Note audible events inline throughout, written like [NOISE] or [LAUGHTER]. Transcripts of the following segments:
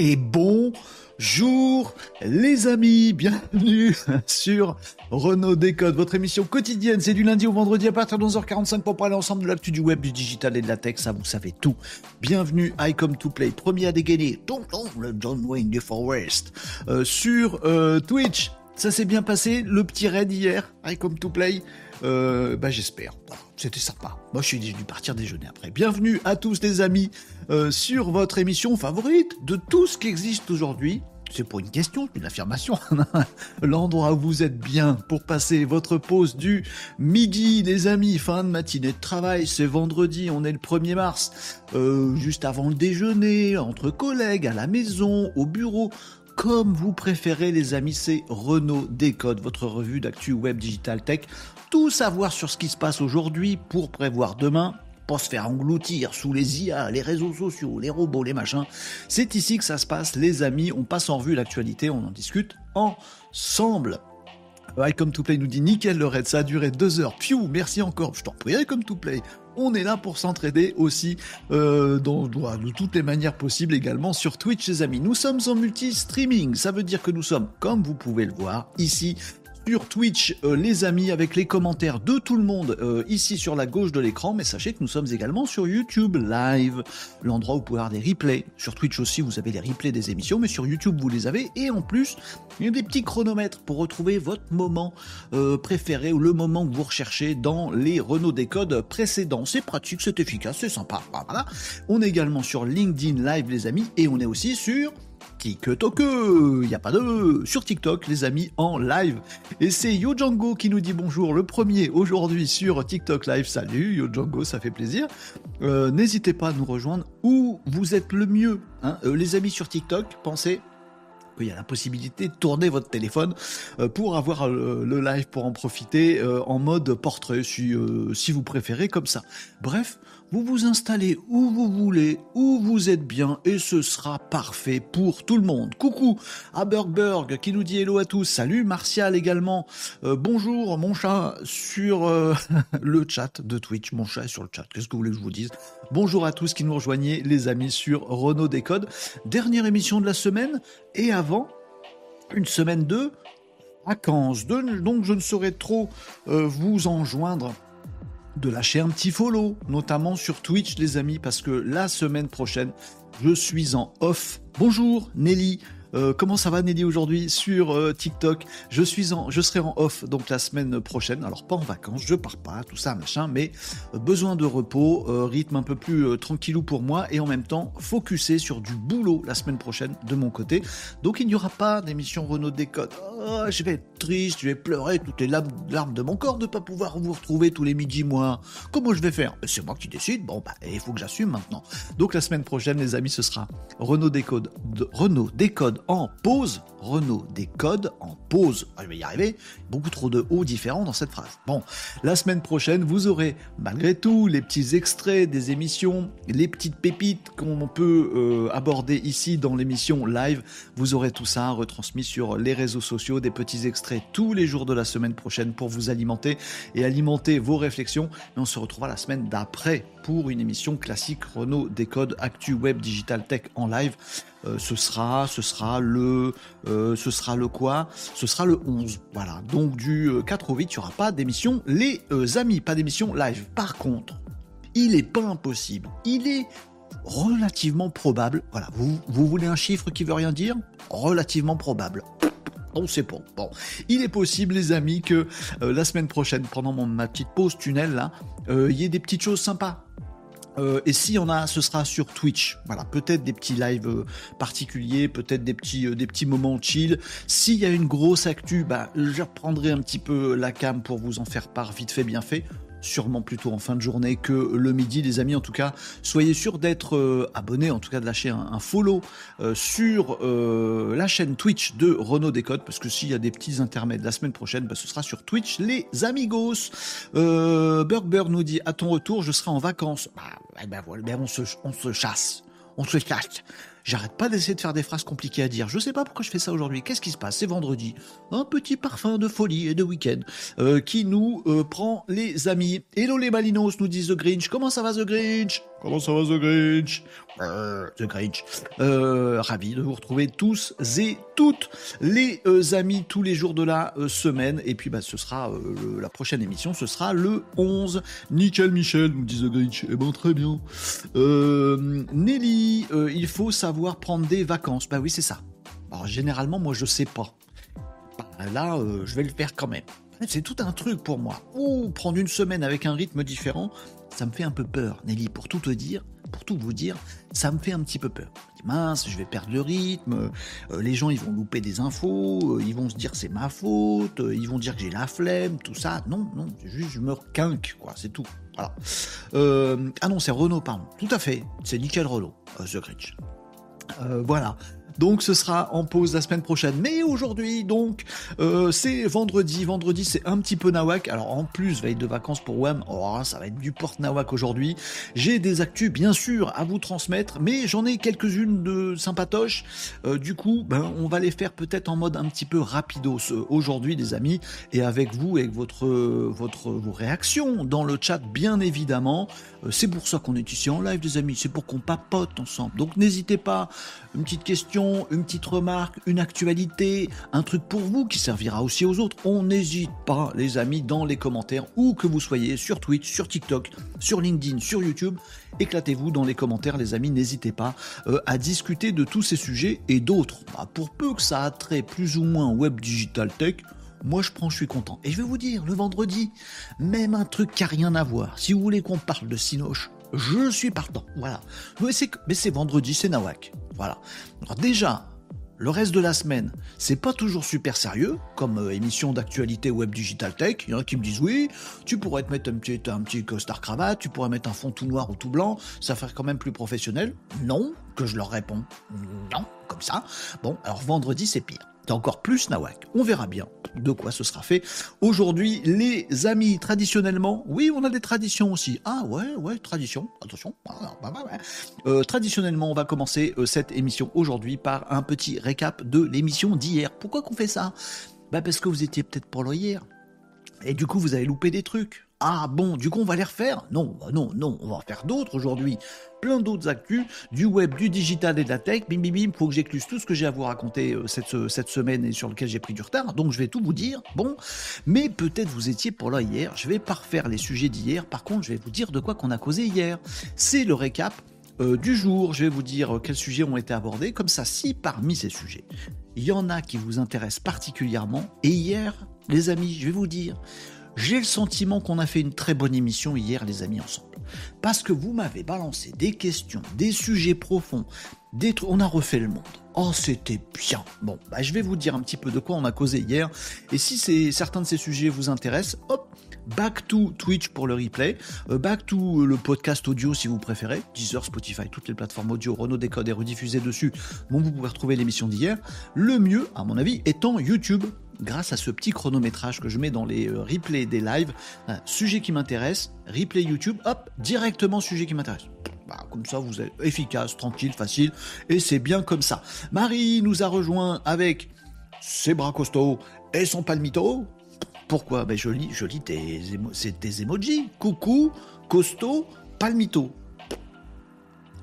Et bonjour les amis, bienvenue [LAUGHS] sur Renault Décode, votre émission quotidienne. C'est du lundi au vendredi à partir de 11h45 pour parler ensemble de l'actu du web, du digital et de la tech, ça vous savez tout. Bienvenue I Come To Play, premier à dégainer, le John Wayne du Forest, euh, sur euh, Twitch. Ça s'est bien passé, le petit raid hier, I Come To Play euh, bah j'espère. C'était sympa. Moi je suis dû partir déjeuner après. Bienvenue à tous les amis euh, sur votre émission favorite de tout ce qui existe aujourd'hui. C'est pas une question, c'est une affirmation. [LAUGHS] L'endroit où vous êtes bien pour passer votre pause du midi, les amis, fin de matinée de travail, c'est vendredi, on est le 1er mars, euh, juste avant le déjeuner, entre collègues, à la maison, au bureau comme vous préférez les amis, c'est Renault Décode, votre revue d'actu web digital tech. Tout savoir sur ce qui se passe aujourd'hui pour prévoir demain, pas se faire engloutir sous les IA, les réseaux sociaux, les robots, les machins. C'est ici que ça se passe, les amis. On passe en revue l'actualité, on en discute ensemble. Welcome to Play nous dit nickel le raid, ça a duré deux heures. Piou, merci encore. Je t'en prie, Welcome to Play on est là pour s'entraider aussi euh, dans, de toutes les manières possibles également sur Twitch les amis. Nous sommes en multi-streaming, ça veut dire que nous sommes, comme vous pouvez le voir ici, sur Twitch, euh, les amis, avec les commentaires de tout le monde euh, ici sur la gauche de l'écran. Mais sachez que nous sommes également sur YouTube Live, l'endroit où vous pouvez avoir des replays. Sur Twitch aussi, vous avez les replays des émissions, mais sur YouTube, vous les avez. Et en plus, il y a des petits chronomètres pour retrouver votre moment euh, préféré ou le moment que vous recherchez dans les Renault Décode précédents. C'est pratique, c'est efficace, c'est sympa. On est également sur LinkedIn Live, les amis, et on est aussi sur TikTok, il n'y a pas de sur TikTok, les amis, en live. Et c'est Yo Django qui nous dit bonjour, le premier aujourd'hui sur TikTok Live. Salut Yo Django, ça fait plaisir. Euh, n'hésitez pas à nous rejoindre où vous êtes le mieux. Hein. Euh, les amis sur TikTok, pensez il y a la possibilité de tourner votre téléphone euh, pour avoir le live, pour en profiter en mode portrait, si, si vous préférez, comme ça. Bref, vous vous installez où vous voulez, où vous êtes bien, et ce sera parfait pour tout le monde. Coucou à Bergberg qui nous dit hello à tous. Salut Martial également. Euh, bonjour mon chat sur euh, [LAUGHS] le chat de Twitch. Mon chat est sur le chat. Qu'est-ce que vous voulez que je vous dise? Bonjour à tous qui nous rejoignez, les amis sur Renault Décode. Dernière émission de la semaine et avant une semaine de vacances. Donc je ne saurais trop euh, vous en joindre de lâcher un petit follow, notamment sur Twitch, les amis, parce que la semaine prochaine, je suis en off. Bonjour Nelly, euh, comment ça va Nelly aujourd'hui sur euh, TikTok? Je serai en off donc la semaine prochaine. Alors pas en vacances, je pars pas, tout ça machin, mais euh, besoin de repos, rythme un peu plus tranquillou pour moi et en même temps focusé sur du boulot la semaine prochaine de mon côté. Donc il n'y aura pas d'émission Renault Décode. Oh, je vais être triste, je vais pleurer toutes les larmes, de mon corps de pas pouvoir vous retrouver tous les midis moi. Comment je vais faire? C'est moi qui décide. Bon bah il faut que j'assume maintenant. Donc la semaine prochaine les amis ce sera Renault Décode, Renault Décode en pause. Renault des codes en pause. Ah, je vais y arriver. Beaucoup trop de hauts différents dans cette phrase. Bon, la semaine prochaine, vous aurez malgré tout les petits extraits des émissions, les petites pépites qu'on peut euh, aborder ici dans l'émission live. Vous aurez tout ça retransmis sur les réseaux sociaux, des petits extraits tous les jours de la semaine prochaine pour vous alimenter et alimenter vos réflexions. Et on se retrouvera la semaine d'après pour une émission classique Renault Décode Actu Web Digital Tech en live. Euh, ce sera, ce sera le, euh, ce sera le quoi? Ce sera le 11. Voilà. Donc du 4 euh, au 8, il n'y aura pas d'émission les amis, pas d'émission live. Par contre, il n'est pas impossible. Il est relativement probable. Voilà. Vous, vous voulez un chiffre qui veut rien dire? Relativement probable. On sait pas. Bon, il est possible, les amis, que la semaine prochaine, pendant mon, ma petite pause tunnel il y ait des petites choses sympas euh, et s'il y en a, ce sera sur Twitch. Voilà, peut-être des petits lives euh, particuliers, peut-être des petits, euh, des petits moments chill. S'il y a une grosse actu, bah, je reprendrai un petit peu la cam pour vous en faire part vite fait, bien fait sûrement plutôt en fin de journée que le midi, les amis. En tout cas, soyez sûrs d'être euh, abonnés, en tout cas de lâcher un, follow euh, sur euh, la chaîne Twitch de Renault Décode, parce que s'il y a des petits intermèdes la semaine prochaine, bah, ce sera sur Twitch, les amigos. Burger nous dit à ton retour, je serai en vacances. Bah, ben voilà, ben on se, on se chasse, on se chasse. J'arrête pas d'essayer de faire des phrases compliquées à dire. Je sais pas pourquoi je fais ça aujourd'hui. Qu'est-ce qui se passe? C'est vendredi. Un petit parfum de folie et de week-end euh, qui nous euh, prend les amis. Hello les Malinos, nous disent The Grinch. Comment ça va The Grinch? Comment ça va, The Grinch The Grinch. Euh, ravi de vous retrouver tous et toutes les euh, amis tous les jours de la euh, semaine. Et puis, bah, ce sera la prochaine émission, ce sera le 11. Nickel Michel, nous dit The Grinch. Eh ben, très bien. Nelly, il faut savoir prendre des vacances. Bah oui, c'est ça. Alors, généralement, moi, je sais pas. Bah, là, je vais le faire quand même. C'est tout un truc pour moi. Ou prendre une semaine avec un rythme différent, ça me fait un peu peur, Nelly, pour tout te dire, pour tout vous dire, ça me fait un petit peu peur. Mince, je vais perdre le rythme, euh, les gens ils vont louper des infos, euh, ils vont se dire c'est ma faute, euh, ils vont dire que j'ai la flemme, tout ça. Non, non, juste je me quinque, quoi, c'est tout. Voilà. ah non, c'est Renault, pardon. Tout à fait, c'est nickel Renault, The Grinch. voilà. Donc ce sera en pause la semaine prochaine. Mais aujourd'hui, donc, euh, c'est vendredi. Vendredi, c'est un petit peu nawak. Alors en plus, veille de vacances pour WAM, oh, ça va être du porte nawak aujourd'hui. J'ai des actus, bien sûr, à vous transmettre, mais j'en ai quelques-unes de sympatoches. Euh, du coup, ben, on va les faire peut-être en mode un petit peu rapidos euh, aujourd'hui, les amis, et avec vous, avec votre, votre, vos réactions dans le chat, bien évidemment. c'est pour ça qu'on est ici en live, les amis. C'est pour qu'on papote ensemble. Donc n'hésitez pas. Une petite question une petite remarque, une actualité, un truc pour vous qui servira aussi aux autres, on n'hésite pas, les amis, dans les commentaires, où que vous soyez, sur Twitch, sur TikTok, sur LinkedIn, sur YouTube. Éclatez-vous dans les commentaires, les amis, n'hésitez pas euh, à discuter de tous ces sujets et d'autres. Bah, pour peu que ça a trait plus ou moins web digital tech, moi je prends, je suis content. Et je vais vous dire, le vendredi, même un truc qui n'a rien à voir. Si vous voulez qu'on parle de Sinoche, je suis partant. Voilà. Mais c'est vendredi, c'est Nawak. Voilà. Alors déjà, le reste de la semaine, c'est pas toujours super sérieux, comme euh, émission d'actualité web digital tech. Il y en a qui me disent oui, tu pourrais te mettre un petit, un petit cravate, tu pourrais mettre un fond tout noir ou tout blanc, ça ferait quand même plus professionnel. Non, que je leur réponds non, comme ça. Bon, alors vendredi, c'est pire encore plus nawak. On verra bien de quoi ce sera fait. Aujourd'hui, les amis, traditionnellement, oui, on a des traditions aussi. Ah ouais, ouais, tradition, attention. Ah, bah, bah, bah. Euh, traditionnellement, on va commencer euh, cette émission aujourd'hui par un petit récap de l'émission d'hier. Pourquoi qu'on fait ça? Bah parce que vous étiez peut-être pour le hier. Et du coup, vous avez loupé des trucs. Ah bon, du coup on va les refaire? Non, bah non, non, on va en faire d'autres aujourd'hui. Plein d'autres actus, du web, du digital et de la tech. Bim bim bim, faut que j'écluse tout ce que j'ai à vous raconter euh, cette, cette semaine et sur lequel j'ai pris du retard. Donc je vais tout vous dire. Bon, mais peut-être vous étiez pour là hier. Je vais pas refaire les sujets d'hier. Par contre, je vais vous dire de quoi qu'on a causé hier. C'est le récap euh, du jour. Je vais vous dire euh, quels sujets ont été abordés. Comme ça, si parmi ces sujets, il y en a qui vous intéressent particulièrement, et hier, les amis, je vais vous dire, j'ai le sentiment qu'on a fait une très bonne émission hier, les amis, ensemble. Parce que vous m'avez balancé des questions, des sujets profonds, des trucs. On a refait le monde. Oh, c'était bien. Bon, bah, je vais vous dire un petit peu de quoi on a causé hier. Et si certains de ces sujets vous intéressent, hop, back to Twitch pour le replay, euh, back to le podcast audio si vous préférez, Deezer, Spotify, toutes les plateformes audio, Renault Décode est rediffusé dessus. Bon, vous pouvez retrouver l'émission d'hier. Le mieux, à mon avis, étant YouTube grâce à ce petit chronométrage que je mets dans les euh, replays des lives. sujet qui m'intéresse, replay YouTube, hop, directement sujet qui m'intéresse. Bah, comme ça, vous êtes efficace, tranquille, facile, et c'est bien comme ça. Marie nous a rejoint avec ses bras costauds et son palmito. Pourquoi ben, Je lis, je lis tes, des emojis. Coucou, costaud, palmito.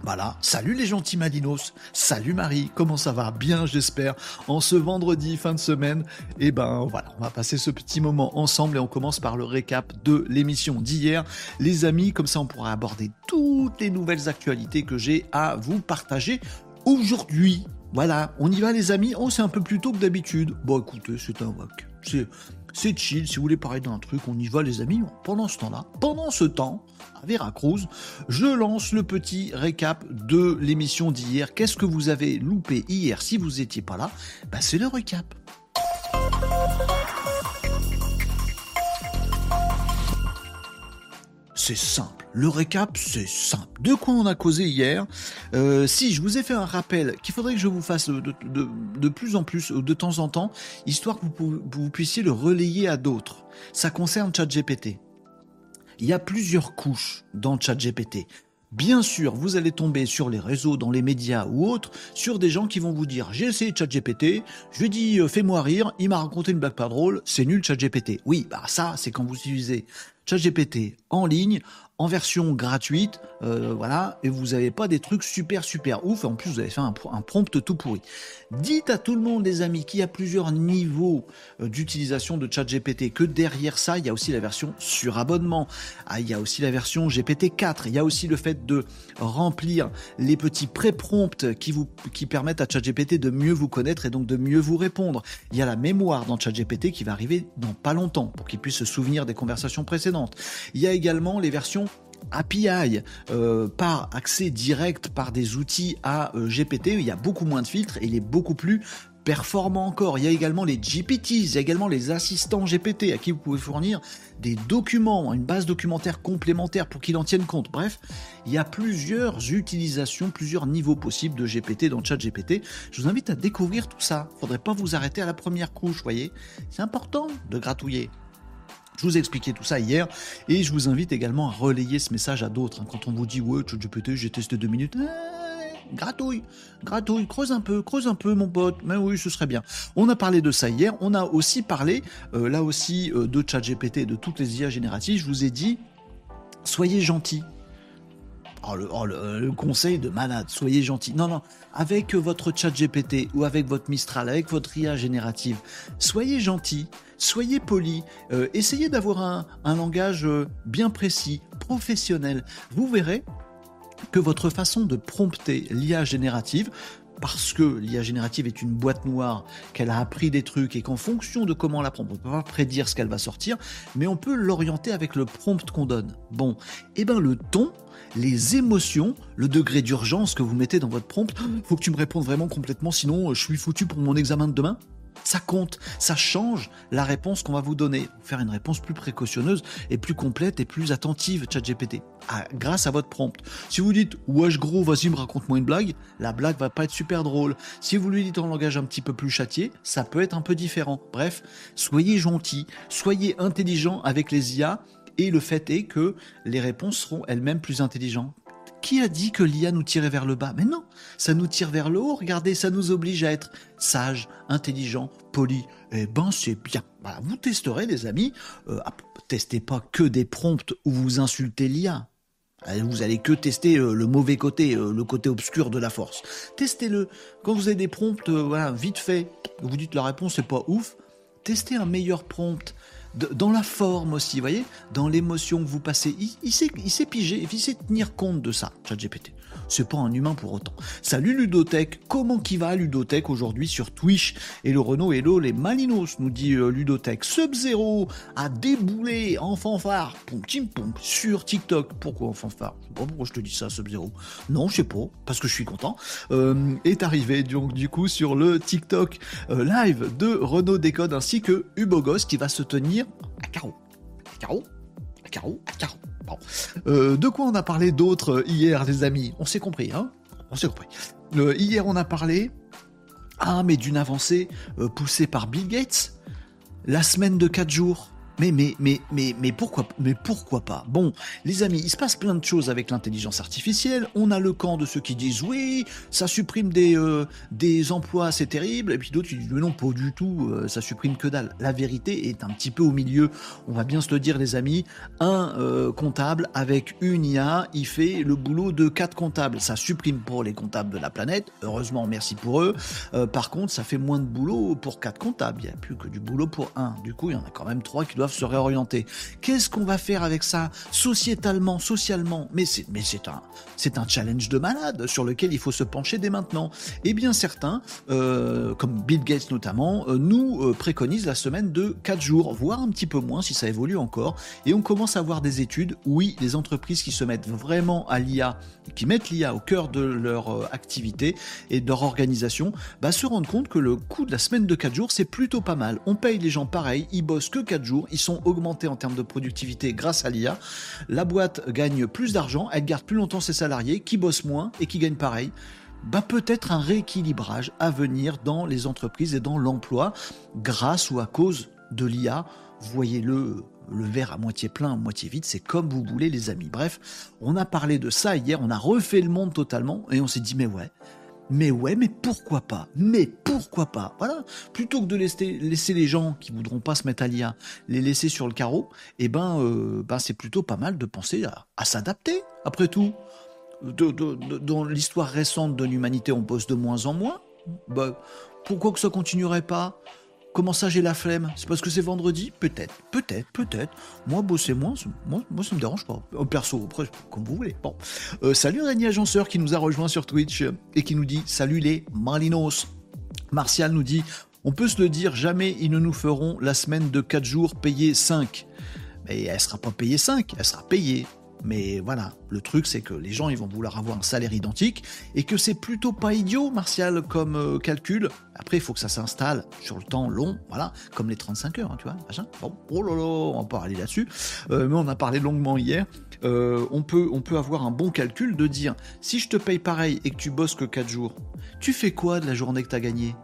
Voilà, salut les gentils Malinos, salut Marie, comment ça va? Bien j'espère, en ce vendredi fin de semaine. Et eh ben voilà, on va passer ce petit moment ensemble et on commence par le récap de l'émission d'hier. Les amis, comme ça on pourra aborder toutes les nouvelles actualités que j'ai à vous partager aujourd'hui. Voilà, on y va les amis? Oh c'est un peu plus tôt que d'habitude. Bon écoutez, c'est un. C'est chill. Si vous voulez parler d'un truc, on y va, les amis. Pendant ce temps-là, pendant ce temps, à Veracruz, je lance le petit récap de l'émission d'hier. Qu'est-ce que vous avez loupé hier si vous n'étiez pas là? Bah, C'est le récap. C'est simple. Le récap, c'est simple. De quoi on a causé hier euh, Si, je vous ai fait un rappel qu'il faudrait que je vous fasse de, plus en plus, de temps en temps, histoire que vous, puissiez le relayer à d'autres. Ça concerne ChatGPT. Il y a plusieurs couches dans ChatGPT. Bien sûr, vous allez tomber sur les réseaux, dans les médias ou autres, sur des gens qui vont vous dire j'ai essayé ChatGPT, je lui ai dit euh, fais-moi rire, il m'a raconté une blague pas drôle, c'est nul ChatGPT. Oui, bah ça, c'est quand vous utilisez ChatGPT en ligne, en version gratuite, euh, voilà, et vous n'avez pas des trucs super super ouf, en plus vous avez fait un, prompt tout pourri. Dites à tout le monde, les amis, qu'il y a plusieurs niveaux euh, d'utilisation de ChatGPT, que derrière ça, il y a aussi la version sur abonnement, ah, il y a aussi la version GPT-4, il y a aussi le fait de remplir les petits pré-prompts qui, qui permettent à ChatGPT de mieux vous connaître et donc de mieux vous répondre. Il y a la mémoire dans ChatGPT qui va arriver dans pas longtemps pour qu'il puisse se souvenir des conversations précédentes. Il y a également les versions API euh, par accès direct par des outils à euh, GPT, il y a beaucoup moins de filtres et il est beaucoup plus performant encore. Il y a également les GPTs, il y a également les assistants GPT à qui vous pouvez fournir des documents, une base documentaire complémentaire pour qu'il en tienne compte. Bref, il y a plusieurs utilisations, plusieurs niveaux possibles de GPT dans chat GPT. Je vous invite à découvrir tout ça. Faudrait pas vous arrêter à la première couche, voyez. C'est important de gratouiller. Je vous ai expliqué tout ça hier et je vous invite également à relayer ce message à d'autres. Hein. Quand on vous dit ouais, ChatGPT, j'ai testé deux minutes, gratouille, gratouille, creuse un peu, creuse un peu, mon pote. Mais oui, ce serait bien. On a parlé de ça hier. On a aussi parlé, euh, là aussi, euh, de ChatGPT et de toutes les IA génératives. Je vous ai dit, soyez gentils. Oh, oh, le, le, conseil de malade, soyez gentils. Non, non, avec votre chat GPT ou avec votre Mistral, avec votre IA générative, soyez gentils soyez poli, euh, essayez d'avoir un, langage euh, bien précis, professionnel. Vous verrez que votre façon de prompter l'IA générative, parce que l'IA générative est une boîte noire, qu'elle a appris des trucs et qu'en fonction de comment la prend, on ne peut pas prédire ce qu'elle va sortir, mais on peut l'orienter avec le prompt qu'on donne. Bon, et eh ben le ton, les émotions, le degré d'urgence que vous mettez dans votre prompt, faut que tu me répondes vraiment complètement, sinon je suis foutu pour mon examen de demain ça compte, ça change la réponse qu'on va vous donner. Faire une réponse plus précautionneuse et plus complète et plus attentive, ChatGPT, ah, grâce à votre prompt. Si vous dites wesh gros, vas-y me raconte-moi une blague, la blague va pas être super drôle. Si vous lui dites en langage un petit peu plus châtié, ça peut être un peu différent. Bref, soyez gentils, soyez intelligents avec les IA et le fait est que les réponses seront elles-mêmes plus intelligentes qui a dit que l'IA nous tirait vers le bas? Mais non, ça nous tire vers le haut. Regardez, ça nous oblige à être sage, intelligent, poli. Eh ben, c'est bien. vous testerez, les amis. Euh, testez pas que des prompts où vous insultez l'IA. Euh, vous allez que tester euh, le mauvais côté, le côté obscur de la force. Testez-le. Quand vous avez des prompts, voilà, vite fait, vous dites la réponse c'est pas ouf. Testez un meilleur prompt dans la forme aussi, vous voyez, dans l'émotion que vous passez. Il, il, sait, il sait piger, il sait tenir compte de ça, ChatGPT. C'est pas un humain pour autant. Salut Ludotech, comment qui va Ludotech aujourd'hui sur Twitch? Et le Renault Hello les Malinos, nous dit euh, Ludotech. Sub-Zero a déboulé en fanfare, pom, tim, sur TikTok. Pourquoi en fanfare? Je sais pas pourquoi je te dis ça, Sub-Zero. Non, je sais pas, parce que je suis content. Euh, est arrivé donc du coup sur le TikTok euh, live de Renault Décode ainsi que Ubogos qui va se tenir à carreau. À carreau À carreau À carreau euh, de quoi on a parlé d'autre euh, hier, les amis? On s'est compris, hein? On s'est compris. Euh, hier, on a parlé, ah, mais d'une avancée poussée par Bill Gates. La semaine de 4 jours. Mais, mais, mais, mais, mais pourquoi, mais pourquoi pas? Bon, les amis, il se passe plein de choses avec l'intelligence artificielle. On a le camp de ceux qui disent oui, ça supprime des, euh, des emplois, c'est terrible. Et puis d'autres qui disent non, pas du tout, euh, ça supprime que dalle. La vérité est un petit peu au milieu. On va bien se le dire, les amis. Un euh, comptable avec une IA, il fait le boulot de quatre comptables. Ça supprime pour les comptables de la planète. Heureusement, merci pour eux. par contre, ça fait moins de boulot pour quatre comptables. Il n'y a plus que du boulot pour un. Du coup, il y en a quand même trois qui doivent se réorienter. Qu'est-ce qu'on va faire avec ça sociétalement, socialement? Mais c'est mais c'est un c'est un challenge de malade sur lequel il faut se pencher dès maintenant. Et eh bien certains, euh, comme Bill Gates notamment, euh, nous euh, préconisent la semaine de 4 jours, voire un petit peu moins si ça évolue encore. Et on commence à voir des études. Oui, les entreprises qui se mettent vraiment à l'IA, qui mettent l'IA au cœur de leur activité et de leur organisation, bah, se rendent compte que le coût de la semaine de 4 jours, c'est plutôt pas mal. On paye les gens pareil, ils bossent que 4 jours, sont augmentés en termes de productivité grâce à l'IA. La boîte gagne plus d'argent, elle garde plus longtemps ses salariés, qui bossent moins et qui gagnent pareil. Bah peut-être un rééquilibrage à venir dans les entreprises et dans l'emploi grâce ou à cause de l'IA. Voyez-le le verre à moitié plein, à moitié vide, c'est comme vous voulez les amis. Bref, on a parlé de ça hier, on a refait le monde totalement et on s'est dit mais ouais, Mais ouais, mais pourquoi pas? Mais pourquoi pas? Voilà. Plutôt que de laisser, laisser les gens qui voudront pas se mettre à l'IA, les laisser sur le carreau, eh ben, euh, ben c'est plutôt pas mal de penser à, s'adapter. Après tout, dans l'histoire récente de l'humanité, on bosse de moins en moins. Ben, pourquoi que ça continuerait pas? Comment ça, j'ai la flemme? C'est parce que c'est vendredi? Peut-être, peut-être, peut-être. Moi, bosser moins, moi, moi, ça me dérange pas. Au perso, après, comme vous voulez. Bon. Euh, salut Régnier Agenceur qui nous a rejoint sur Twitch et qui nous dit Salut les Malinos. Martial nous dit On peut se le dire, jamais ils ne nous feront la semaine de 4 jours payée 5. Mais elle sera pas payée 5, elle sera payée mais voilà, le truc c'est que les gens ils vont vouloir avoir un salaire identique et que c'est plutôt pas idiot, Martial, comme euh, calcul. Après, il faut que ça s'installe sur le temps long, voilà, comme les 35 heures, hein, tu vois. Bon, oh là là, on va pas aller là-dessus. Euh, mais on a parlé longuement hier. Euh, on, peut, avoir un bon calcul de dire si je te paye pareil et que tu bosses que 4 jours, tu fais quoi de la journée que tu as gagnée?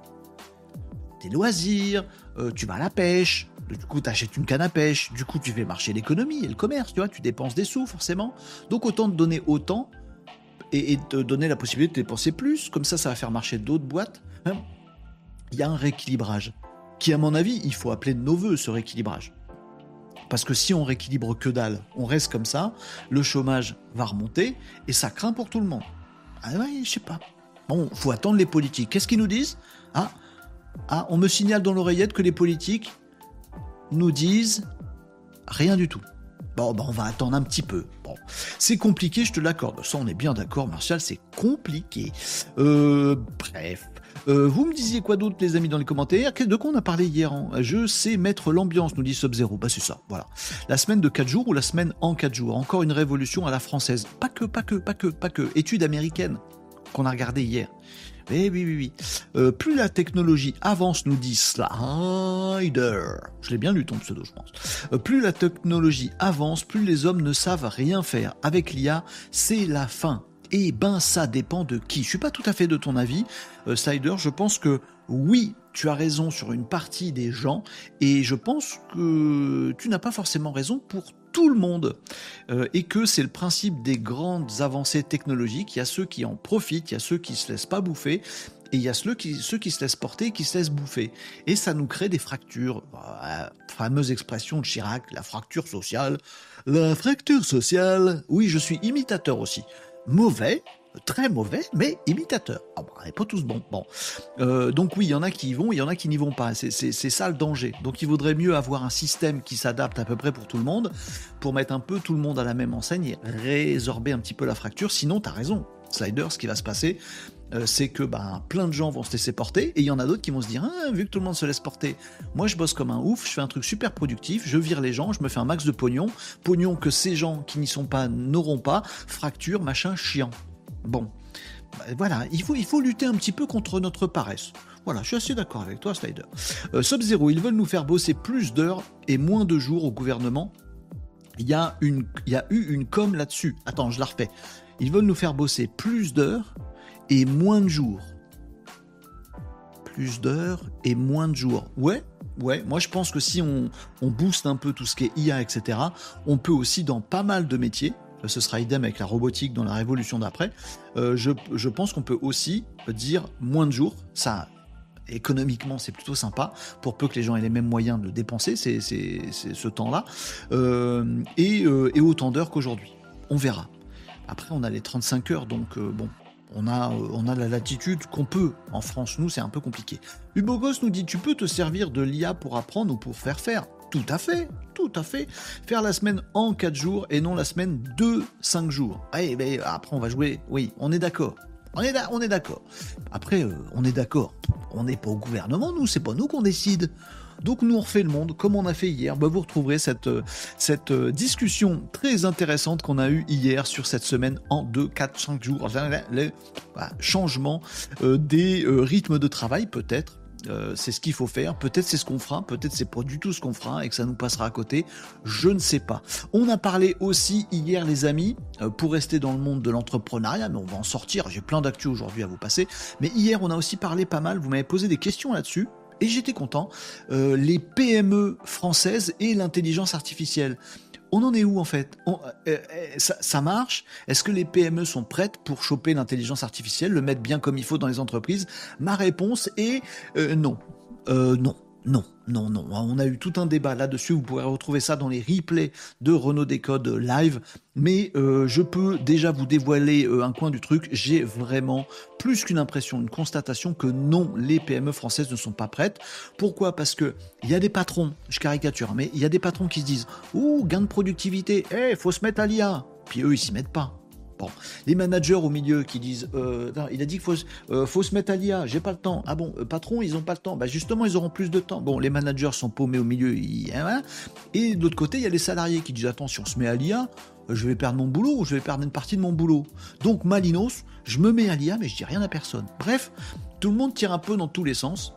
Tes loisirs, tu vas à la pêche, du coup, tu achètes une canne à pêche, du coup, tu fais marcher l'économie et le commerce, tu vois, tu dépenses des sous, forcément. Donc, autant te donner autant et, te donner la possibilité de dépenser plus. Comme ça, ça va faire marcher d'autres boîtes. Hein? Il y a un rééquilibrage qui, à mon avis, il faut appeler de nos voeux ce rééquilibrage. Parce que si on rééquilibre que dalle, on reste comme ça, le chômage va remonter et ça craint pour tout le monde. Ah ouais, je sais pas. Bon, faut attendre les politiques. Qu'est-ce qu'ils nous disent? Ah, ah, on me signale dans l'oreillette que les politiques nous disent rien du tout. Bon, ben on va attendre un petit peu. Bon, c'est compliqué, je te l'accorde. Ça, on est bien d'accord, Martial, c'est compliqué. Euh, bref. Euh, vous me disiez quoi d'autre, les amis, dans les commentaires? De quoi on a parlé hier hein? Je sais mettre l'ambiance, nous dit Sub-Zero. Bah, c'est ça, voilà. La semaine de 4 jours ou la semaine en 4 jours? Encore une révolution à la française. Pas que, pas que, pas que, pas que. Étude américaine qu'on a regardée hier. Eh oui, oui, oui. Euh, plus la technologie avance, nous dit Slider. Je l'ai bien lu ton pseudo, je pense. Euh, plus la technologie avance, plus les hommes ne savent rien faire. Avec l'IA, c'est la fin. Eh ben, ça dépend de qui. Je suis pas tout à fait de ton avis, euh, Slider. Je pense que oui, tu as raison sur une partie des gens, et je pense que tu n'as pas forcément raison pour tout le monde euh, et que c'est le principe des grandes avancées technologiques. Il y a ceux qui en profitent, il y a ceux qui se laissent pas bouffer et il y a ceux qui, se laissent porter et qui se laissent bouffer. Et ça nous crée des fractures. La fameuse expression de Chirac, la fracture sociale. La fracture sociale. Oui, je suis imitateur aussi. Mauvais, très mauvais, mais imitateur. Ah bah, pas tous bons. Bon. Euh, donc oui, il y en a qui y vont, il y en a qui n'y vont pas. C'est ça le danger. Donc il vaudrait mieux avoir un système qui s'adapte à peu près pour tout le monde, pour mettre un peu tout le monde à la même enseigne et résorber un petit peu la fracture. Sinon, tu as raison. Slider, ce qui va se passer, euh, c'est que bah, plein de gens vont se laisser porter et il y en a d'autres qui vont se dire ah, vu que tout le monde se laisse porter, moi je bosse comme un ouf, je fais un truc super productif, je vire les gens, je me fais un max de pognon, pognon que ces gens qui n'y sont pas n'auront pas, fracture, machin, chiant. Bon, bah, voilà, il faut, il faut lutter un petit peu contre notre paresse. Voilà, je suis assez d'accord avec toi, Slider. Euh, Sub-Zero, ils veulent nous faire bosser plus d'heures et moins de jours au gouvernement. Il y, a y a eu une com là-dessus. Attends, je la refais. Ils veulent nous faire bosser plus d'heures et moins de jours. Plus d'heures et moins de jours. Ouais, ouais. Moi, je pense que si on, on booste un peu tout ce qui est IA, etc., on peut aussi, dans pas mal de métiers, ce sera idem avec la robotique dans la révolution d'après, euh, je, pense qu'on peut aussi dire moins de jours, ça économiquement c'est plutôt sympa, pour peu que les gens aient les mêmes moyens de dépenser c'est, ce temps-là, euh, et, euh, et, autant d'heures qu'aujourd'hui. On verra. Après on a les 35 heures, donc bon, on a, on a la latitude qu'on peut. En France, nous, c'est un peu compliqué. Ubogos nous dit Tu peux te servir de l'IA pour apprendre ou pour faire faire tout à fait, tout à fait. Faire la semaine en 4 jours et non la semaine de 5 jours. Ben, après on va jouer, oui, on est d'accord. On est, d'accord. Après, euh, on est d'accord. On n'est pas au gouvernement, nous, c'est pas nous qu'on décide. Donc nous on refait le monde comme on a fait hier. Bah, vous retrouverez cette, euh, euh, discussion très intéressante qu'on a eue hier sur cette semaine en 2, 4, 5 jours. Le bah, changement des rythmes de travail peut-être euh, c'est ce qu'il faut faire. Peut-être c'est ce qu'on fera, peut-être c'est pas du tout ce qu'on fera et que ça nous passera à côté. Je ne sais pas. On a parlé aussi hier, les amis, euh, pour rester dans le monde de l'entrepreneuriat, mais on va en sortir. J'ai plein d'actu aujourd'hui à vous passer. Mais hier, on a aussi parlé pas mal. Vous m'avez posé des questions là-dessus. Et j'étais content. Euh, les PME françaises et l'intelligence artificielle. On en est où en fait? Euh, euh, ça, marche? Est-ce que les PME sont prêtes pour choper l'intelligence artificielle, le mettre bien comme il faut dans les entreprises? Ma réponse est euh, non. non. Non, non, non. On a eu tout un débat là-dessus. Vous pourrez retrouver ça dans les replays de Renault Décode live. Mais euh, je peux déjà vous dévoiler euh, un coin du truc. J'ai vraiment plus qu'une impression, une constatation que non, les PME françaises ne sont pas prêtes. Pourquoi? Parce que il y a des patrons, je caricature, mais il y a des patrons qui se disent Ouh, gain de productivité, eh, faut se mettre à l'IA. Puis eux, ils s'y mettent pas. Les managers au milieu qui disent, euh, il a dit qu'il faut, euh, se mettre à l'IA, j'ai pas le temps. Ah bon, euh, patron, ils ont pas le temps. Bah justement, ils auront plus de temps. Bon, les managers sont paumés au milieu. Hein. et de l'autre côté, il y a les salariés qui disent, attention, on se met à l'IA, je vais perdre mon boulot ou je vais perdre une partie de mon boulot? Donc, Malinos, je me mets à l'IA, mais je dis rien à personne. Bref, tout le monde tire un peu dans tous les sens.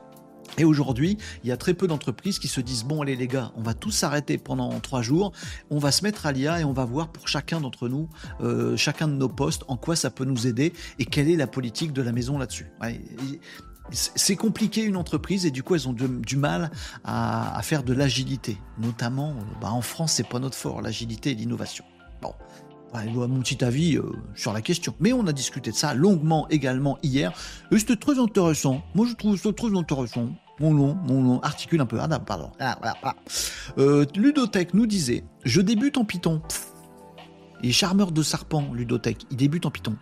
Et aujourd'hui, il y a très peu d'entreprises qui se disent bon allez les gars, on va tous s'arrêter pendant trois jours, on va se mettre à l'IA et on va voir pour chacun d'entre nous, euh, chacun de nos postes, en quoi ça peut nous aider et quelle est la politique de la maison là-dessus. c'est compliqué une entreprise et du coup elles ont du, mal à, faire de l'agilité, notamment euh, bah, en France c'est pas notre fort l'agilité et l'innovation. Bon, mon petit avis euh, sur la question. Mais on a discuté de ça longuement également hier. Et c'était très intéressant. Moi, je trouve ça très intéressant. Mon long, mon long, articule un peu. Ah, pardon. Ah, euh, Ludotech nous disait Je débute en Python. Il est charmeur de serpent, Ludotech. Il débute en Python.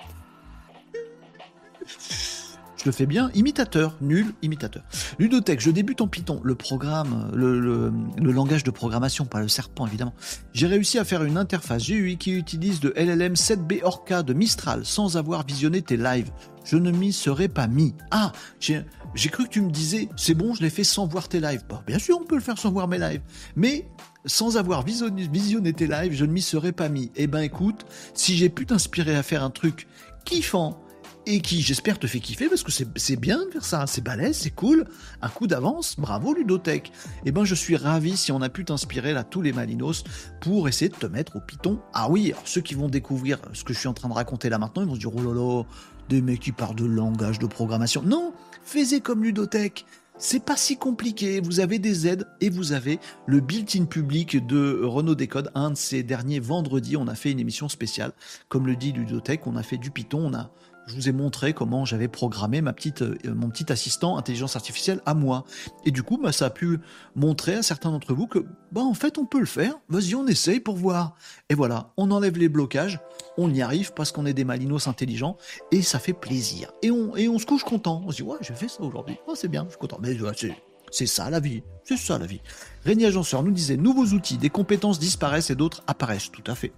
Je le fais bien, imitateur, nul, imitateur. Ludotech, je débute en Python, le programme, le, langage de programmation, pas le serpent évidemment. J'ai réussi à faire une interface GUI qui utilise de LLM 7B Orca de Mistral sans avoir visionné tes lives. Je ne m'y serais pas mis. Ah, j'ai cru que tu me disais, c'est bon, je l'ai fait sans voir tes lives. Bah, bien sûr, on peut le faire sans voir mes lives. Mais sans avoir visionné, visionné tes lives, je ne m'y serais pas mis. Eh ben écoute, si j'ai pu t'inspirer à faire un truc kiffant, et qui, j'espère, te fait kiffer parce que c'est bien de faire ça, c'est balèze, c'est cool, un coup d'avance, bravo Ludotech. Et eh ben, je suis ravi si on a pu t'inspirer là tous les Malinos pour essayer de te mettre au Python. Ah oui, ceux qui vont découvrir ce que je suis en train de raconter là maintenant, ils vont se dire oh là, des mecs qui parlent de langage de programmation. Non, fais comme Ludotech. C'est pas si compliqué, vous avez des aides et vous avez le built-in public de Renault Décode. Un de ces derniers vendredis, on a fait une émission spéciale. Comme le dit Ludotech, on a fait du Python, on a je vous ai montré comment j'avais programmé euh, mon petit assistant intelligence artificielle à moi. Et du coup, bah, ça a pu montrer à certains d'entre vous que, bah, en fait, on peut le faire. Vas-y, on essaye pour voir. Et voilà, on enlève les blocages, on y arrive parce qu'on est des malinos intelligents et ça fait plaisir. Et on, se couche content. On se dit, ouais, j'ai fait ça aujourd'hui. Oh, c'est bien, je suis content. Mais c'est, c'est ça la vie. C'est ça la vie. Régnier Agenceur nous disait, nouveaux outils, des compétences disparaissent et d'autres apparaissent. Tout à fait.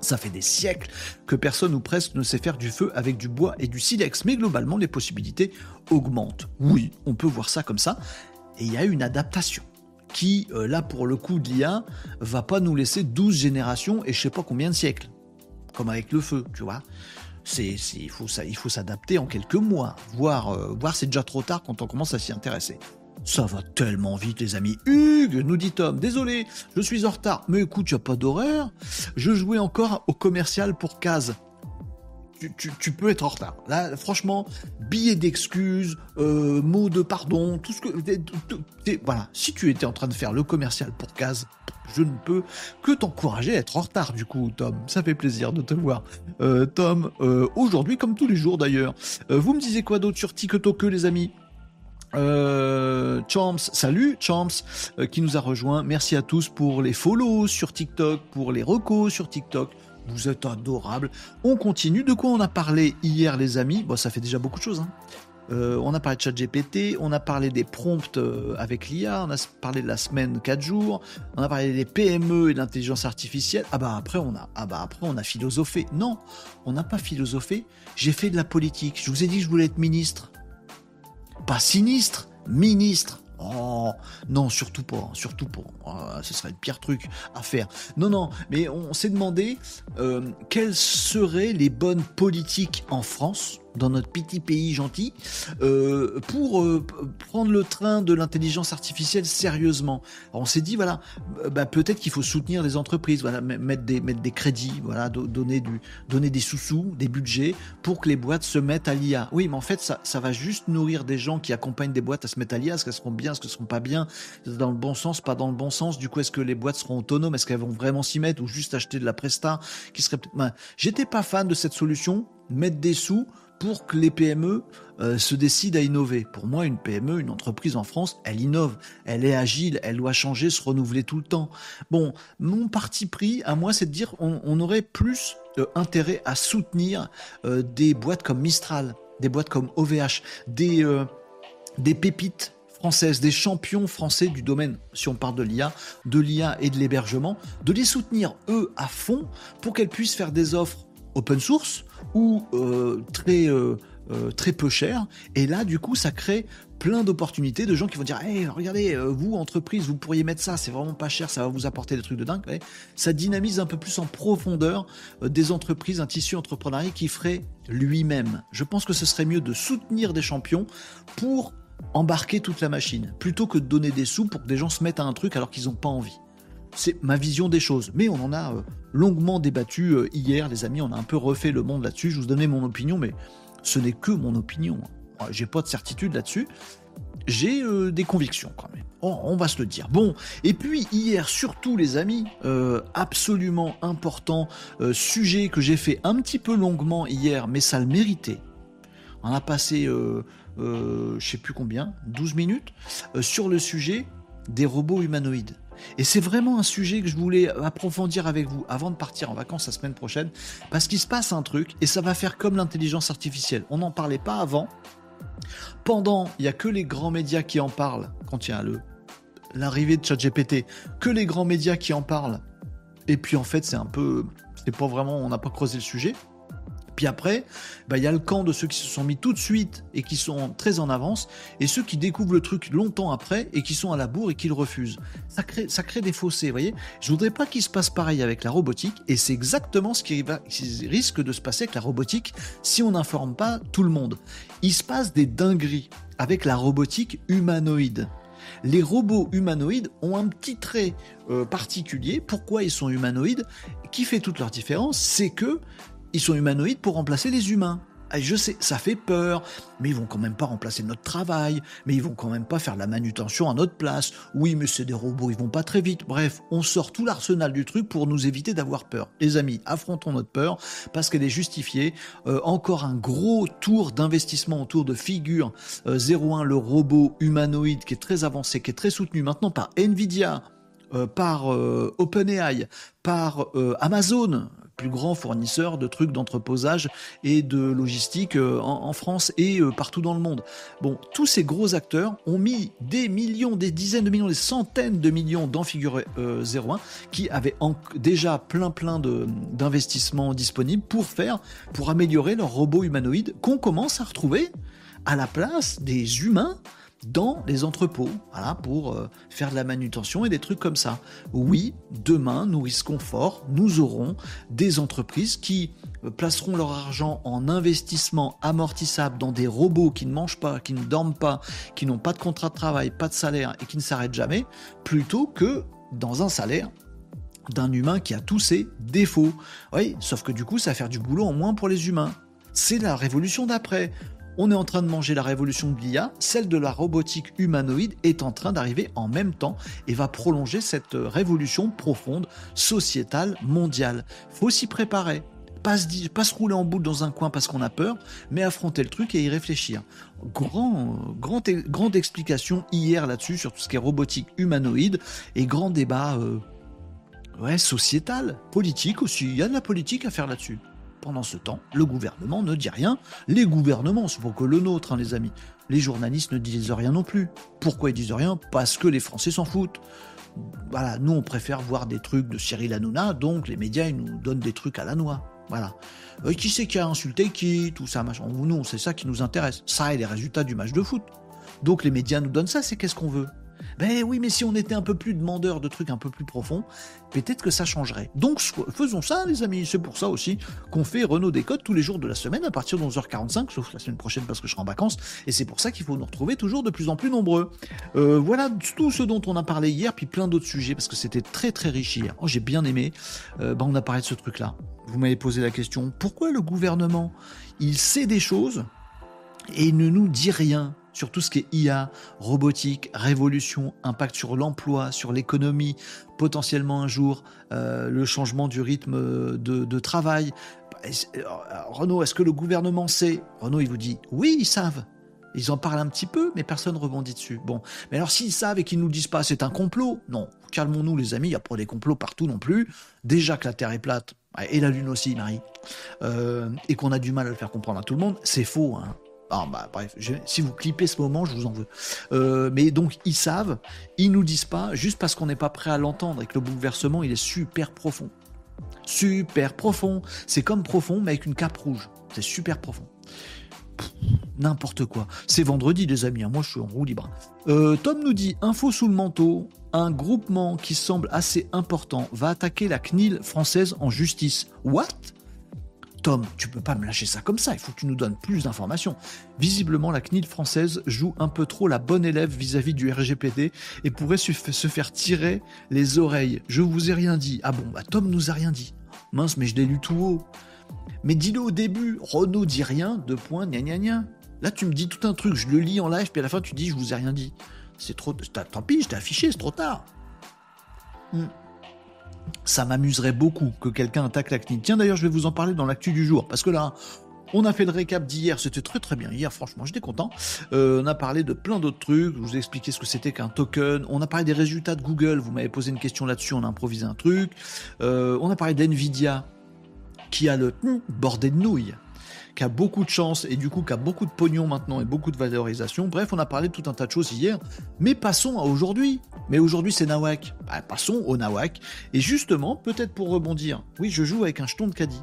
Ça fait des siècles que personne ou presque ne sait faire du feu avec du bois et du silex, mais globalement les possibilités augmentent. Oui, on peut voir ça comme ça. Et il y a une adaptation qui, euh, là pour le coup de l'IA, va pas nous laisser 12 générations et je sais pas combien de siècles. Comme avec le feu, tu vois. C'est, il faut, faut s'adapter en quelques mois, voire, euh, voire c'est déjà trop tard quand on commence à s'y intéresser. Ça va tellement vite, les amis. Hugues, nous dit Tom, désolé, je suis en retard. Mais écoute, tu pas d'horaire. Je jouais encore au commercial pour case. Tu, peux être en retard. Là, franchement, billet d'excuses, euh, mots de pardon, tout ce que. voilà, si tu étais en train de faire le commercial pour case, je ne peux que t'encourager à être en retard, du coup, Tom. Ça fait plaisir de te voir. Euh, Tom, euh, aujourd'hui, comme tous les jours d'ailleurs. vous me disiez quoi d'autre sur TikTok, les amis? Euh, Champs, salut Champs, euh, qui nous a rejoint. Merci à tous pour les follow sur TikTok, pour les recos sur TikTok. Vous êtes adorables. On continue. De quoi on a parlé hier, les amis? Bon, ça fait déjà beaucoup de choses. Hein. Euh, on a parlé de ChatGPT, on a parlé des prompts euh, avec l'IA, on a parlé de la semaine 4 jours, on a parlé des PME et de l'intelligence artificielle. Ah bah après on a, ah bah après on a philosophé. Non, on n'a pas philosophé. J'ai fait de la politique. Je vous ai dit que je voulais être ministre pas sinistre, ministre. Oh non, surtout pas, surtout pas. Oh, ce serait le pire truc à faire. Non, non, mais on s'est demandé euh, quelles seraient les bonnes politiques en France, dans notre petit pays gentil, euh, pour euh, prendre le train de l'intelligence artificielle sérieusement. on s'est dit voilà, bah, peut-être qu'il faut soutenir les entreprises, voilà, mettre des mettre des crédits, voilà, donner du donner des sous-sous, des budgets pour que les boîtes se mettent à l'IA. Oui, mais en fait ça ça va juste nourrir des gens qui accompagnent des boîtes à se mettre à l'IA, est-ce qu'elles seront bien, est-ce qu'elles seront pas bien, dans le bon sens, pas dans le bon sens. Du coup, est-ce que les boîtes seront autonomes, est-ce qu'elles vont vraiment s'y mettre ou juste acheter de la presta qui serait ben, j'étais pas fan de cette solution, mettre des sous pour que les PME euh, se décident à innover. Pour moi, une PME, une entreprise en France, elle innove, elle est agile, elle doit changer, se renouveler tout le temps. Bon, mon parti pris, à moi, c'est de dire on, aurait plus euh, intérêt à soutenir euh, des boîtes comme Mistral, des boîtes comme OVH, des, des pépites françaises, des champions français du domaine, si on parle de l'IA, de l'IA et de l'hébergement, de les soutenir eux à fond pour qu'elles puissent faire des offres open source euh, très, euh, euh, très peu cher. Et là, du coup, ça crée plein d'opportunités de gens qui vont dire hey, regardez, vous, entreprise, vous pourriez mettre ça, c'est vraiment pas cher, ça va vous apporter des trucs de dingue. Ça dynamise un peu plus en profondeur des entreprises, un tissu entrepreneurial qui ferait lui-même. Je pense que ce serait mieux de soutenir des champions pour embarquer toute la machine, plutôt que de donner des sous pour que des gens se mettent à un truc alors qu'ils n'ont pas envie. C'est ma vision des choses. Mais on en a longuement débattu euh, hier, les amis. On a un peu refait le monde là-dessus. Je vous donnais mon opinion, mais ce n'est que mon opinion. J'ai pas de certitude là-dessus. J'ai euh, des convictions quand même. Oh, on va se le dire. Bon, et puis hier, surtout les amis, absolument important, sujet que j'ai fait un petit peu longuement hier, mais ça le méritait. On a passé, je sais plus combien, 12 minutes, sur le sujet des robots humanoïdes. Et c'est vraiment un sujet que je voulais approfondir avec vous avant de partir en vacances la semaine prochaine, parce qu'il se passe un truc et ça va faire comme l'intelligence artificielle. On n'en parlait pas avant. Pendant, il n'y a que les grands médias qui en parlent, quand il y a le, l'arrivée de ChatGPT, que les grands médias qui en parlent. Et puis en fait, c'est un peu, c'est pas vraiment, on n'a pas creusé le sujet. Puis après, bah, il y a le camp de ceux qui se sont mis tout de suite et qui sont très en avance, et ceux qui découvrent le truc longtemps après et qui sont à la bourre et qui le refusent. Ça crée, des fossés, vous voyez. Je voudrais pas qu'il se passe pareil avec la robotique, et c'est exactement ce qui, risque de se passer avec la robotique si on n'informe pas tout le monde. Il se passe des dingueries avec la robotique humanoïde les robots humanoïdes ont un petit trait euh, particulier. Pourquoi ils sont humanoïdes? Qui fait toute leur différence C'est que ils sont humanoïdes pour remplacer les humains. Je sais, ça fait peur, mais ils vont quand même pas remplacer notre travail, mais ils vont quand même pas faire la manutention à notre place. Oui, mais c'est des robots, ils vont pas très vite. Bref, on sort tout l'arsenal du truc pour nous éviter d'avoir peur. Les amis, affrontons notre peur parce qu'elle est justifiée. Euh, encore un gros tour d'investissement autour de Figure 01, euh, le robot humanoïde qui est très avancé, qui est très soutenu maintenant par Nvidia. Euh, par OpenAI, par Amazon, plus grand fournisseur de trucs d'entreposage et de logistique euh, en, France et euh, partout dans le monde. Bon, tous ces gros acteurs ont mis des millions, des dizaines de millions, des centaines de millions dans Figure 01 euh, qui avaient déjà plein plein d'investissements disponibles pour faire, pour améliorer leurs robots humanoïdes qu'on commence à retrouver à la place des humains dans les entrepôts, pour euh, faire de la manutention et des trucs comme ça. Oui, demain, nous risquons fort, nous aurons des entreprises qui euh, placeront leur argent en investissement amortissable dans des robots qui ne mangent pas, qui ne dorment pas, qui n'ont pas de contrat de travail, pas de salaire et qui ne s'arrêtent jamais, plutôt que dans un salaire d'un humain qui a tous ses défauts. Oui, sauf que du coup, ça va faire du boulot en moins pour les humains. C'est la révolution d'après on est en train de manger la révolution de l'IA, celle de la robotique humanoïde est en train d'arriver en même temps et va prolonger cette révolution profonde, sociétale, mondiale. Faut s'y préparer. Pas se, rouler en boule dans un coin parce qu'on a peur, mais affronter le truc et y réfléchir. Grand, grand, grande explication hier là-dessus sur tout ce qui est robotique humanoïde et grand débat euh, ouais, sociétal, politique aussi. Il y a de la politique à faire là-dessus. Pendant ce temps, le gouvernement ne dit rien. Les gouvernements, pour que le nôtre, hein, les amis. Les journalistes ne disent rien non plus. Pourquoi ils disent rien? Parce que les Français s'en foutent. Voilà, nous on préfère voir des trucs de Cyril Hanouna, donc les médias ils nous donnent des trucs à la noix. Voilà. Euh, qui c'est qui a insulté qui Tout ça, machin. Nous, c'est ça qui nous intéresse. Ça et les résultats du match de foot. Donc les médias nous donnent ça, c'est qu'est-ce qu'on veut? Ben oui, mais si on était un peu plus demandeur de trucs un peu plus profonds, peut-être que ça changerait. Donc faisons ça, les amis. C'est pour ça aussi qu'on fait Renault Décode tous les jours de la semaine à partir de 11h45, sauf la semaine prochaine parce que je serai en vacances. Et c'est pour ça qu'il faut nous retrouver toujours de plus en plus nombreux. Euh, voilà tout ce dont on a parlé hier, puis plein d'autres sujets parce que c'était très très riche hier. Oh, j'ai bien aimé. Euh, ben, on a parlé de ce truc-là. Vous m'avez posé la question pourquoi le gouvernement il sait des choses et ne nous dit rien? Sur tout ce qui est IA, robotique, révolution, impact sur l'emploi, sur l'économie, potentiellement un jour euh, le changement du rythme de, travail. Renault, est-ce que le gouvernement sait? Renault, il vous dit oui, ils savent. Ils en parlent un petit peu, mais personne ne rebondit dessus. Bon, mais alors s'ils savent et qu'ils nous disent pas c'est un complot, non, calmons-nous les amis, il n'y a pas des complots partout non plus. Déjà que la Terre est plate, et la Lune aussi, Marie, euh, et qu'on a du mal à le faire comprendre à tout le monde, c'est faux. Hein. Ah, bah, bref, si vous clippez ce moment, je vous en veux. Euh, mais donc, ils savent, ils nous disent pas, juste parce qu'on n'est pas prêt à l'entendre et que le bouleversement, il est super profond. Super profond. C'est comme profond, mais avec une cape rouge. C'est super profond. N'importe quoi. C'est vendredi, les amis. Hein. Moi, je suis en roue libre. Euh, Tom nous dit Info sous le manteau. Un groupement qui semble assez important va attaquer la CNIL française en justice. What? Tom, tu peux pas me lâcher ça comme ça, il faut que tu nous donnes plus d'informations. Visiblement, la CNIL française joue un peu trop la bonne élève vis-à-vis du RGPD et pourrait se faire tirer les oreilles. Je vous ai rien dit. Ah bon, bah Tom nous a rien dit. Mince, mais je l'ai lu tout haut. Mais dis-le au début, Renaud dit rien, deux points, gna gna gna. Là, tu me dis tout un truc, je le lis en live, puis à la fin, tu dis, je vous ai rien dit. C'est trop. Tant pis, je t'ai affiché, c'est trop tard. Hmm ça m'amuserait beaucoup que quelqu'un attaque la CNIL. Tiens, d'ailleurs, je vais vous en parler dans l'actu du jour, parce que là, on a fait le récap d'hier, c'était très très bien. Hier, franchement, j'étais content. Euh, on a parlé de plein d'autres trucs. Je vous ai expliqué ce que c'était qu'un token. On a parlé des résultats de Google. Vous m'avez posé une question là-dessus. On a improvisé un truc. Euh, on a parlé d'NVIDIA qui a le bordé de nouilles qui a beaucoup de chance et du coup qui a beaucoup de pognon maintenant et beaucoup de valorisation. Bref, on a parlé de tout un tas de choses hier, mais passons à aujourd'hui. Mais aujourd'hui c'est Nawak. Bah, passons au Nawak. Et justement, peut-être pour rebondir, oui, je joue avec un jeton de caddie.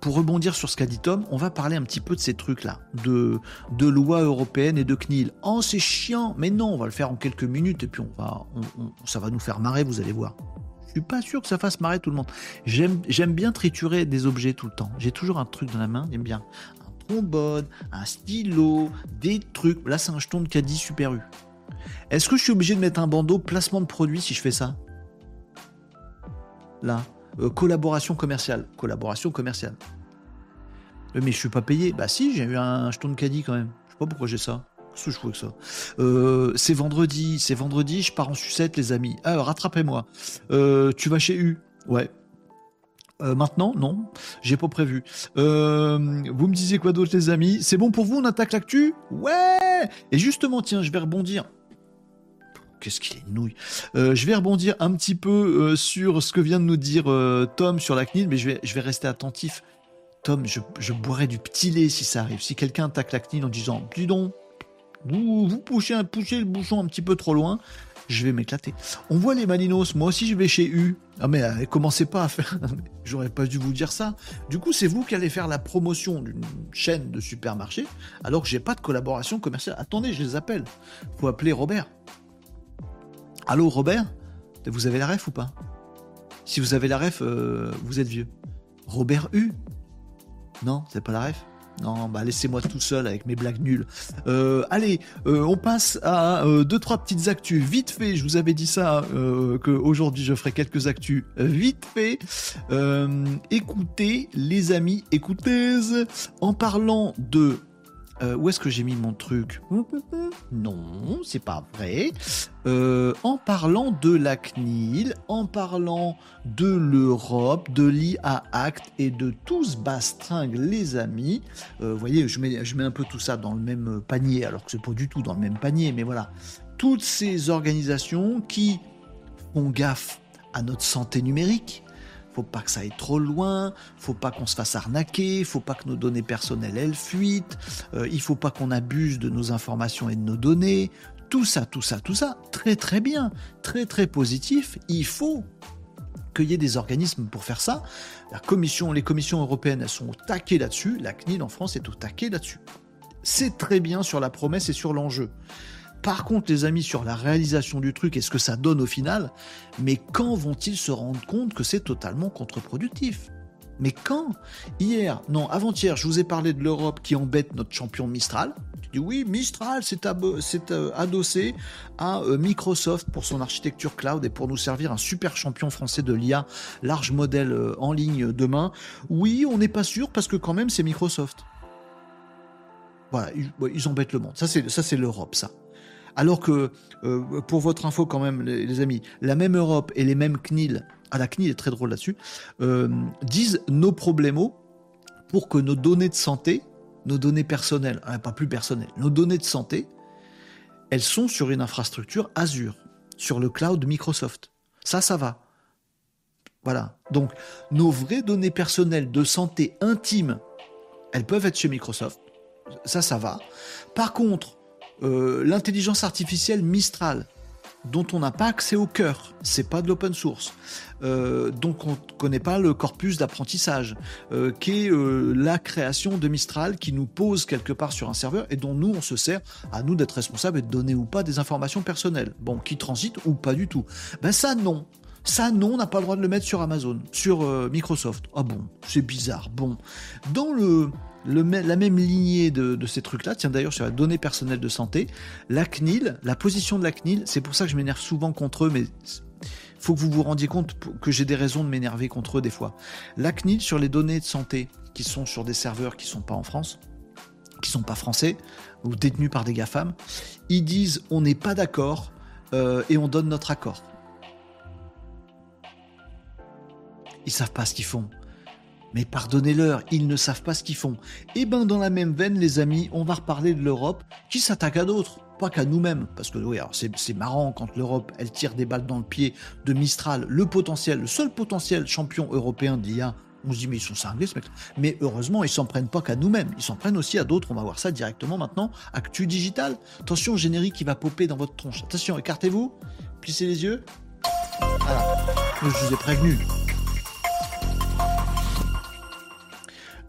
Pour rebondir sur ce qu'a dit Tom, on va parler un petit peu de ces trucs-là, de, de loi européenne et de CNIL. Oh, c'est chiant, mais non, on va le faire en quelques minutes et puis on va, ça va nous faire marrer, vous allez voir. Je suis pas sûr que ça fasse marrer tout le monde. J'aime bien triturer des objets tout le temps. J'ai toujours un truc dans la main, j'aime bien. Un trombone, un stylo, des trucs. Là, c'est un jeton de caddie Super. Est-ce que je suis obligé de mettre un bandeau placement de produit si je fais ça? Là. Euh, collaboration commerciale. Collaboration commerciale. Euh, mais je suis pas payé. Bah si, j'ai eu un jeton de caddie quand même. Je sais pas pourquoi j'ai ça. Je que ça euh, C'est vendredi, c'est vendredi, je pars en sucette, les amis. Alors, rattrapez-moi. Euh, tu vas chez U Ouais. Euh, maintenant, non, j'ai pas prévu. vous me disiez quoi d'autre, les amis? C'est bon pour vous On attaque l'actu? Ouais Et justement, tiens, je vais rebondir. Qu'est-ce qu'il est nouille. je vais rebondir un petit peu sur ce que vient de nous dire Tom sur la CNIL, mais je vais, je vais rester attentif. Tom, je, je boirai du petit lait si ça arrive. Si quelqu'un attaque la CNIL en disant, dis donc, vous, vous poussez, le bouchon un petit peu trop loin, je vais m'éclater. On voit les Malinos, moi aussi je vais chez U. Ah mais euh, commencez pas à faire... [LAUGHS] J'aurais pas dû vous dire ça. Du coup, c'est vous qui allez faire la promotion d'une chaîne de supermarché, alors que j'ai pas de collaboration commerciale. Attendez, je les appelle. Faut appeler Robert. Allô Robert? Vous avez la ref ou pas? Si vous avez la ref, euh, vous êtes vieux. Robert U? Non, c'est pas la ref? Non, bah laissez-moi tout seul avec mes blagues nulles. Euh, allez, euh, on passe à euh, deux trois petites actus vite fait. Je vous avais dit ça que aujourd'hui je ferai quelques actus vite fait. écoutez, les amis, écoutez. En parlant de euh, où est-ce que j'ai mis mon truc [LAUGHS] Non, c'est pas vrai. Euh, en parlant de la CNIL, en parlant de l'Europe, de l'IA Act et de tout ce bastringue, les amis, euh, vous voyez, je mets, je mets un peu tout ça dans le même panier, alors que c'est pas du tout dans le même panier, mais voilà. Toutes ces organisations qui font gaffe à notre santé numérique, faut pas que ça aille trop loin, faut pas qu'on se fasse arnaquer, faut pas que nos données personnelles elles fuitent, euh, il faut pas qu'on abuse de nos informations et de nos données. Tout ça, tout ça, tout ça, très très bien, très très positif. Il faut qu'il y ait des organismes pour faire ça. La commission, les commissions européennes, elles sont au taquet là-dessus. La CNIL en France est au taquet là-dessus. C'est très bien sur la promesse et sur l'enjeu. Par contre, les amis, sur la réalisation du truc et ce que ça donne au final, mais quand vont-ils se rendre compte que c'est totalement contre-productif? Mais quand? Hier, non, avant-hier, je vous ai parlé de l'Europe qui embête notre champion Mistral. Tu dis oui, Mistral s'est euh, adossé à euh, Microsoft pour son architecture cloud et pour nous servir un super champion français de l'IA, large modèle euh, en ligne demain. Oui, on n'est pas sûr parce que quand même c'est Microsoft. Voilà, ils, embêtent le monde. C'est ça c'est l'Europe, ça. Alors que, pour votre info quand même, les, amis, la même Europe et les mêmes CNIL à la CNIL est très drôle là-dessus, euh, disent nos problèmes pour que nos données de santé, nos données personnelles, hein, pas plus personnelles, nos données de santé, elles sont sur une infrastructure Azure, sur le cloud Microsoft. Ça, ça va. Voilà. Donc, nos vraies données personnelles de santé intimes, elles peuvent être chez Microsoft. Ça, ça va. Par contre, euh, l'intelligence artificielle Mistral, dont on n'a pas accès au cœur, c'est pas de l'open source, euh, donc on ne connaît pas le corpus d'apprentissage, euh, qui est euh, la création de Mistral qui nous pose quelque part sur un serveur et dont nous on se sert à nous d'être responsables et de donner ou pas des informations personnelles, bon, qui transitent ou pas du tout. Ben ça non, ça, non, on n'a pas le droit de le mettre sur Amazon, sur Microsoft. Ah bon, c'est bizarre. Bon, dans le, la même lignée de, ces trucs-là, tiens d'ailleurs sur la donnée personnelle de santé, la CNIL, la position de la CNIL, c'est pour ça que je m'énerve souvent contre eux, mais faut que vous vous rendiez compte que j'ai des raisons de m'énerver contre eux des fois. La CNIL sur les données de santé qui sont sur des serveurs qui sont pas en France, qui sont pas français ou détenus par des GAFAM, ils disent on n'est pas d'accord euh, et on donne notre accord. Ils savent pas ce qu'ils font. Mais pardonnez-leur, ils ne savent pas ce qu'ils font. Et eh ben dans la même veine, les amis, on va reparler de l'Europe qui s'attaque à d'autres, pas qu'à nous-mêmes. Parce que oui, alors c'est marrant quand l'Europe, elle tire des balles dans le pied de Mistral, le potentiel, le seul potentiel champion européen d'IA. On se dit mais ils sont cinglés ce mec. Mais heureusement, ils s'en prennent pas qu'à nous-mêmes, ils s'en prennent aussi à d'autres. On va voir ça directement maintenant. Actu digital. Attention, générique qui va popper dans votre tronche. Attention, écartez-vous, plissez les yeux. Voilà. Je vous ai prévenu.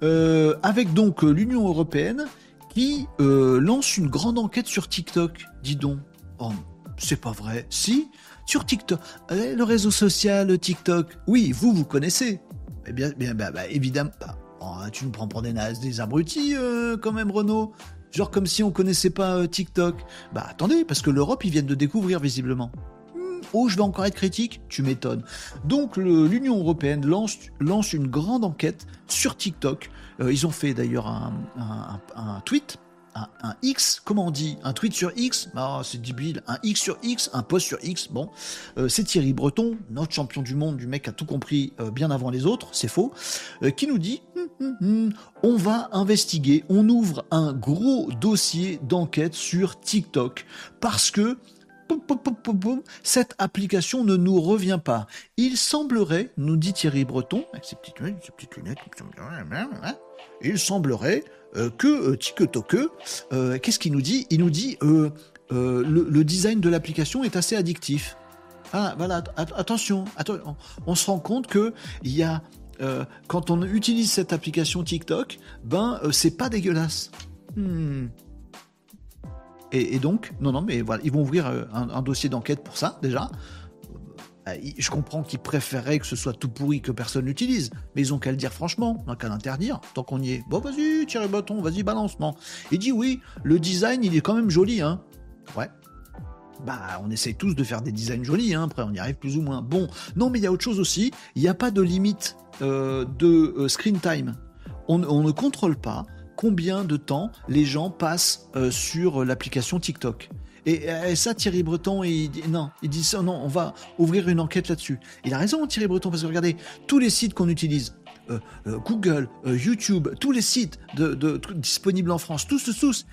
Euh, avec donc euh, l'Union européenne qui euh, lance une grande enquête sur TikTok. Dis donc, oh, c'est pas vrai. Si, sur TikTok, le réseau social TikTok. Oui, vous vous connaissez. Eh bien, bah, bah, évidemment. Bah, oh, tu nous prends pour des nazes, des abrutis quand même, Renault. Genre comme si on connaissait pas TikTok. Bah attendez, parce que l'Europe, ils viennent de découvrir visiblement. Oh, je vais encore être critique Tu m'étonnes. Donc l'Union européenne lance, une grande enquête sur TikTok. Euh, ils ont fait d'ailleurs un, tweet un, X, comment on dit? Un tweet sur X? Ah, C'est débile. Un X sur X, un post sur X. Bon, euh, c'est Thierry Breton, notre champion du monde, du mec a tout compris euh, bien avant les autres, c'est faux, qui nous dit hum, hum, hum, on va investiguer, on ouvre un gros dossier d'enquête sur TikTok parce que cette application ne nous revient pas. Il semblerait, nous dit Thierry Breton, avec ses petites lunettes, il semblerait euh, que euh, TikTok, euh, qu'est-ce qu'il nous dit? Il nous dit le, design de l'application est assez addictif. Ah, voilà, attention, on, se rend compte que il y a quand on utilise cette application TikTok, ben c'est pas dégueulasse. Hmm. Et, donc, non, non, mais voilà, ils vont ouvrir euh, un, dossier d'enquête pour ça, déjà. Euh, je comprends qu'ils préféreraient que ce soit tout pourri que personne n'utilise, mais ils ont qu'à le dire franchement, on qu'à l'interdire, tant qu'on y est. Bon, vas-y, tire le bâton, vas-y, balance, non. Il dit oui, le design, il est quand même joli, hein. Ouais. Bah, on essaye tous de faire des designs jolis, hein, après on y arrive plus ou moins. Bon, non, mais il y a autre chose aussi, il n'y a pas de limite euh, de screen time. On ne contrôle pas combien de temps les gens passent euh, sur l'application TikTok. Et, ça, Thierry Breton, il dit, non, il dit ça, non, on va ouvrir une enquête là-dessus. Il a raison, Thierry Breton, parce que regardez, tous les sites qu'on utilise, euh, euh, Google, YouTube, tous les sites disponibles en France, tous, tous, tous,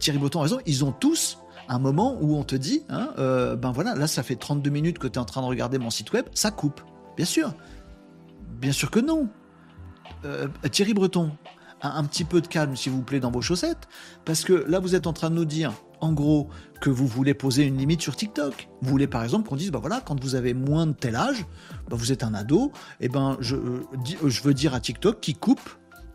Thierry Breton a raison, ils ont tous un moment où on te dit, hein, ben voilà, là ça fait 32 minutes que tu es en train de regarder mon site web, ça coupe. Bien sûr. Bien sûr que non. Thierry Breton, un, petit peu de calme, s'il vous plaît, dans vos chaussettes, parce que là, vous êtes en train de nous dire, en gros, que vous voulez poser une limite sur TikTok. Vous voulez par exemple qu'on dise, bah voilà, quand vous avez moins de tel âge, bah vous êtes un ado, et ben je, euh, euh, je veux dire à TikTok qui coupe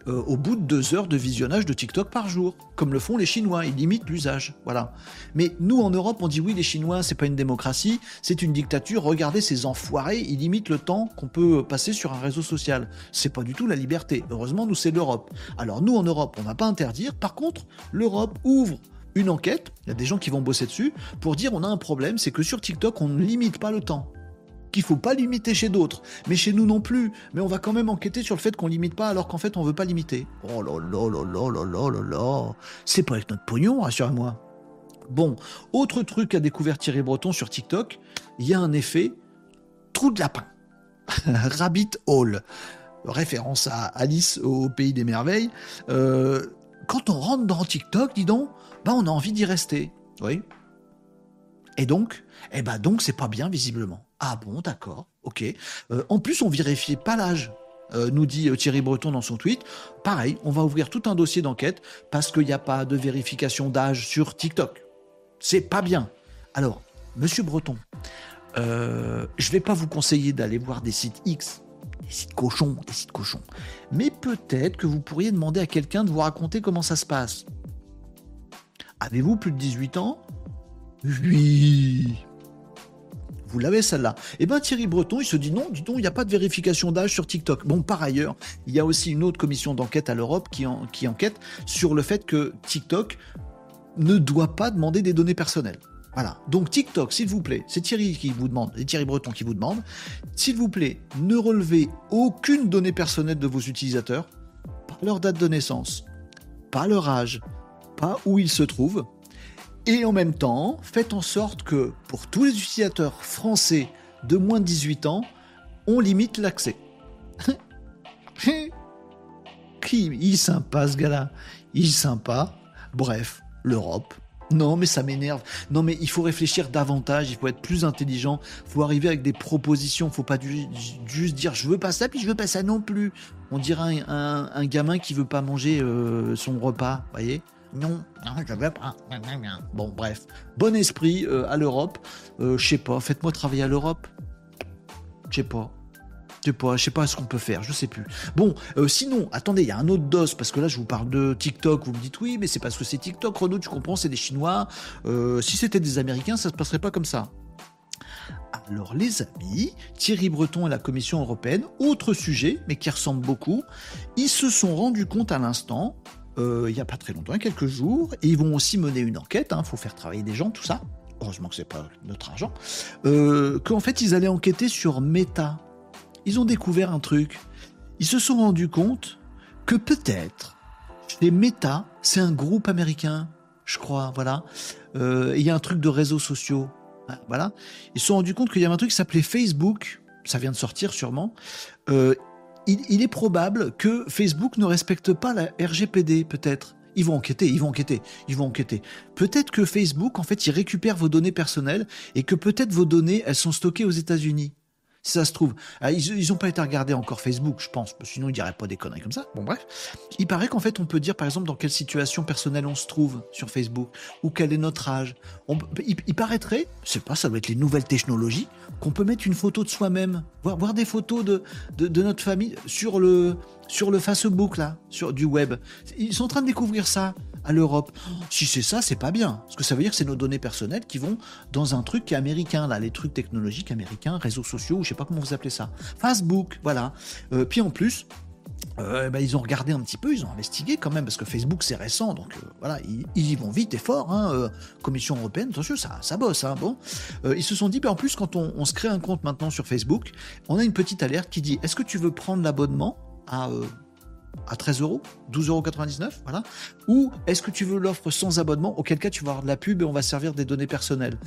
euh, au bout de deux heures de visionnage de TikTok par jour, comme le font les Chinois. Ils limitent l'usage, voilà. Mais nous, en Europe, on dit oui, les Chinois, c'est pas une démocratie, c'est une dictature. Regardez ces enfoirés, ils limitent le temps qu'on peut passer sur un réseau social. C'est pas du tout la liberté. Heureusement, nous, c'est l'Europe. Alors nous, en Europe, on va pas interdire. Par contre, l'Europe ouvre une enquête, il y a des gens qui vont bosser dessus, pour dire on a un problème, c'est que sur TikTok, on ne limite pas le temps qu'il faut pas limiter chez d'autres, mais chez nous non plus. Mais on va quand même enquêter sur le fait qu'on limite pas alors qu'en fait on veut pas limiter. Oh là là là là là là là là. C'est pas avec notre pognon, rassurez-moi. Bon, autre truc qu'a découvert Thierry Breton sur TikTok, il y a un effet trou de lapin. [LAUGHS] Rabbit Hole. Référence à Alice au pays des merveilles. Euh, quand on rentre dans TikTok, dis donc, bah on a envie d'y rester. Oui. Et donc, eh ben donc c'est pas bien visiblement. Ah bon, d'accord, ok. Euh, en plus, on vérifiait pas l'âge. Euh, nous dit euh, Thierry Breton dans son tweet. Pareil, on va ouvrir tout un dossier d'enquête parce qu'il n'y a pas de vérification d'âge sur TikTok. C'est pas bien. Alors, monsieur Breton, je vais pas vous conseiller d'aller voir des sites X, des sites cochons, des sites cochons. Mais peut-être que vous pourriez demander à quelqu'un de vous raconter comment ça se passe. Avez-vous plus de 18 ans? Oui. Vous l'avez celle-là. Eh bien Thierry Breton, il se dit non, dis donc, il n'y a pas de vérification d'âge sur TikTok. Bon, par ailleurs, il y a aussi une autre commission d'enquête à l'Europe qui, qui enquête sur le fait que TikTok ne doit pas demander des données personnelles. Voilà. Donc TikTok, s'il vous plaît, c'est Thierry qui vous demande, et Thierry Breton qui vous demande, s'il vous plaît, ne relevez aucune donnée personnelle de vos utilisateurs, pas leur date de naissance, pas leur âge, pas où ils se trouvent, et en même temps, faites en sorte que pour tous les utilisateurs français de moins de 18 ans, on limite l'accès. [LAUGHS] il est sympa ce gars-là. Il est sympa. Bref, l'Europe. Non, mais ça m'énerve. Non, mais il faut réfléchir davantage. Il faut être plus intelligent. Il faut arriver avec des propositions. Il ne faut pas juste dire je veux pas ça, puis je veux pas ça non plus. On dirait un, gamin qui veut pas manger euh, son repas. Voyez? Non, non, je veux pas. Bon, bref. Bon esprit euh, à l'Europe. Euh, je sais pas, faites-moi travailler à l'Europe. Je sais pas. Je sais pas, je sais pas ce qu'on peut faire, je sais plus. Bon, euh, sinon, attendez, il y a un autre dos, parce que là, je vous parle de TikTok, vous me dites oui, mais c'est parce que c'est TikTok, Renaud, tu comprends, c'est des Chinois. si c'était des Américains, ça se passerait pas comme ça. Alors les amis, Thierry Breton et la Commission européenne, autre sujet, mais qui ressemble beaucoup, ils se sont rendus compte à l'instant euh, il n'y a pas très longtemps, quelques jours, et ils vont aussi mener une enquête, il hein, faut faire travailler des gens, tout ça. Heureusement que c'est pas notre argent. Euh, Qu'en fait, ils allaient enquêter sur Meta. Ils ont découvert un truc. Ils se sont rendus compte que peut-être chez Meta, c'est un groupe américain, je crois, voilà. Euh, il y a un truc de réseaux sociaux, hein, voilà. Ils se sont rendus compte qu'il y avait un truc qui s'appelait Facebook. Ça vient de sortir sûrement. Euh, il, est probable que Facebook ne respecte pas la RGPD, peut-être. Ils vont enquêter, ils vont enquêter, ils vont enquêter. Peut-être que Facebook, en fait, il récupère vos données personnelles et que peut-être vos données, elles sont stockées aux États-Unis si ça se trouve. Ah, ils n'ont pas été regardés encore Facebook, je pense, sinon ils diraient pas des conneries comme ça. Bon, bref. Il paraît qu'en fait, on peut dire, par exemple, dans quelle situation personnelle on se trouve sur Facebook, ou quel est notre âge. il, paraîtrait, je sais pas, ça doit être les nouvelles technologies, qu'on peut mettre une photo de soi-même, voir, des photos de, notre famille sur le, Facebook, là, sur du web. Ils sont en train de découvrir ça à l'Europe. Si c'est ça, c'est pas bien. Parce que ça veut dire c'est nos données personnelles qui vont dans un truc qui est américain, là, les trucs technologiques américains, réseaux sociaux, ou je sais pas comment vous appelez ça. Facebook, voilà. Euh, puis en plus, euh, bah, ils ont regardé un petit peu, ils ont investigué quand même, parce que Facebook c'est récent, donc euh, voilà, ils, y vont vite et fort. Hein, Commission européenne, attention, ça, ça bosse. Hein, bon, ils se sont dit, bah, en plus, quand on, on, se crée un compte maintenant sur Facebook, on a une petite alerte qui dit, est-ce que tu veux prendre l'abonnement à à 13 euros, 12,99 euros, voilà. Ou est-ce que tu veux l'offre sans abonnement, auquel cas tu vas avoir de la pub et on va servir des données personnelles.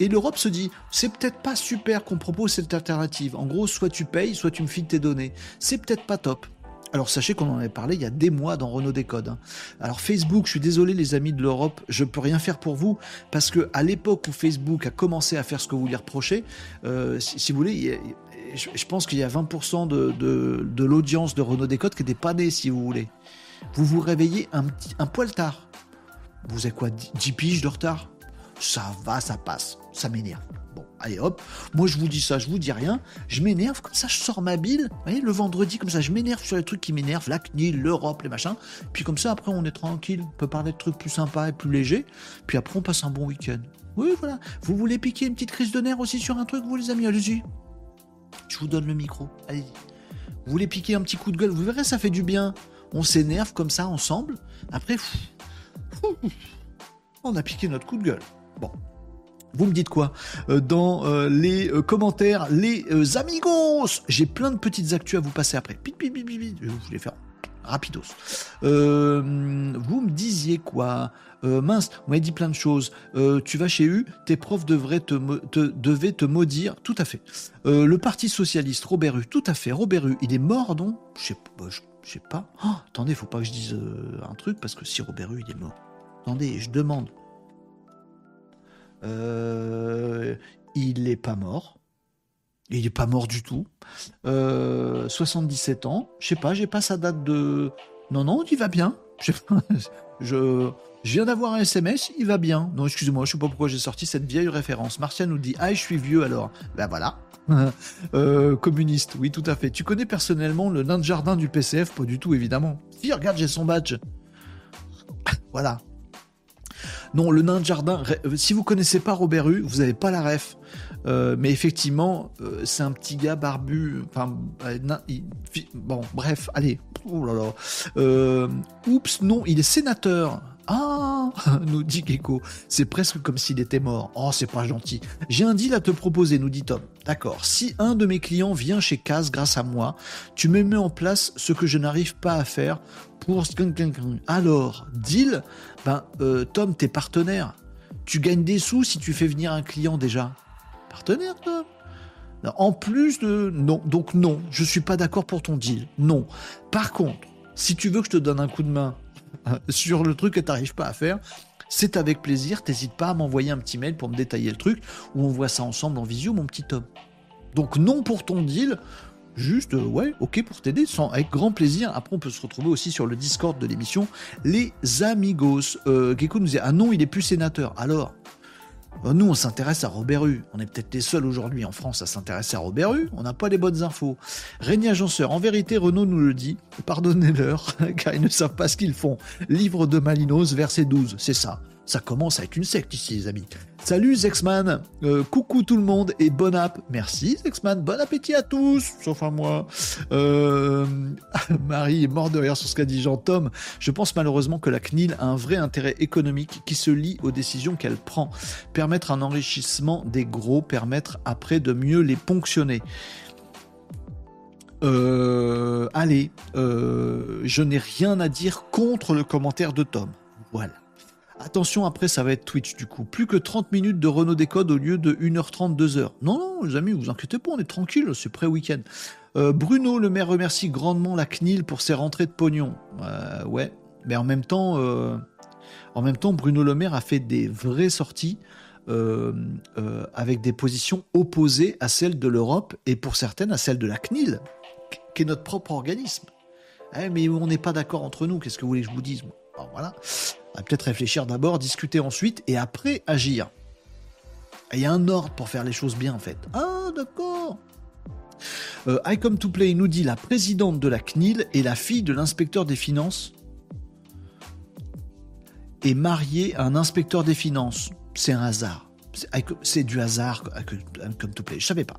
Et l'Europe se dit, c'est peut-être pas super qu'on propose cette alternative. En gros, soit tu payes, soit tu me files tes données. C'est peut-être pas top. Alors sachez qu'on en avait parlé il y a des mois dans Renault Décode. Hein. Alors Facebook, je suis désolé les amis de l'Europe, je peux rien faire pour vous parce que à l'époque où Facebook a commencé à faire ce que vous lui reprochez, euh, si, vous voulez, je, pense qu'il y a 20% de, l'audience de Renault Décode qui n'était pas née, si vous voulez. Vous vous réveillez un, un poil tard. Vous avez quoi 10 piges de retard? Ça va, ça passe, ça m'énerve. Bon, allez hop, moi je vous dis ça, je vous dis rien, je m'énerve, comme ça je sors ma bile, vous voyez, le vendredi, comme ça je m'énerve sur les trucs qui m'énervent, la CNIL, l'Europe, les machins, puis comme ça après on est tranquille, on peut parler de trucs plus sympas et plus légers, puis après on passe un bon week-end. Oui, voilà. Vous voulez piquer une petite crise de nerfs aussi sur un truc, vous les amis, allez-y. Je vous donne le micro, allez-y. Vous voulez piquer un petit coup de gueule, vous verrez, ça fait du bien. On s'énerve comme ça ensemble, après, on a piqué notre coup de gueule. Vous me dites quoi euh, dans euh, les euh, commentaires, les amigos? J'ai plein de petites actus à vous passer après. Pit, Je vais faire rapidos. vous me disiez quoi? Mince, vous m'avez dit plein de choses. tu vas chez U, tes profs devraient te, devaient te maudire. Tout à fait. le Parti Socialiste, Robert U, tout à fait. Robert U, il est mort, non Je sais pas. Je sais pas. Oh, attendez, faut pas que je dise un truc, parce que si Robert U, il est mort. Attendez, je demande. Euh, il n'est pas mort. Il n'est pas mort du tout. 77 euh, ans. Je sais pas, j'ai pas sa date de. Non, non, il va bien. [LAUGHS] Je, viens d'avoir un SMS, il va bien. Non, excusez-moi, je sais pas pourquoi j'ai sorti cette vieille référence. Martial nous dit Ah, je suis vieux alors. Ben voilà. [LAUGHS] Euh, communiste, oui, tout à fait. Tu connais personnellement le nain de jardin du PCF Pas du tout, évidemment. Si, regarde, j'ai son badge. [LAUGHS] voilà. Non, le nain de jardin, euh, si vous connaissez pas Robert Hue, vous n'avez pas la ref. Euh, mais effectivement, euh, c'est un petit gars barbu. Enfin, bon, bref, allez. Oh là là. oups, non, il est sénateur. Ah, [LAUGHS] nous dit Gecko, c'est presque comme s'il était mort. Oh, c'est pas gentil. J'ai un deal à te proposer, nous dit Tom. D'accord, si un de mes clients vient chez Kaz grâce à moi, tu me mets en place ce que je n'arrive pas à faire pour... Alors, deal, ben, euh, Tom, t'es partenaire. Tu gagnes des sous si tu fais venir un client déjà. Partenaire, Tom? En plus de... Non, donc non, je suis pas d'accord pour ton deal. Non. Par contre, si tu veux que je te donne un coup de main sur le truc que tu n'arrives pas à faire, c'est avec plaisir. T'hésites pas à m'envoyer un petit mail pour me détailler le truc, ou on voit ça ensemble en visio, mon petit homme. Donc non pour ton deal, juste euh, ouais, ok pour t'aider, sans avec grand plaisir. Après, on peut se retrouver aussi sur le Discord de l'émission, les amigos. Euh, Gecko nous dit ah non, il est plus sénateur. Alors, euh, nous, on s'intéresse à Robert Hue. On est peut-être les seuls aujourd'hui en France à s'intéresser à Robert Hue. On n'a pas les bonnes infos. Régnier Agenceur, en vérité, Renault nous le dit. Pardonnez-leur, [LAUGHS] car ils ne savent pas ce qu'ils font. Livre de Malinos, verset 12. C'est ça. Ça commence à être une secte ici, les amis. Salut Zexman, euh, coucou tout le monde et bon app. Merci Zexman, bon appétit à tous, sauf à moi. Euh, [LAUGHS] Marie est morte de rire sur ce qu'a dit Jean-Tom. Je pense malheureusement que la CNIL a un vrai intérêt économique qui se lie aux décisions qu'elle prend. Permettre un enrichissement des gros, permettre après de mieux les ponctionner. Euh, allez, je n'ai rien à dire contre le commentaire de Tom. Voilà. Attention, après, ça va être Twitch du coup. Plus que 30 minutes de Renault Décode au lieu de 1h30, 2h. Non, non, les amis, vous inquiétez pas, on est tranquille, c'est pré-week-end. Euh, Bruno, le maire, remercie grandement la CNIL pour ses rentrées de pognon. Euh, ouais, mais en même temps, euh, en même temps, Bruno Le Maire a fait des vraies sorties avec des positions opposées à celles de l'Europe et pour certaines à celles de la CNIL, qui est notre propre organisme. Eh, mais on n'est pas d'accord entre nous, qu'est-ce que vous voulez que je vous dise voilà peut-être réfléchir d'abord, discuter ensuite et après agir. Il y a un ordre pour faire les choses bien en fait. Ah d'accord. Euh, I Come to Play nous dit la présidente de la CNIL et la fille de l'inspecteur des finances est mariée à un inspecteur des finances. C'est un hasard. C'est du hasard, comme tout plaît. Je savais pas.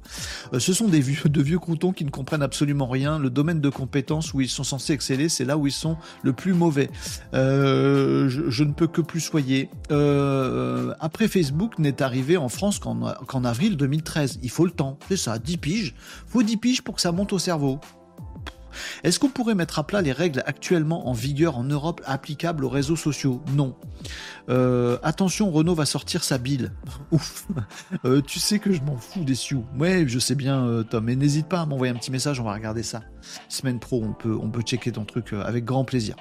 Euh, ce sont des vieux, de vieux croutons qui ne comprennent absolument rien. Le domaine de compétences où ils sont censés exceller, c'est là où ils sont le plus mauvais. Euh, je, ne peux que plus soyer. Euh, après, Facebook n'est arrivé en France qu'en avril 2013. Il faut le temps. C'est ça, 10 piges. Faut 10 piges pour que ça monte au cerveau. Est-ce qu'on pourrait mettre à plat les règles actuellement en vigueur en Europe applicables aux réseaux sociaux? Non. Euh, attention, Renault va sortir sa bile. [LAUGHS] Ouf. Euh, tu sais que je m'en fous des sioux. Ouais, je sais bien, euh, Tom. Mais n'hésite pas à m'envoyer un petit message, on va regarder ça. Semaine pro, on peut, on peut checker ton truc avec grand plaisir.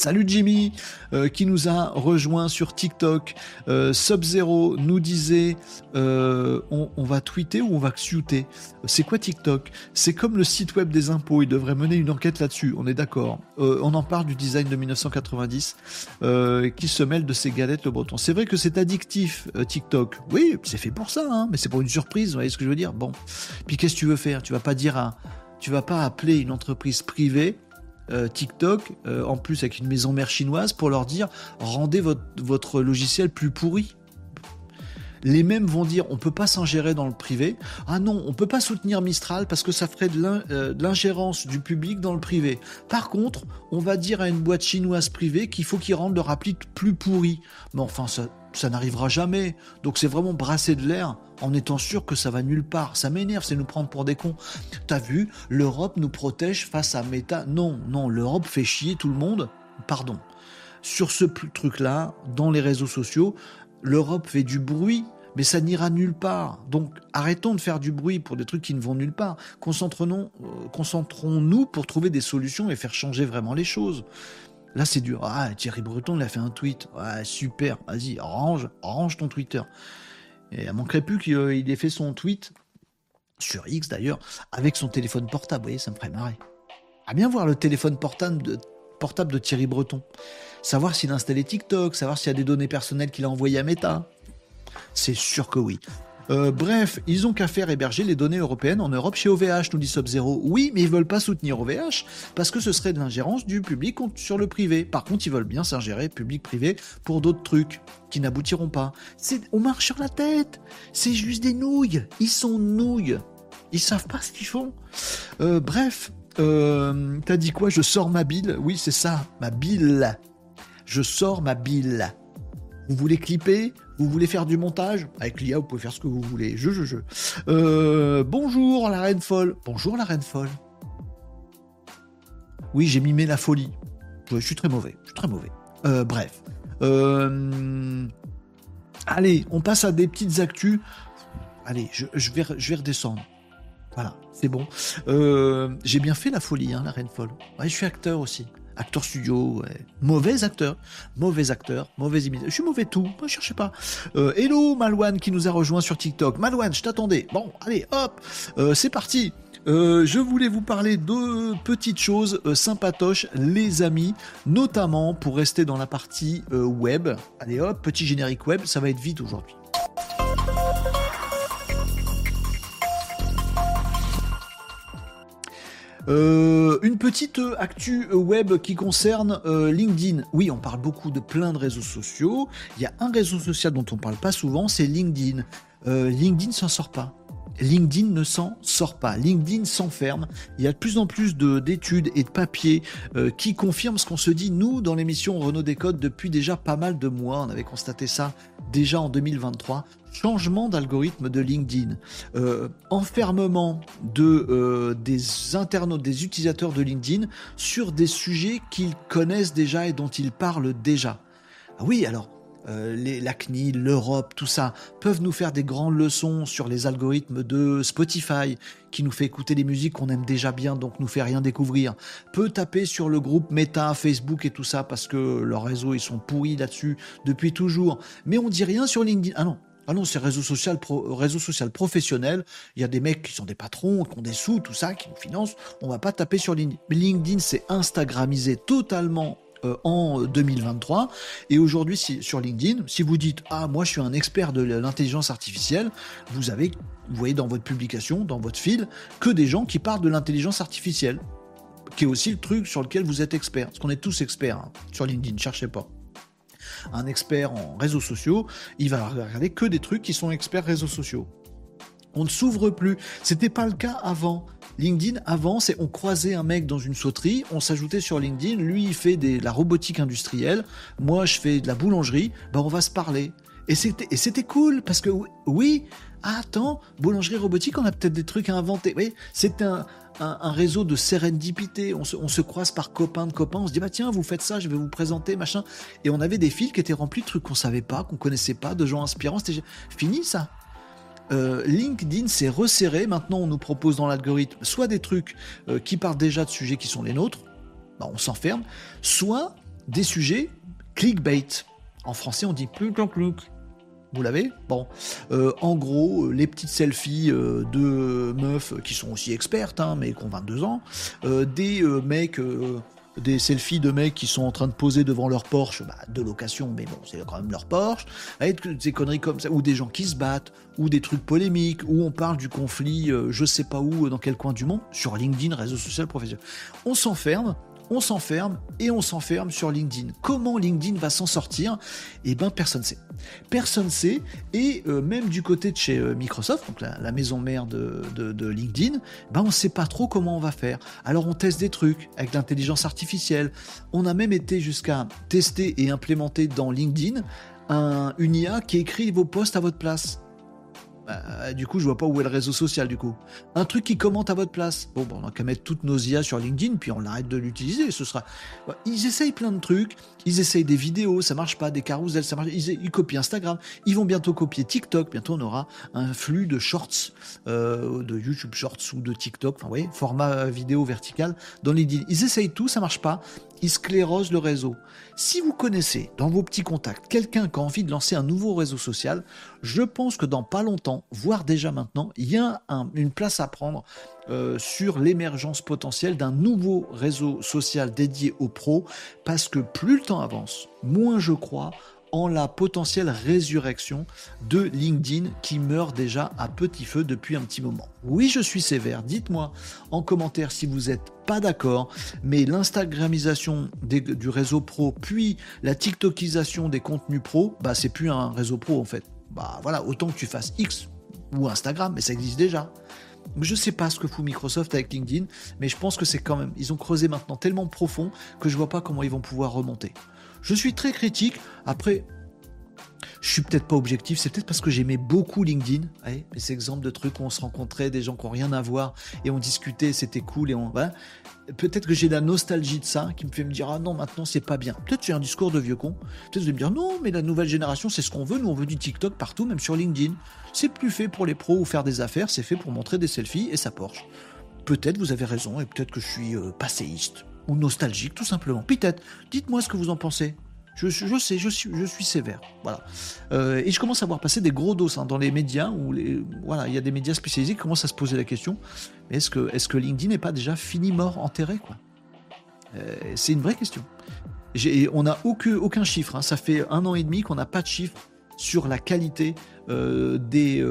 Salut Jimmy, euh, qui nous a rejoint sur TikTok. Euh, Sub-Zero nous disait euh, on, va tweeter ou on va xuter C'est quoi TikTok? C'est comme le site web des impôts, il devrait mener une enquête là-dessus, on est d'accord. on en parle du design de 1990 qui se mêle de ces galettes le breton. C'est vrai que c'est addictif TikTok. Oui, c'est fait pour ça, hein, mais c'est pour une surprise, vous voyez ce que je veux dire? Bon. Puis qu'est-ce que tu veux faire? Tu vas pas dire à, tu vas pas appeler une entreprise privée euh, TikTok, euh, en plus avec une maison mère chinoise, pour leur dire rendez votre, votre logiciel plus pourri. Les mêmes vont dire on peut pas s'ingérer dans le privé. Ah non, on peut pas soutenir Mistral parce que ça ferait euh, de l'ingérence du public dans le privé. Par contre, on va dire à une boîte chinoise privée qu'il faut qu'ils rendent leur appli plus pourri. Mais enfin, ça, ça n'arrivera jamais. Donc c'est vraiment brasser de l'air en étant sûr que ça va nulle part. Ça m'énerve, c'est nous prendre pour des cons. T'as vu, l'Europe nous protège face à Meta. Non, non, l'Europe fait chier tout le monde. Pardon. Sur ce truc-là, dans les réseaux sociaux, l'Europe fait du bruit, mais ça n'ira nulle part. Donc arrêtons de faire du bruit pour des trucs qui ne vont nulle part. Concentrons-nous euh, concentrons pour trouver des solutions et faire changer vraiment les choses. Là, c'est dur. Ah, Thierry Breton, il a fait un tweet. Ouais, super. Vas-y, range, range ton Twitter. Et elle manquerait plus qu'il ait fait son tweet, sur X d'ailleurs, avec son téléphone portable. Vous voyez, ça me ferait marrer. À bien voir le téléphone portable de, portable de Thierry Breton. Savoir s'il a installé TikTok, savoir s'il y a des données personnelles qu'il a envoyées à Meta. C'est sûr que oui. Euh, bref, ils ont qu'à faire héberger les données européennes en Europe chez OVH, nous dit Sub-Zero. Oui, mais ils veulent pas soutenir OVH parce que ce serait de l'ingérence du public sur le privé. Par contre, ils veulent bien s'ingérer public-privé pour d'autres trucs qui n'aboutiront pas. C'est, on marche sur la tête. C'est juste des nouilles. Ils sont nouilles. Ils savent pas ce qu'ils font. Euh, bref, euh, t'as dit quoi? Je sors ma bille Oui, c'est ça, ma bille. Je sors ma bille. Vous voulez clipper vous voulez faire du montage? Avec l'IA, vous pouvez faire ce que vous voulez. Je, je, je. Euh, bonjour la reine folle. Bonjour la reine folle. Oui, j'ai mimé la folie. Je, suis très mauvais. Je suis très mauvais. Euh, bref. Euh, allez, on passe à des petites actus. Allez, je, vais, je vais redescendre. Voilà, c'est bon. j'ai bien fait la folie, hein, la reine folle. je suis acteur aussi acteur studio, mauvais acteur, mauvais acteur, mauvais imitateur. Je suis mauvais tout, ne cherchez pas. Euh, hello Malouane qui nous a rejoint sur TikTok. Malouane, je t'attendais. Bon, allez, hop, euh, c'est parti. Euh, je voulais vous parler de petites choses sympatoches, les amis, notamment pour rester dans la partie web. Allez hop, petit générique web, ça va être vite aujourd'hui. Euh, une petite euh, actu euh, web qui concerne LinkedIn. Oui, on parle beaucoup de plein de réseaux sociaux. Il y a un réseau social dont on parle pas souvent, c'est LinkedIn. LinkedIn s'en sort pas. LinkedIn ne s'en sort pas. LinkedIn s'enferme. Il y a de plus en plus d'études et de papiers qui confirment ce qu'on se dit, nous, dans l'émission Renault Décode, depuis déjà pas mal de mois. On avait constaté ça déjà en 2023 changement d'algorithme de LinkedIn, euh, enfermement de, euh, des internautes, des utilisateurs de LinkedIn sur des sujets qu'ils connaissent déjà et dont ils parlent déjà. Ah oui, alors, euh, les, la CNIL, l'Europe, tout ça, peuvent nous faire des grandes leçons sur les algorithmes de Spotify, qui nous fait écouter des musiques qu'on aime déjà bien, donc nous fait rien découvrir. Peut taper sur le groupe Meta, Facebook et tout ça, parce que leurs réseaux, ils sont pourris là-dessus depuis toujours. Mais on dit rien sur LinkedIn. Ah non, ah non, c'est réseau social, réseau social professionnel. Il y a des mecs qui sont des patrons, qui ont des sous, tout ça, qui nous financent. On va pas taper sur LinkedIn. LinkedIn, c'est Instagramisé totalement euh, en 2023. Et aujourd'hui, sur LinkedIn, si vous dites Ah, moi je suis un expert de l'intelligence artificielle, vous avez, vous voyez dans votre publication, dans votre fil, que des gens qui parlent de l'intelligence artificielle, qui est aussi le truc sur lequel vous êtes expert. Parce qu'on est tous experts hein, sur LinkedIn, cherchez pas un expert en réseaux sociaux, il va regarder que des trucs qui sont experts réseaux sociaux. On ne s'ouvre plus. C'était pas le cas avant. LinkedIn, avant, c'est on croisait un mec dans une sauterie, on s'ajoutait sur LinkedIn, lui il fait de la robotique industrielle, moi je fais de la boulangerie, ben on va se parler. Et c'était, cool parce que oui, attends, boulangerie robotique, on a peut-être des trucs à inventer. Oui, c'est un, un, réseau de sérendipité. On se, croise par copains de copains. On se dit, bah tiens, vous faites ça, je vais vous présenter, machin. Et on avait des fils qui étaient remplis de trucs qu'on savait pas, qu'on connaissait pas, de gens inspirants. C'était fini ça. Euh, LinkedIn s'est resserré. Maintenant, on nous propose dans l'algorithme soit des trucs euh, qui partent déjà de sujets qui sont les nôtres, bah, on s'enferme, soit des sujets clickbait. En français, on dit plus plus vous l'avez Bon. Euh, en gros, les petites selfies euh, de meufs qui sont aussi expertes, hein, mais qui ont 22 ans, euh, des mecs, des selfies de mecs qui sont en train de poser devant leur Porsche, bah, de location, mais bon, c'est quand même leur Porsche, des conneries comme ça, ou des gens qui se battent, ou des trucs polémiques, où on parle du conflit, je sais pas où, dans quel coin du monde, sur LinkedIn, réseau social professionnel. On s'enferme, on s'enferme et on s'enferme sur LinkedIn. Comment LinkedIn va s'en sortir? Eh bien, personne ne sait. Personne ne sait, et euh, même du côté de chez euh, Microsoft, la, maison mère de, LinkedIn, ben on ne sait pas trop comment on va faire. Alors on teste des trucs avec l'intelligence artificielle. On a même été jusqu'à tester et implémenter dans LinkedIn un, une IA qui écrit vos posts à votre place. Bah, du coup, je vois pas où est le réseau social, du coup. Un truc qui commente à votre place. Bon, on a qu'à mettre toutes nos IA sur LinkedIn, puis on arrête de l'utiliser. Ce sera. Ils essayent plein de trucs. Ils essayent des vidéos, ça marche pas. Des carousels, ça marche. Ils, copient Instagram. Ils vont bientôt copier TikTok. Bientôt, on aura un flux de shorts, euh, de YouTube Shorts ou de TikTok. Enfin, vous format vidéo vertical dans LinkedIn. Ils essayent tout, ça marche pas il sclérose le réseau. Si vous connaissez dans vos petits contacts quelqu'un qui a envie de lancer un nouveau réseau social, je pense que dans pas longtemps, voire déjà maintenant, il y a une place à prendre euh, sur l'émergence potentielle d'un nouveau réseau social dédié aux pros, parce que plus le temps avance, moins je crois en la potentielle résurrection de LinkedIn qui meurt déjà à petit feu depuis un petit moment. Oui, je suis sévère. Dites-moi en commentaire si vous n'êtes pas d'accord, mais l'Instagramisation du réseau pro, puis la TikTokisation des contenus pro, bah c'est plus un réseau pro en fait. Bah voilà, autant que tu fasses X ou Instagram, mais ça existe déjà. Je ne sais pas ce que fout Microsoft avec LinkedIn, mais je pense que c'est quand même. Ils ont creusé maintenant tellement profond que je vois pas comment ils vont pouvoir remonter. Je suis très critique. Après, je suis peut-être pas objectif, c'est peut-être parce que j'aimais beaucoup LinkedIn, mais ces exemples de trucs où on se rencontrait, des gens qui n'ont rien à voir, et on discutait, c'était cool, et on. Peut-être que j'ai la nostalgie de ça qui me fait me dire Ah non, maintenant c'est pas bien. Peut-être j'ai un discours de vieux con. Peut-être vais me dire Non, mais la nouvelle génération, c'est ce qu'on veut. Nous, on veut du TikTok partout, même sur LinkedIn. C'est plus fait pour les pros ou faire des affaires, c'est fait pour montrer des selfies et sa Porsche. Peut-être vous avez raison, et peut-être que je suis euh, passéiste ou nostalgique, tout simplement. Peut-être. Dites-moi ce que vous en pensez. Je, sais, je suis, je suis sévère. Voilà. Euh, et je commence à voir passer des gros dos hein, dans les médias où voilà, il y a des médias spécialisés qui commencent à se poser la question est-ce que, LinkedIn n'est pas déjà fini, mort, enterré euh, C'est une vraie question. on n'a aucun, chiffre. Hein. Ça fait un an et demi qu'on n'a pas de chiffre sur la qualité euh, des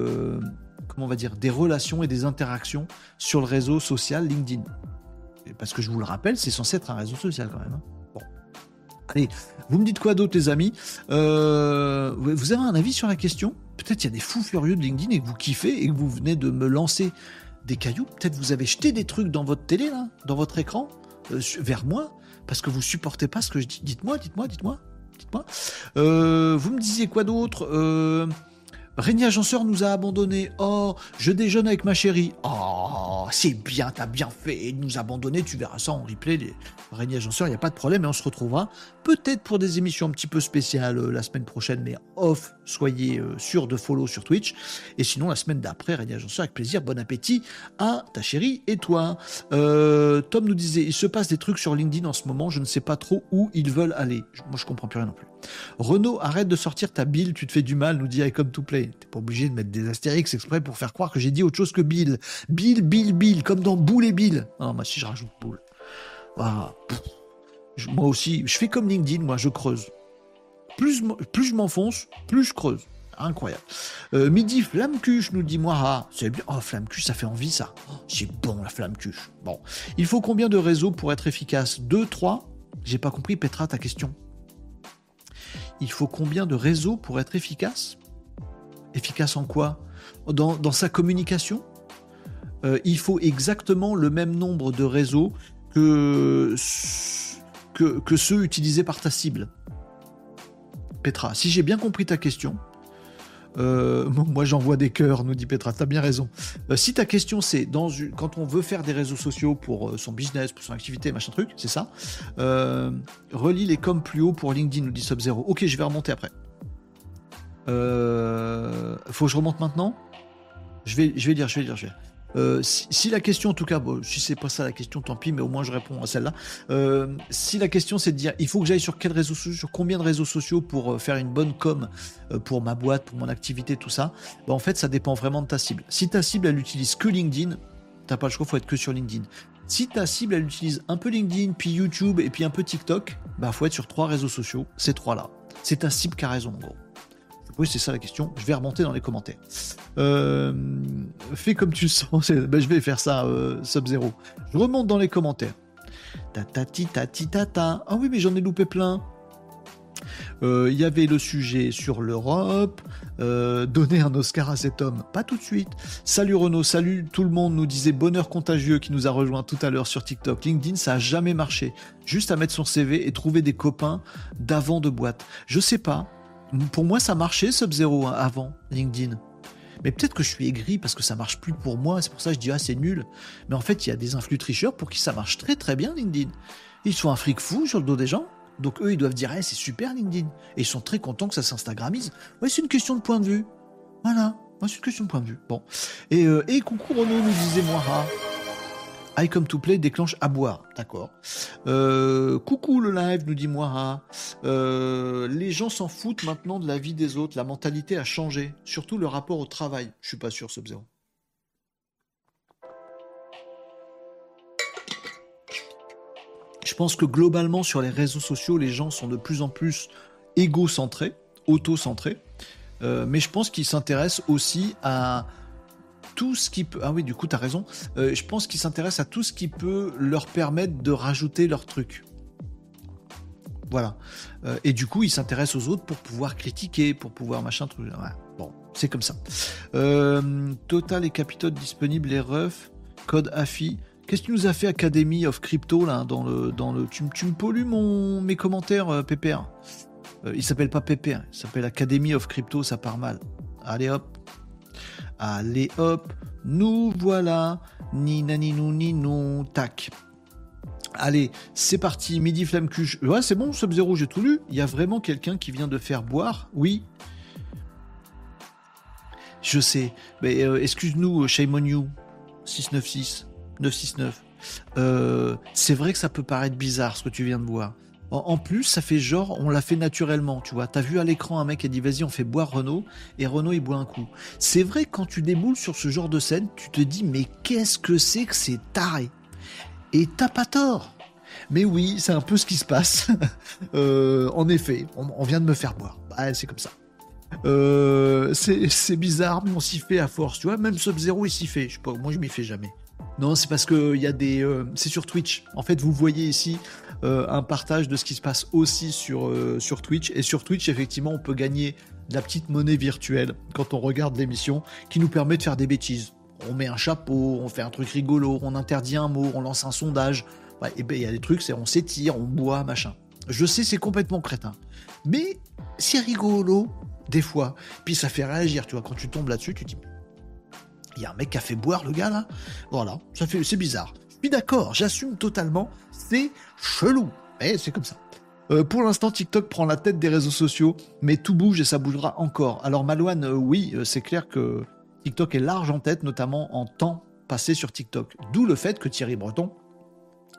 relations et des interactions sur le réseau social LinkedIn. Parce que je vous le rappelle, c'est censé être un réseau social quand même. Hein. Allez, vous me dites quoi d'autre, les amis? Euh, Vous avez un avis sur la question? Peut-être il y a des fous furieux de LinkedIn et que vous kiffez et que vous venez de me lancer des cailloux. Peut-être vous avez jeté des trucs dans votre télé, là, dans votre écran, euh, vers moi, parce que vous supportez pas ce que je dis. Dites-moi, dites-moi, dites-moi. Dites-moi. Euh, vous me disiez quoi d'autre? Régnier Agenceur nous a abandonnés. Oh, je déjeune avec ma chérie. Oh, c'est bien, t'as bien fait de nous abandonner. Tu verras ça en replay. Les... Agenceur, il n'y a pas de problème et on se retrouvera peut-être pour des émissions un petit peu spéciales euh, la semaine prochaine, mais off. Soyez euh, sûr de follow sur Twitch. Et sinon, la semaine d'après, Régnier Agenceur, avec plaisir. Bon appétit à ta chérie et toi. Euh, Tom nous disait il se passe des trucs sur LinkedIn en ce moment. Je ne sais pas trop où ils veulent aller. Moi, je comprends plus rien non plus. Renault, arrête de sortir ta bille, tu te fais du mal, nous dit Come to Play. T'es pas obligé de mettre des astérix exprès pour faire croire que j'ai dit autre chose que Bill. Bill, Bill, Bill, comme dans Boule et Bill. Non, moi si je rajoute Boule. moi aussi, je fais comme LinkedIn, moi je creuse. Plus, plus je m'enfonce, plus je creuse. Incroyable. Euh, midi, flamme-cuche, nous dit Moira. C'est bien. Oh, flamme-cuche, ça fait envie, ça. Oh, c'est bon, la flamme-cuche. Bon. Il faut combien de réseaux pour être efficace? 2, 3 J'ai pas compris, Petra, ta question il faut combien de réseaux pour être efficace? Efficace en quoi? Dans, sa communication? Euh, Il faut exactement le même nombre de réseaux que, que, ceux utilisés par ta cible. Petra, si j'ai bien compris ta question, euh, moi j'envoie des cœurs, nous dit Petra, t'as bien raison. Euh, si ta question c'est quand on veut faire des réseaux sociaux pour euh, son business, pour son activité, machin truc, c'est ça, relis les coms plus haut pour LinkedIn, nous dit Sub-Zero. Ok, je vais remonter après. faut que je remonte maintenant? Je vais, je vais dire, je vais dire, je vais. Euh, si, la question, en tout cas, bon, si c'est pas ça la question, tant pis, mais au moins je réponds à celle-là. Euh, si la question c'est de dire, il faut que j'aille sur combien de réseaux sociaux pour euh, faire une bonne com pour ma boîte, pour mon activité, tout ça, bah, en fait, ça dépend vraiment de ta cible. Si ta cible, elle utilise que LinkedIn, t'as pas le choix, faut être que sur LinkedIn. Si ta cible, elle utilise un peu LinkedIn, puis YouTube et puis un peu TikTok, bah faut être sur trois réseaux sociaux, ces trois-là. C'est ta cible qui a raison, en gros. Oui, c'est ça la question. Je vais remonter dans les commentaires. Euh, fais comme tu le sens. [LAUGHS] Ben, je vais faire ça, euh, Sub-Zero. Je remonte dans les commentaires. Ah oui, mais j'en ai loupé plein. Euh, il y avait le sujet sur l'Europe, donner un Oscar à cet homme, pas tout de suite. Salut Renaud, salut tout le monde, nous disait Bonheur Contagieux qui nous a rejoint tout à l'heure sur TikTok. LinkedIn, ça a jamais marché. Juste à mettre son CV et trouver des copains d'avant de boîte. Je sais pas, pour moi, ça marchait Sub-Zero hein, avant LinkedIn. Mais peut-être que je suis aigri parce que ça marche plus pour moi, c'est pour ça que je dis ah c'est nul. Mais en fait, il y a des influx tricheurs pour qui ça marche très très bien LinkedIn. Ils sont un fric fou sur le dos des gens. Donc eux, ils doivent dire eh, c'est super LinkedIn. Et ils sont très contents que ça s'instagrammise. Ouais, c'est une question de point de vue. Voilà. c'est une question de point de vue. Bon. Et, euh, et coucou Renaud nous disait moi. I Come to Play déclenche à boire. D'accord. Euh, coucou le live, nous dit Moira. Euh, les gens s'en foutent maintenant de la vie des autres. La mentalité a changé. Surtout le rapport au travail. Je suis pas sûr, Sub-Zero. Je pense que globalement, sur les réseaux sociaux, les gens sont de plus en plus égocentrés, auto-centrés. Euh, mais je pense qu'ils s'intéressent aussi à tout ce qui peut. Ah oui, du coup, tu as raison. Euh, je pense qu'ils s'intéressent à tout ce qui peut leur permettre de rajouter leur truc. Voilà. Euh, et du coup, ils s'intéressent aux autres pour pouvoir critiquer, pour pouvoir machin truc. Bon, c'est comme ça. Euh, Total et Capitol disponibles, les refs, code AFI. Qu'est-ce que tu nous as fait Academy of Crypto là dans le dans le tu, me pollues mes commentaires PPR. il s'appelle pas PPR, il s'appelle Academy of Crypto, ça part mal. Allez hop, Allez hop, nous voilà. Ni nani nou ni non. Tac. Allez, c'est parti. Midi flamme cuche. Ouais, c'est bon, Sub-Zero, j'ai tout lu. Il y a vraiment quelqu'un qui vient de faire boire? Oui. Je sais. Mais euh, excuse-nous, shame on you. 696. 969. Euh, c'est vrai que ça peut paraître bizarre ce que tu viens de voir. En, plus, ça fait genre, on l'a fait naturellement, tu vois. T'as vu à l'écran un mec qui dit vas-y, on fait boire Renault, et Renault il boit un coup. C'est vrai quand tu déboules sur ce genre de scène, tu te dis mais qu'est-ce que c'est que c'est taré Et t'as pas tort. Mais oui, c'est un peu ce qui se passe. [LAUGHS] Euh, en effet, on, vient de me faire boire. Bah, c'est comme ça. Euh, c'est bizarre, mais on s'y fait à force, tu vois. Même Sub-Zero, il s'y fait. Je sais pas, moi, je m'y fais jamais. Non, c'est parce que il y a des. Euh, c'est sur Twitch. En fait, vous voyez ici un partage de ce qui se passe aussi sur, euh, sur Twitch. Et sur Twitch, effectivement, on peut gagner de la petite monnaie virtuelle quand on regarde l'émission qui nous permet de faire des bêtises. On met un chapeau, on fait un truc rigolo, on interdit un mot, on lance un sondage. et ben il y a des trucs, c'est on s'étire, on boit, machin. Je sais, c'est complètement crétin. Mais c'est rigolo, des fois. Puis ça fait réagir, tu vois. Quand tu tombes là-dessus, tu te dis il y a un mec qui a fait boire le gars là. Voilà, ça fait, c'est bizarre. Je suis d'accord, j'assume totalement c'est chelou. Mais c'est comme ça. Euh, pour l'instant, TikTok prend la tête des réseaux sociaux, mais tout bouge et ça bougera encore. Alors Malouane, euh, oui, euh, c'est clair que TikTok est large en tête, notamment en temps passé sur TikTok. D'où le fait que Thierry Breton,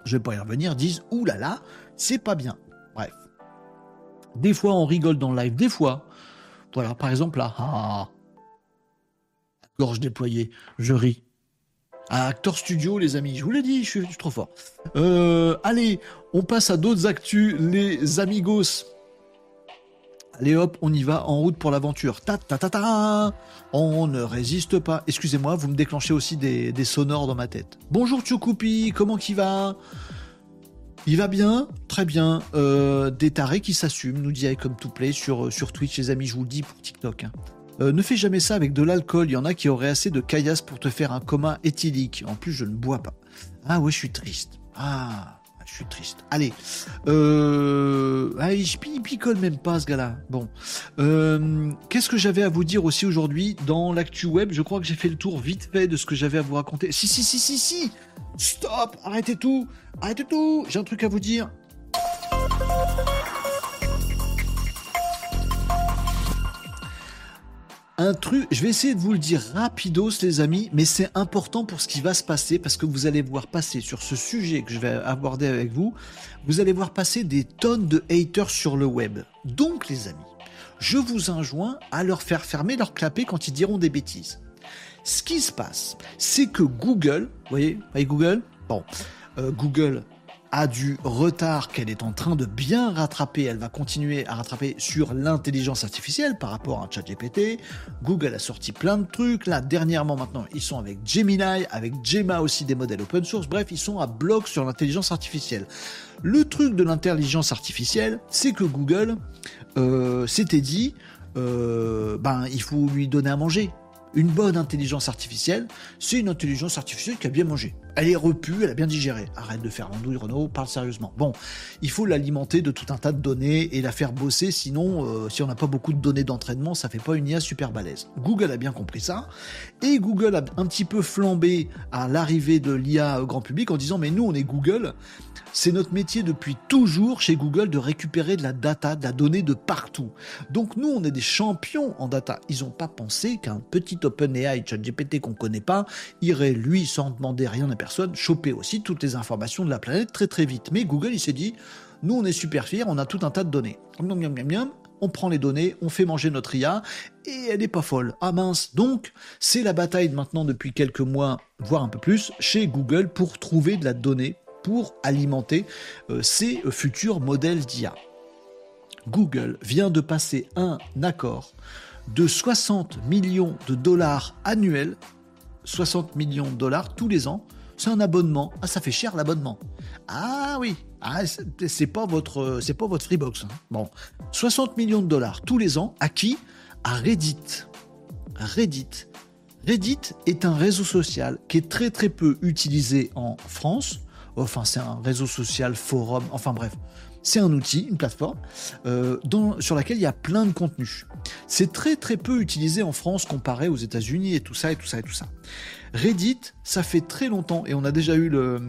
je vais pas y revenir, dise Ouh là là, c'est pas bien. Bref. Des fois, on rigole dans le live, des fois. Voilà, par exemple là, ah, gorge déployée, je ris à Actor Studio, les amis. Je vous l'ai dit, je suis, trop fort. Euh, allez, on passe à d'autres actus, les amigos. Allez hop, on y va en route pour l'aventure. Ta ta ta ta. On ne résiste pas. Excusez-moi, vous me déclenchez aussi des, sonores dans ma tête. Bonjour Tchoukoupi, comment qui va? Il va bien, très bien. Euh, des tarés qui s'assument, nous dit comme to play sur, sur Twitch, les amis, je vous le dis pour TikTok. Hein. Euh, ne fais jamais ça avec de l'alcool. Il y en a qui auraient assez de caillasse pour te faire un coma éthylique. En plus, je ne bois pas. Ah ouais, je suis triste. Ah, je suis triste. Allez. Euh... Ah, il picole même pas, ce gars-là. Bon. Euh, qu'est-ce que j'avais à vous dire aussi aujourd'hui dans l'actu web? Je crois que j'ai fait le tour vite fait de ce que j'avais à vous raconter. Si, si, si, si, si Stop Arrêtez tout Arrêtez tout J'ai un truc à vous dire. Un truc, je vais essayer de vous le dire rapidos les amis, mais c'est important pour ce qui va se passer parce que vous allez voir passer sur ce sujet que je vais aborder avec vous, vous allez voir passer des tonnes de haters sur le web. Donc les amis, je vous enjoins à leur faire fermer leur clapet quand ils diront des bêtises. Ce qui se passe, c'est que Google, vous voyez, Google? Bon, euh, Google a du retard qu'elle est en train de bien rattraper. Elle va continuer à rattraper sur l'intelligence artificielle par rapport à ChatGPT. Google a sorti plein de trucs. Là, dernièrement, maintenant, ils sont avec Gemini, avec Gemma aussi des modèles open source. Bref, ils sont à bloc sur l'intelligence artificielle. Le truc de l'intelligence artificielle, c'est que Google euh, s'était dit, euh, ben, il faut lui donner à manger. Une bonne intelligence artificielle, c'est une intelligence artificielle qui a bien mangé. Elle est repue, elle a bien digéré. Arrête de faire l'andouille, Renault, parle sérieusement. Bon, il faut l'alimenter de tout un tas de données et la faire bosser, sinon, euh, si on n'a pas beaucoup de données d'entraînement, ça fait pas une IA super balèze. Google a bien compris ça, et Google a un petit peu flambé à l'arrivée de l'IA grand public en disant, mais nous, on est Google, c'est notre métier depuis toujours chez Google de récupérer de la data, de la donnée de partout. Donc nous, on est des champions en data. Ils n'ont pas pensé qu'un petit OpenAI, ChatGPT qu'on connaît pas, irait lui, sans demander rien à personne, choper aussi toutes les informations de la planète très très vite. Mais Google, il s'est dit, nous, on est super fiers, on a tout un tas de données. On prend les données, on fait manger notre IA, et elle n'est pas folle. Ah mince, donc c'est la bataille maintenant depuis quelques mois, voire un peu plus, chez Google pour trouver de la donnée pour alimenter euh, ces futurs modèles d'IA. Google vient de passer un accord de 60 millions de dollars annuels, 60 millions de dollars tous les ans. C'est un abonnement. Ah, ça fait cher l'abonnement. Ah oui, ah, c'est pas votre, c'est pas votre Freebox. Hein. Bon, 60 millions de dollars tous les ans. À qui? À Reddit. Reddit. Reddit est un réseau social qui est très très peu utilisé en France enfin c'est un réseau social, forum, enfin bref. C'est un outil, une plateforme, euh, sur laquelle il y a plein de contenus. C'est très très peu utilisé en France comparé aux États-Unis et tout ça et tout ça et tout ça. Reddit, ça fait très longtemps, et on a déjà eu le,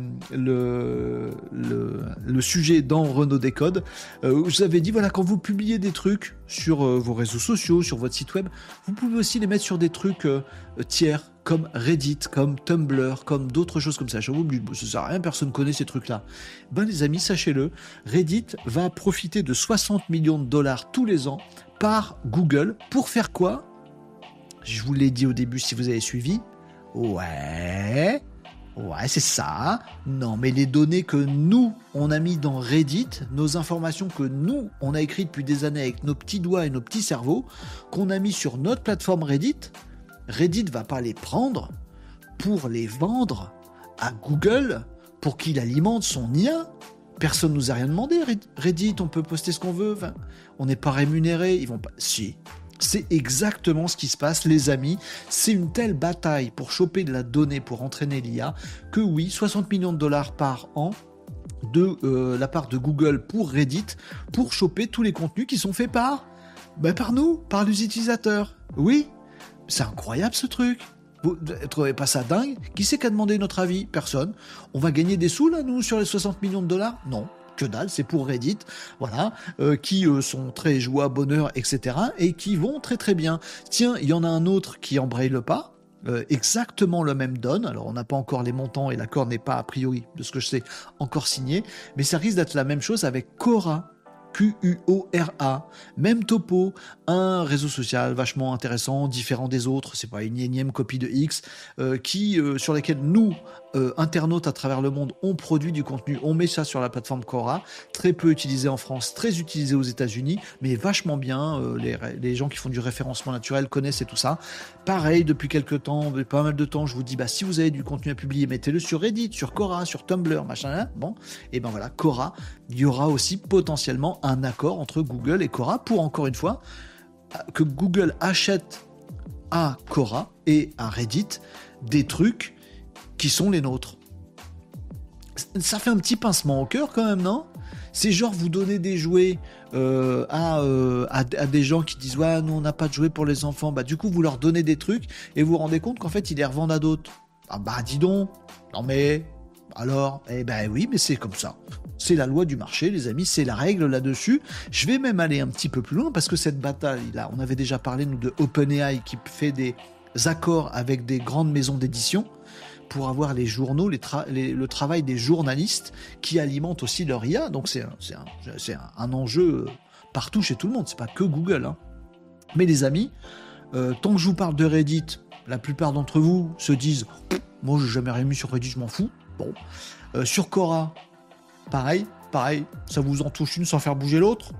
sujet dans Renault Décode, euh, vous avez dit, voilà, quand vous publiez des trucs sur euh, vos réseaux sociaux, sur votre site web, vous pouvez aussi les mettre sur des trucs tiers, comme Reddit, comme Tumblr, comme d'autres choses comme ça. Je vous ça sert à rien, personne connaît ces trucs-là. Ben les amis, sachez-le, Reddit va profiter de 60 millions de dollars tous les ans par Google pour faire quoi? Je vous l'ai dit au début si vous avez suivi, Ouais. Ouais, c'est ça. Non, mais les données que nous, on a mis dans Reddit, nos informations que nous, on a écrites depuis des années avec nos petits doigts et nos petits cerveaux, qu'on a mis sur notre plateforme Reddit, Reddit va pas les prendre pour les vendre à Google pour qu'il alimente son IA. Personne nous a rien demandé. Reddit, on peut poster ce qu'on veut. on n'est pas rémunéré. Ils vont pas. Si, c'est exactement ce qui se passe, les amis. C'est une telle bataille pour choper de la donnée, pour entraîner l'IA, que oui, 60 millions de dollars par an de euh, la part de Google pour Reddit, pour choper tous les contenus qui sont faits par, ben par nous, par les utilisateurs. Oui, c'est incroyable ce truc. Vous ne trouvez pas ça dingue? Qui c'est qui a demandé notre avis? Personne. On va gagner des sous là, nous, sur les 60 millions de dollars? Non que dalle, c'est pour Reddit, voilà, euh, qui euh, sont très joie, bonheur, etc. et qui vont très très bien. Tiens, il y en a un autre qui embraye le pas. Euh, exactement le même donne. Alors on n'a pas encore les montants et l'accord n'est pas a priori, de ce que je sais, encore signé, mais ça risque d'être la même chose avec Cora. Q-U-O-R-A. Même topo, un réseau social vachement intéressant, différent des autres, c'est pas une énième copie de X, qui, sur lesquels nous, euh, internautes à travers le monde ont produit du contenu. On met ça sur la plateforme Cora, très peu utilisé en France, très utilisé aux États-Unis, mais vachement bien. Euh, les, gens qui font du référencement naturel connaissent et tout ça. Pareil, depuis quelques temps, pas mal de temps, je vous dis, bah, si vous avez du contenu à publier, mettez-le sur Reddit, sur Cora, sur Tumblr, machin. Hein. bon, et ben voilà, Cora, il y aura aussi potentiellement un accord entre Google et Cora pour encore une fois que Google achète à Cora et à Reddit des trucs qui sont les nôtres. Ça fait un petit pincement au cœur quand même, non? C'est genre vous donner des jouets euh, euh, à, à, des gens qui disent ouais nous on n'a pas de jouets pour les enfants bah du coup vous leur donnez des trucs et vous vous rendez compte qu'en fait ils les revendent à d'autres. Ah bah dis donc. Non mais Alors, eh ben oui, mais c'est comme ça. C'est la loi du marché, les amis, c'est la règle là-dessus. Je vais même aller un petit peu plus loin parce que cette bataille, là, on avait déjà parlé, nous, de OpenAI qui fait des accords avec des grandes maisons d'édition pour avoir les journaux, le travail des journalistes qui alimentent aussi leur IA. Donc c'est un, enjeu partout chez tout le monde, c'est pas que Google. Hein. Mais les amis, euh, tant que je vous parle de Reddit, la plupart d'entre vous se disent Moi, j'ai jamais rien mis sur Reddit, je m'en fous. Euh, sur Cora, pareil, pareil, ça vous en touche une sans faire bouger l'autre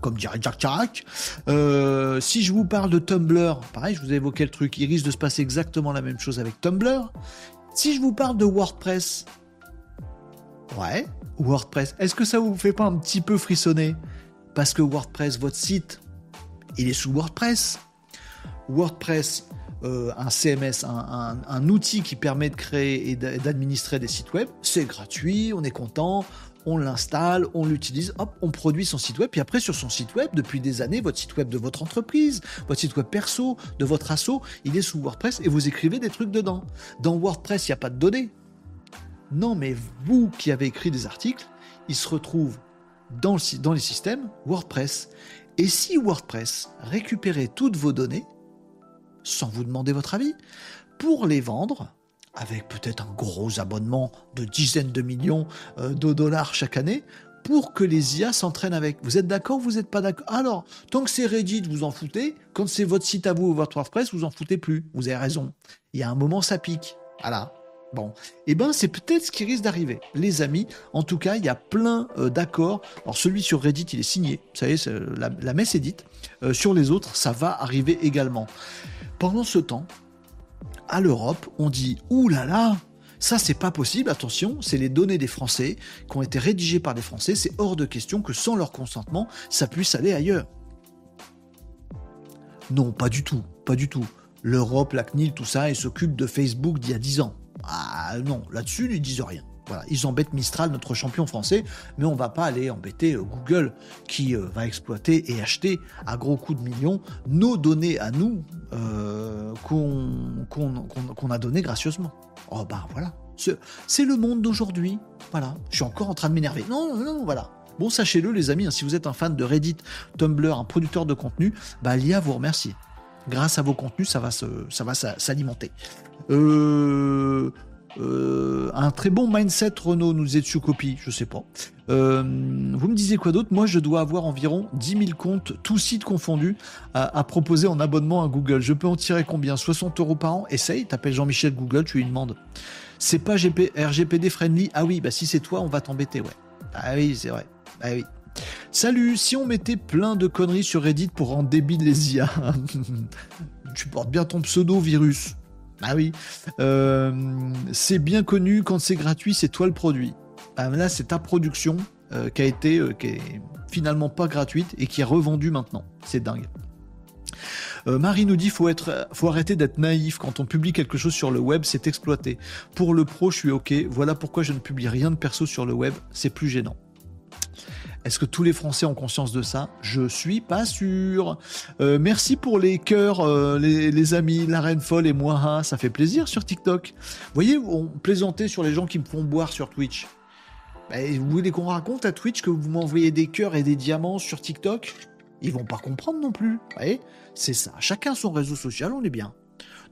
comme dirait Jack Chirac. Euh, si je vous parle de Tumblr, pareil, je vous ai évoqué le truc, il risque de se passer exactement la même chose avec Tumblr. Si je vous parle de WordPress, ouais, WordPress, est-ce que ça vous fait pas un petit peu frissonner? Parce que WordPress, votre site, il est sous WordPress. WordPress, euh, un CMS, un, outil qui permet de créer et d'administrer des sites web, c'est gratuit, on est content, on l'installe, on l'utilise, hop, on produit son site web. Puis après, sur son site web, depuis des années, votre site web de votre entreprise, votre site web perso, de votre asso, il est sous WordPress et vous écrivez des trucs dedans. Dans WordPress, il n'y a pas de données. Non, mais vous qui avez écrit des articles, ils se retrouvent dans, dans les systèmes WordPress. Et si WordPress récupérait toutes vos données, sans vous demander votre avis, pour les vendre, avec peut-être un gros abonnement de dizaines de millions euh, de dollars chaque année, pour que les IA s'entraînent avec. Vous êtes d'accord ou vous n'êtes pas d'accord? Alors, tant que c'est Reddit, vous en foutez. Quand c'est votre site à vous ou votre WordPress, vous en foutez plus. Vous avez raison. Il y a un moment, ça pique. Voilà. Bon, eh ben c'est peut-être ce qui risque d'arriver. Les amis, en tout cas, il y a plein euh, d'accords. Alors celui sur Reddit, il est signé. Vous savez, la, messe est dite. Euh, sur les autres, ça va arriver également. Pendant ce temps, à l'Europe, on dit Ouh là là, ça c'est pas possible, attention, c'est les données des Français qui ont été rédigées par des Français, c'est hors de question que sans leur consentement, ça puisse aller ailleurs. Non, pas du tout, pas du tout. L'Europe, la CNIL, tout ça, ils s'occupent de Facebook d'il y a 10 ans. Ah non, là-dessus, ils disent rien. Voilà, ils embêtent Mistral, notre champion français, mais on va pas aller embêter euh, Google qui euh, va exploiter et acheter à gros coups de millions nos données à nous euh, qu'on a données gracieusement. Oh bah voilà, c'est le monde d'aujourd'hui. Voilà, je suis encore en train de m'énerver. Non, non, non, voilà. Bon, sachez-le les amis, hein, si vous êtes un fan de Reddit, Tumblr, un producteur de contenu, bah l'IA vous remercie. Grâce à vos contenus, ça va s'alimenter. Euh, euh, un très bon mindset Renault nous dessus copie, je sais pas. Euh, vous me disiez quoi d'autre? Moi, je dois avoir environ 10 000 comptes, tous sites confondus, à, proposer en abonnement à Google. Je peux en tirer combien? 60 euros par an? Essaye, t'appelles Jean-Michel Google, tu lui demandes. C'est pas RGPD friendly? Ah oui, bah si c'est toi, on va t'embêter, ouais. Ah oui, c'est vrai. Ah oui. Salut, si on mettait plein de conneries sur Reddit pour rendre débile les IA, [LAUGHS] tu portes bien ton pseudo virus. Ah oui. Euh, c'est bien connu, quand c'est gratuit, c'est toi le produit. Ah, là, c'est ta production euh, qui a été, euh, finalement pas gratuite et qui est revendue maintenant. C'est dingue. Marie nous dit faut faut arrêter d'être naïf quand on publie quelque chose sur le web, c'est exploité. Pour le pro, je suis ok. Voilà pourquoi je ne publie rien de perso sur le web, c'est plus gênant. Est-ce que tous les Français ont conscience de ça? Je suis pas sûr. Euh, merci pour les cœurs, euh, les, amis, la reine folle et moi, hein, ça fait plaisir sur TikTok. Vous voyez, on plaisantait sur les gens qui me font boire sur Twitch. Ben, vous voulez qu'on raconte à Twitch que vous m'envoyez des cœurs et des diamants sur TikTok? Ils vont pas comprendre non plus. C'est ça. Chacun son réseau social, on est bien.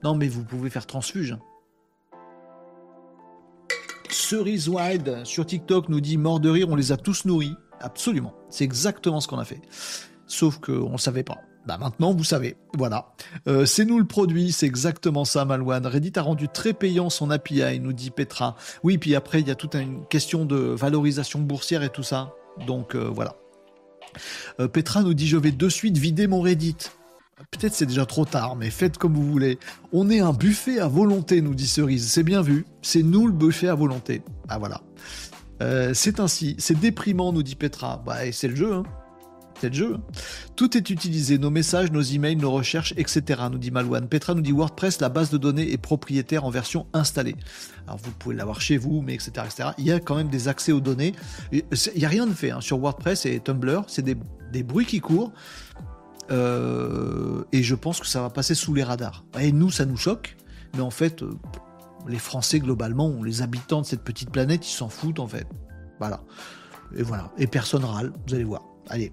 Non, mais vous pouvez faire transfuge. Cerise sur TikTok nous dit mort de rire, on les a tous nourris. Absolument. C'est exactement ce qu'on a fait. Sauf qu'on ne savait pas. Bah maintenant, vous savez. Voilà. Euh, c'est nous le produit, c'est exactement ça, Malouane. Reddit a rendu très payant son API, nous dit Petra. Oui, puis après, il y a toute une question de valorisation boursière et tout ça. Donc euh, voilà. Euh, Petra nous dit Je vais de suite vider mon Reddit. Peut-être c'est déjà trop tard, mais faites comme vous voulez. On est un buffet à volonté, nous dit Cerise. C'est bien vu. C'est nous le buffet à volonté. Ah voilà. Euh, c'est ainsi, c'est déprimant, nous dit Petra. Bah, c'est le jeu, hein. C'est le jeu. Tout est utilisé, nos messages, nos emails, nos recherches, etc. nous dit Malouane. Petra nous dit WordPress, la base de données est propriétaire en version installée. Alors vous pouvez l'avoir chez vous, mais etc., etc. Il y a quand même des accès aux données. Il n'y a rien de fait hein. sur WordPress et Tumblr. C'est des, bruits qui courent. Euh, et je pense que ça va passer sous les radars. Et nous, ça nous choque. Mais en fait, euh, les Français globalement, les habitants de cette petite planète, ils s'en foutent en fait. Voilà. Et voilà. Et personne râle, vous allez voir. Allez,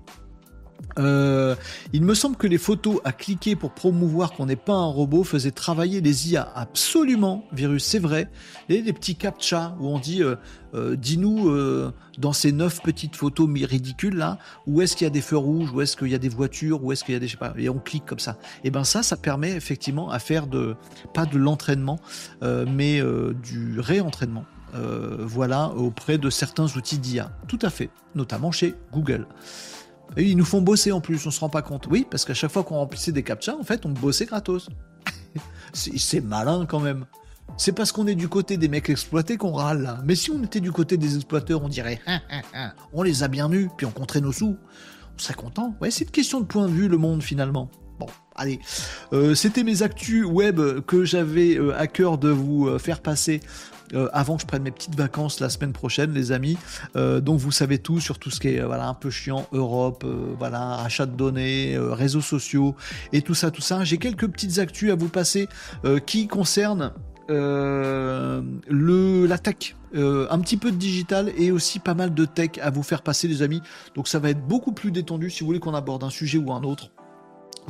euh, il me semble que les photos à cliquer pour promouvoir qu'on n'est pas un robot faisaient travailler les IA. Absolument, Virus, c'est vrai. Les, les petits captcha où on dit, euh, euh, dis-nous dans ces neuf petites photos ridicules là, où est-ce qu'il y a des feux rouges, où est-ce qu'il y a des voitures, où est-ce qu'il y a des, je sais pas, et on clique comme ça. Et ben ça, ça permet effectivement à faire de, pas de l'entraînement, mais du réentraînement. voilà, auprès de certains outils d'IA. Tout à fait, notamment chez Google. Et ils nous font bosser en plus, on se rend pas compte. Oui, parce qu'à chaque fois qu'on remplissait des captcha, en fait, on bossait gratos. [LAUGHS] c'est malin quand même. C'est parce qu'on est du côté des mecs exploités qu'on râle là. Mais si on était du côté des exploiteurs, on dirait hein, hein, hein, on les a bien nus, puis on compterait nos sous. On serait content. Ouais, c'est une question de point de vue, le monde finalement. Bon, allez. Euh, c'était mes actus web que j'avais euh, à cœur de vous euh, faire passer euh, avant que je prenne mes petites vacances la semaine prochaine, les amis. Euh, donc vous savez tout sur tout ce qui est euh, voilà un peu chiant, Europe, voilà achat de données, réseaux sociaux et tout ça, tout ça. J'ai quelques petites actus à vous passer qui concernent le la tech. un petit peu de digital et aussi pas mal de tech à vous faire passer les amis. Donc ça va être beaucoup plus détendu si vous voulez qu'on aborde un sujet ou un autre.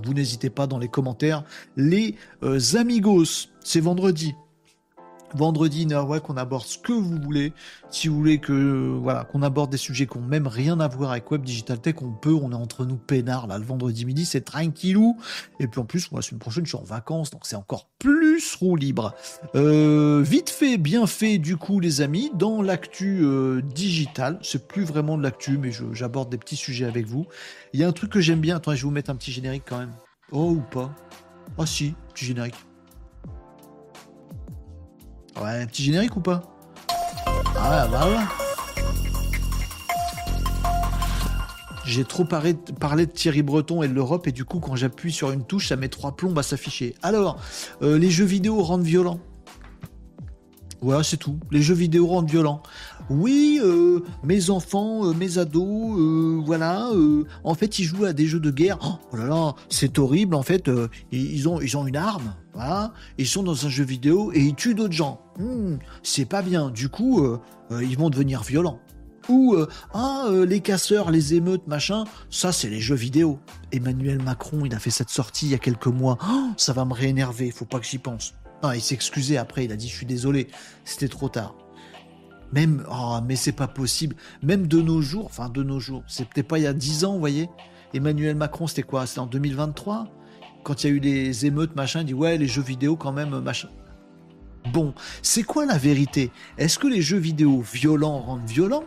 Vous n'hésitez pas dans les commentaires. Les amigos, c'est vendredi. Vendredi, ouais, qu'on aborde ce que vous voulez. Si vous voulez que voilà qu'on aborde des sujets qui n'ont même rien à voir avec Web Digital Tech, on peut. On est entre nous peinards là le vendredi midi, c'est tranquillou. Et puis en plus, moi, la semaine prochaine, je suis en vacances, donc c'est encore plus roue libre. Euh, vite fait, bien fait, du coup, les amis, dans l'actu euh, digital, c'est plus vraiment de l'actu, mais j'aborde des petits sujets avec vous. Il y a un truc que j'aime bien. Attends, je vais vous mettre un petit générique quand même. Oh ou pas Ah si, petit générique. Ouais, un petit générique ou pas Ah bah ouais. J'ai trop parlé, de Thierry Breton et de l'Europe et du coup quand j'appuie sur une touche ça met trois plombes à s'afficher. Alors, euh, les jeux vidéo rendent violents. Voilà, c'est tout. Les jeux vidéo rendent violents. Oui, euh, mes enfants, euh, mes ados, euh, voilà, en fait, ils jouent à des jeux de guerre. Oh, oh là là, c'est horrible. En fait, ils ont, une arme, voilà. Ils sont dans un jeu vidéo et ils tuent d'autres gens. Hmm, c'est pas bien. Du coup, ils vont devenir violents. Ou ah les casseurs, les émeutes, machin, ça c'est les jeux vidéo. Emmanuel Macron, il a fait cette sortie il y a quelques mois. Oh, ça va me réénerver. Faut pas que j'y pense. Non, il s'est excusé après, il a dit je suis désolé, c'était trop tard. Même, oh, mais c'est pas possible. Même de nos jours, enfin de nos jours, c'est pas il y a 10 ans, vous voyez. Emmanuel Macron, c'était quoi? C'était en 2023 Quand il y a eu les émeutes, machin, il dit ouais, les jeux vidéo quand même, machin. Bon, c'est quoi la vérité? Est-ce que les jeux vidéo violents rendent violents?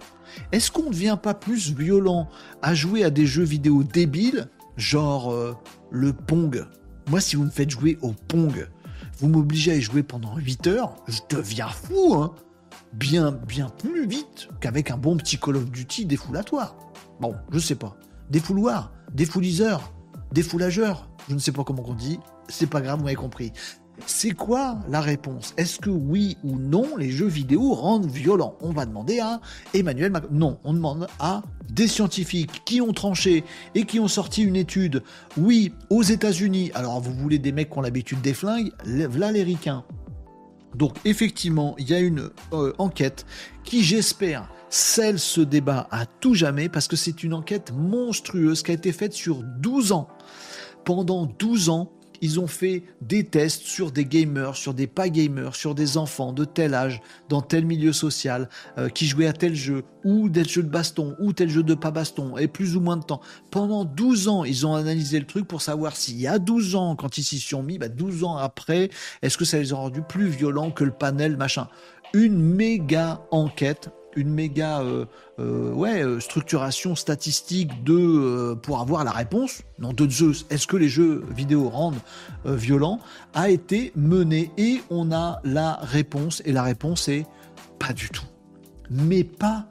Est-ce qu'on ne devient pas plus violent à jouer à des jeux vidéo débiles, genre euh, le Pong Moi, si vous me faites jouer au Pong, vous m'obligez à y jouer pendant 8 heures, je deviens fou, hein Bien, bien plus vite qu'avec un bon petit Call of Duty défoulatoire. Bon, je sais pas. Défouloir, défouliseur, défoulageur, je ne sais pas comment on dit, c'est pas grave, vous m'avez compris. C'est quoi la réponse? Est-ce que oui ou non les jeux vidéo rendent violents? On va demander à Emmanuel Macron. Non, on demande à des scientifiques qui ont tranché et qui ont sorti une étude. Oui, aux États-Unis. Alors vous voulez des mecs qui ont l'habitude des flingues? V'là les Donc effectivement, il y a une euh, enquête qui, j'espère, scelle ce débat à tout jamais parce que c'est une enquête monstrueuse qui a été faite sur 12 ans. Pendant 12 ans, ils ont fait des tests sur des gamers, sur des pas gamers, sur des enfants de tel âge, dans tel milieu social, euh, qui jouaient à tel jeu, ou tel jeu de baston, ou tel jeu de pas baston, et plus ou moins de temps. Pendant 12 ans, ils ont analysé le truc pour savoir s'il y a 12 ans, quand ils s'y sont mis, bah 12 ans après, est-ce que ça les a rendus plus violents que le panel, machin. Une méga enquête une méga euh, euh, euh, structuration statistique de pour avoir la réponse, non de Zeus, est-ce que les jeux vidéo rendent violents, a été menée et on a la réponse et la réponse est pas du tout. Mais pas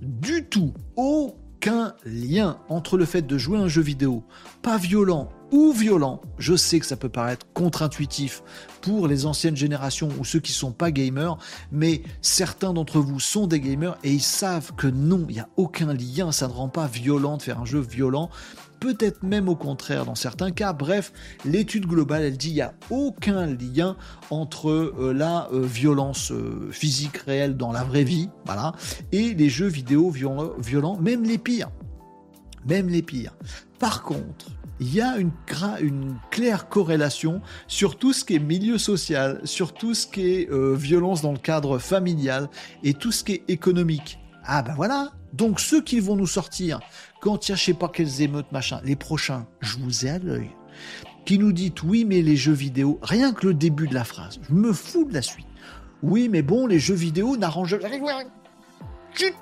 du tout. Aucun lien entre le fait de jouer un jeu vidéo pas violent ou violent. Je sais que ça peut paraître contre-intuitif pour les anciennes générations ou ceux qui sont pas gamers, mais certains d'entre vous sont des gamers et ils savent que non, il n'y a aucun lien, ça ne rend pas violent de faire un jeu violent peut-être même au contraire dans certains cas. Bref, l'étude globale, elle dit qu'il n'y a aucun lien entre euh, la euh, violence euh, physique réelle dans la vraie vie, voilà, et les jeux vidéo violents, même les pires. Même les pires. Par contre, il y a une, claire corrélation sur tout ce qui est milieu social, sur tout ce qui est violence dans le cadre familial et tout ce qui est économique. Ah ben voilà, donc ceux qui vont nous sortir quand il y a je sais pas quelles émeutes, machin, les prochains, je vous ai à l'œil, qui nous dites oui, mais les jeux vidéo, rien que le début de la phrase, je me fous de la suite. Oui, mais bon, les jeux vidéo n'arrangent tu,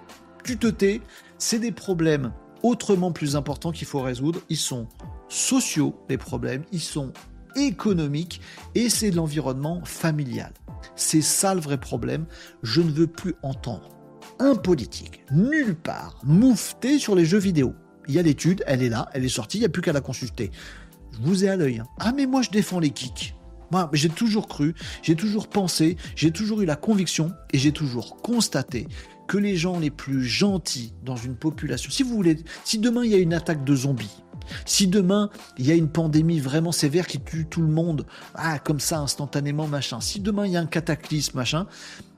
tu te tais, c'est des problèmes autrement plus importants qu'il faut résoudre. Ils sont sociaux, les problèmes, ils sont économiques et c'est de l'environnement familial. C'est ça le vrai problème. Je ne veux plus entendre un politique, nulle part, moufté sur les jeux vidéo. Il y a l'étude, elle est là, elle est sortie, il n'y a plus qu'à la consulter. Je vous ai à l'œil. Hein. Ah mais moi je défends les kicks. Moi, j'ai toujours cru, j'ai toujours pensé, j'ai toujours eu la conviction et j'ai toujours constaté que les gens les plus gentils dans une population, si vous voulez, si demain il y a une attaque de zombies, si demain il y a une pandémie vraiment sévère qui tue tout le monde, ah comme ça instantanément machin, si demain il y a un cataclysme machin,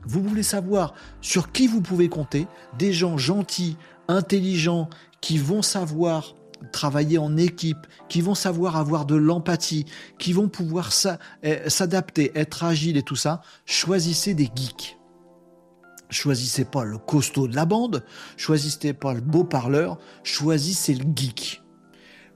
vous voulez savoir sur qui vous pouvez compter Des gens gentils, intelligents, qui vont savoir travailler en équipe, qui vont savoir avoir de l'empathie, qui vont pouvoir eh, s'adapter, être agiles et tout ça. Choisissez des geeks. Choisissez pas le costaud de la bande, choisissez pas le beau parleur, choisissez le geek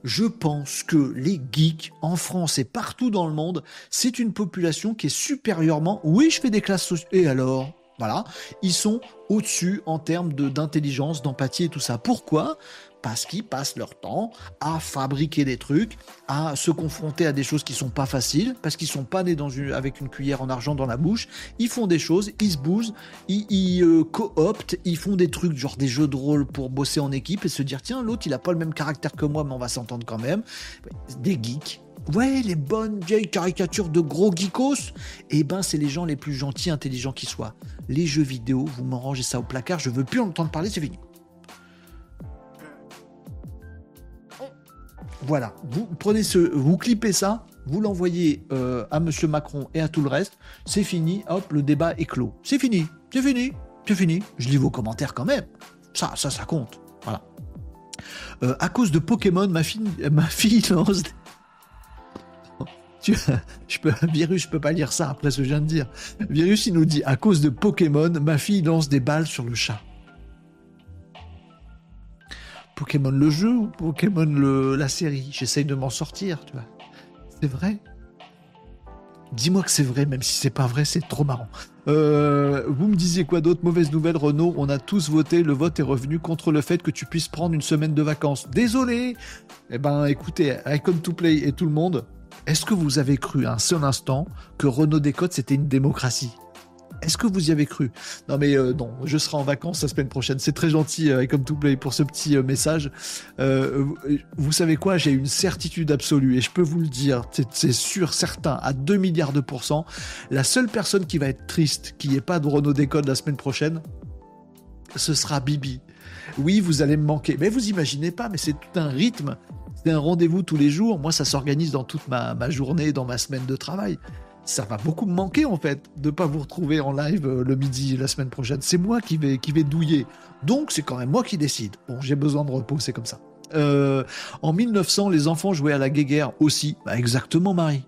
je pense que les geeks en France et partout dans le monde, c'est une population qui est supérieurement. Oui, je fais des classes sociales. Et alors? Voilà, ils sont au-dessus en termes d'intelligence, d'empathie et tout ça. Pourquoi? Parce qu'ils passent leur temps à fabriquer des trucs, à se confronter à des choses qui sont pas faciles, parce qu'ils sont pas nés avec une cuillère en argent dans la bouche. Ils font des choses, ils se bougent, ils, euh, cooptent, ils font des trucs genre des jeux de rôle pour bosser en équipe et se dire tiens l'autre il a pas le même caractère que moi mais on va s'entendre quand même. Des geeks. Ouais, les bonnes vieilles caricatures de gros geekos, eh ben c'est les gens les plus gentils, intelligents qui soient. Les jeux vidéo, vous m'en rangez ça au placard, je veux plus en entendre parler, c'est fini. Voilà, vous prenez ce, vous clippez ça, vous l'envoyez euh, à Monsieur Macron et à tout le reste, c'est fini, hop, le débat est clos. C'est fini, c'est fini, c'est fini. Je lis vos commentaires quand même. Ça, ça, ça compte. Voilà. Euh, à cause de Pokémon, ma fille, [LAUGHS] ma fille lance. [LAUGHS] je peux, virus, je peux pas lire ça après ce que je viens de dire. Virus, il nous dit à cause de Pokémon, ma fille lance des balles sur le chat. Pokémon le jeu ou Pokémon le, la série? J'essaye de m'en sortir, tu vois. C'est vrai? Dis-moi que c'est vrai, même si c'est pas vrai, c'est trop marrant. Euh, vous me disiez quoi d'autre? Mauvaise nouvelle, Renault. On a tous voté. Le vote est revenu contre le fait que tu puisses prendre une semaine de vacances. Désolé. Eh ben, écoutez, Icon to Play et tout le monde, est-ce que vous avez cru un seul instant que Renault Décote c'était une démocratie? Est-ce que vous y avez cru? Non mais euh, non, je serai en vacances la semaine prochaine. C'est très gentil euh, comme tout play pour ce petit euh, message. vous savez quoi? J'ai une certitude absolue et je peux vous le dire, c'est sûr, certain, à 2 milliards de pourcents. La seule personne qui va être triste, qui n'est pas de Renault Décode la semaine prochaine, ce sera Bibi. Oui, vous allez me manquer. Mais vous imaginez pas, mais c'est tout un rythme. C'est un rendez-vous tous les jours. Moi, ça s'organise dans toute ma journée, dans ma semaine de travail ça va beaucoup me manquer en fait de pas vous retrouver en live euh, le midi la semaine prochaine. C'est moi qui vais qui vais douiller. Donc c'est quand même moi qui décide. Bon, j'ai besoin de repos, c'est comme ça. Euh, en 1900, les enfants jouaient à la guéguerre aussi. Bah, exactement, Marie.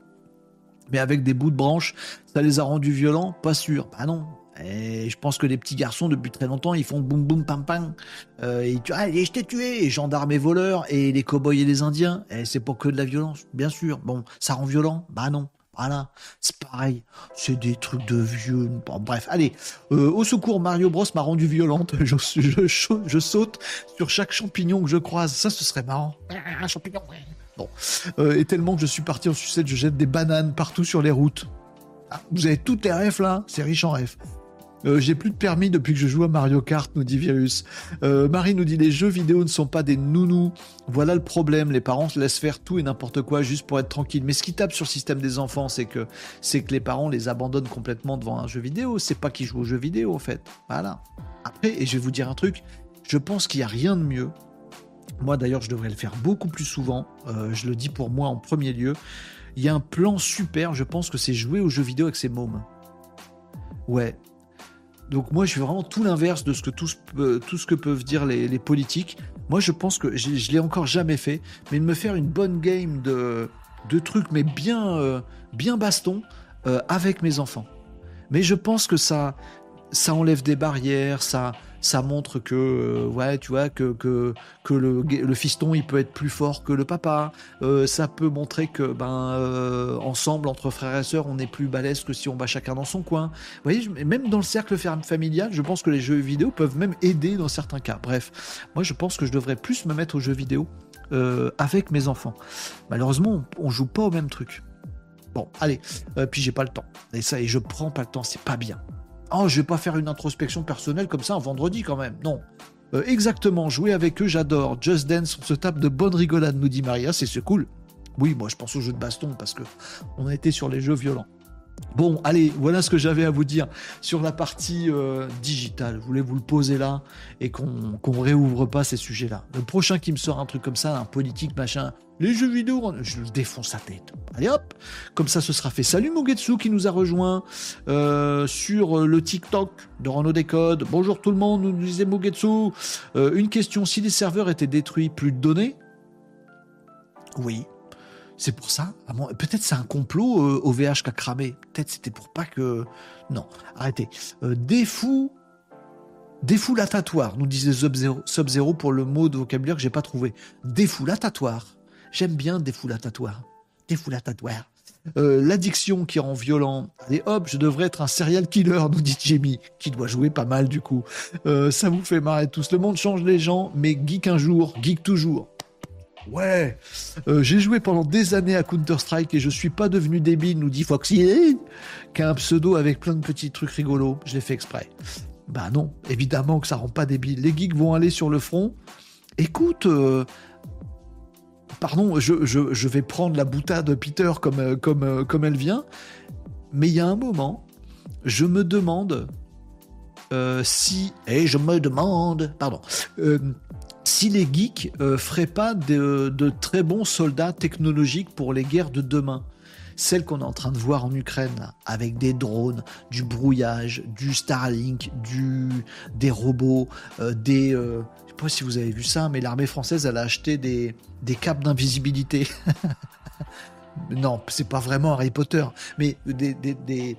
Mais avec des bouts de branches, ça les a rendus violents? Pas sûr. Bah non. Et je pense que les petits garçons, depuis très longtemps, ils font boum boum pam pam. Euh, et tu, ah, je t'ai tué, et gendarmes et voleurs, et les cow-boys et les indiens. Et c'est pas que de la violence, bien sûr. Bon, ça rend violent? Bah non. Voilà, c'est pareil, c'est des trucs de vieux. bref, allez, euh, au secours, Mario Bros m'a rendu violente. [LAUGHS] Je, je, saute sur chaque champignon que je croise. Ça, ce serait marrant. Ah, un champignon, Bon, euh, et tellement que je suis parti en sucette, je jette des bananes partout sur les routes. Ah, vous avez toutes les refs là, c'est riche en refs. Euh, j'ai plus de permis depuis que je joue à Mario Kart, nous dit Virus. Euh, Marie nous dit les jeux vidéo ne sont pas des nounous. Voilà le problème. Les parents se laissent faire tout et n'importe quoi juste pour être tranquille. Mais ce qui tape sur le système des enfants, c'est que c'est que les parents les abandonnent complètement devant un jeu vidéo. C'est pas qu'ils jouent aux jeux vidéo, en fait. Voilà. Après, et je vais vous dire un truc. Je pense qu'il n'y a rien de mieux. Moi, d'ailleurs, je devrais le faire beaucoup plus souvent. Euh, je le dis pour moi en premier lieu. Il y a un plan super. Je pense que c'est jouer aux jeux vidéo avec ses mômes. Ouais, donc moi, je suis vraiment tout l'inverse de ce que tout, ce que peuvent dire les, politiques. Moi, je pense que je, l'ai encore jamais fait, mais de me faire une bonne game de, de trucs, mais bien, euh, bien baston euh, avec mes enfants. Mais je pense que ça, ça enlève des barrières, ça, ça montre que, euh, tu vois, que, le, fiston, il peut être plus fort que le papa. Euh, ça peut montrer que, ben, euh, ensemble, entre frères et sœurs, on est plus balèze que si on va chacun dans son coin. Vous voyez, même dans le cercle familial, je pense que les jeux vidéo peuvent même aider dans certains cas. Bref, moi, je pense que je devrais plus me mettre aux jeux vidéo avec mes enfants. Malheureusement, on, on joue pas au même truc. Bon, allez, puis j'ai pas le temps. Et ça, et je prends pas le temps, c'est pas bien. Oh, je vais pas faire une introspection personnelle comme ça un vendredi quand même. Non. Euh, exactement, jouer avec eux, j'adore. Just Dance, on se tape de bonnes rigolades, nous dit Maria, c'est cool. Oui, moi je pense aux jeux de baston parce que on a sur les jeux violents. Bon, allez, voilà ce que j'avais à vous dire sur la partie euh, digitale. Je voulais vous le poser là et qu'on ne réouvre pas ces sujets-là. Le prochain qui me sort un truc comme ça, un politique, machin, les jeux vidéo, je le défonce sa tête. Allez hop, comme ça ce sera fait. Salut Mugetsu qui nous a rejoint euh, sur le TikTok de Renault Décode. Bonjour tout le monde, nous disait Mugetsu. Euh, une question, si les serveurs étaient détruits, plus de données? Oui. C'est pour ça Peut-être c'est un complot euh, au VH qui a cramé. Peut-être c'était pour pas que... Non, arrêtez. des fous nous disait Sub-Zero pour le mot de vocabulaire que j'ai pas trouvé. Défoulatatoire. J'aime bien défoulatatoire. Défoulatatoire. Euh, L'addiction qui rend violent. Allez hop, je devrais être un serial killer, nous dit Jamie, qui doit jouer pas mal du coup. Euh, ça vous fait marrer tous. Le monde change les gens, mais geek un jour, geek toujours. Ouais, euh, j'ai joué pendant des années à Counter-Strike et je suis pas devenu débile, nous dit Foxy, qu'un pseudo avec plein de petits trucs rigolos. Je l'ai fait exprès. Bah non, évidemment que ça rend pas débile. Les geeks vont aller sur le front. Écoute, euh, pardon, je, vais prendre la boutade de Peter comme, euh, comme, comme elle vient, mais il y a un moment, je me demande si, et je me demande, pardon, si les geeks feraient pas de, très bons soldats technologiques pour les guerres de demain. Celles qu'on est en train de voir en Ukraine, avec des drones, du brouillage, du Starlink, du, des robots, des, sais pas si vous avez vu ça, mais l'armée française, elle a acheté des, des capes d'invisibilité. [LAUGHS] non, c'est pas vraiment Harry Potter, mais des, des,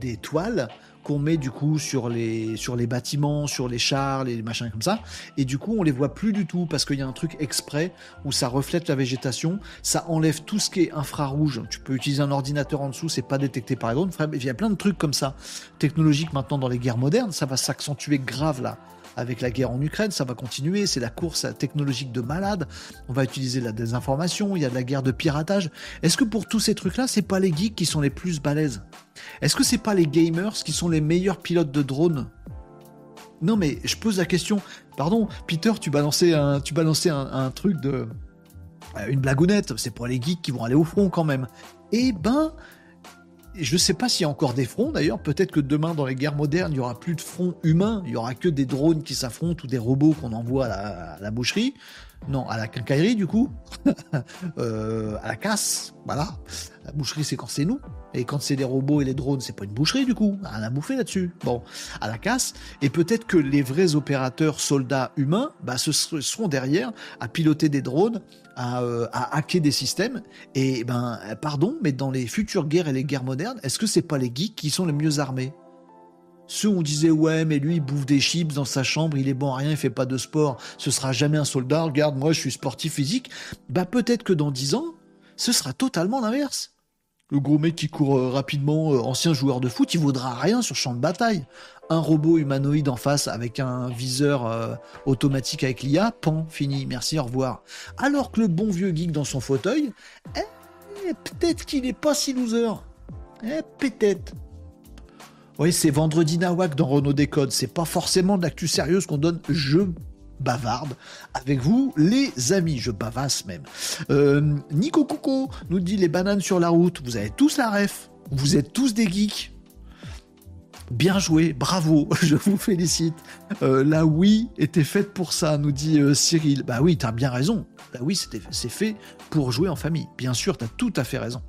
des, toiles qu'on met du coup sur les, bâtiments, sur les chars, les machins comme ça. Et du coup, on les voit plus du tout parce qu'il y a un truc exprès où ça reflète la végétation, ça enlève tout ce qui est infrarouge. Tu peux utiliser un ordinateur en dessous, c'est pas détecté par les drones. Il y a plein de trucs comme ça, technologiques maintenant dans les guerres modernes, ça va s'accentuer grave là avec la guerre en Ukraine, ça va continuer, c'est la course technologique de malade, on va utiliser la désinformation, il y a de la guerre de piratage. Est-ce que pour tous ces trucs-là, c'est pas les geeks qui sont les plus balèzes? Est-ce que c'est pas les gamers qui sont les meilleurs pilotes de drones? Non mais je pose la question, pardon, Peter, tu balançais un, balançais un, truc de... Euh, une blagounette, c'est pour les geeks qui vont aller au front quand même. Eh ben, je ne sais pas s'il y a encore des fronts d'ailleurs. Peut-être que demain, dans les guerres modernes, il y aura plus de fronts humains. Il y aura que des drones qui s'affrontent ou des robots qu'on envoie à la, boucherie. Non, à la quincaillerie du coup, [LAUGHS] euh, à la casse, voilà. La boucherie c'est quand c'est nous, et quand c'est des robots et les drones c'est pas une boucherie du coup, rien à bouffer là-dessus. Bon, à la casse, et peut-être que les vrais opérateurs soldats humains, bah, ce seront derrière à piloter des drones, à, euh, à hacker des systèmes. Et ben, pardon, mais dans les futures guerres et les guerres modernes, est-ce que c'est pas les geeks qui sont les mieux armés? Ceux où on disait ouais mais lui il bouffe des chips dans sa chambre, il est bon à rien, il fait pas de sport, ce sera jamais un soldat, regarde moi je suis sportif physique, bah peut-être que dans 10 ans, ce sera totalement l'inverse. Le gros mec qui court euh, rapidement, euh, ancien joueur de foot, il vaudra rien sur champ de bataille. Un robot humanoïde en face avec un viseur euh, automatique avec l'IA, pan, fini, merci, au revoir. Alors que le bon vieux geek dans son fauteuil, eh, peut-être qu'il n'est pas si loser. Eh, peut-être. Oui, c'est vendredi nawak dans Renault Décode. C'est pas forcément de l'actu sérieuse qu'on donne. Je bavarde avec vous, les amis. Je bavasse même. Euh, Nico Coco nous dit les bananes sur la route. Vous avez tous la ref. Vous êtes tous des geeks. Bien joué, bravo, [LAUGHS] je vous félicite. Euh, la oui était faite pour ça, nous dit euh, Cyril. Bah oui, t'as bien raison. La oui, c'est fait pour jouer en famille. Bien sûr, t'as tout à fait raison.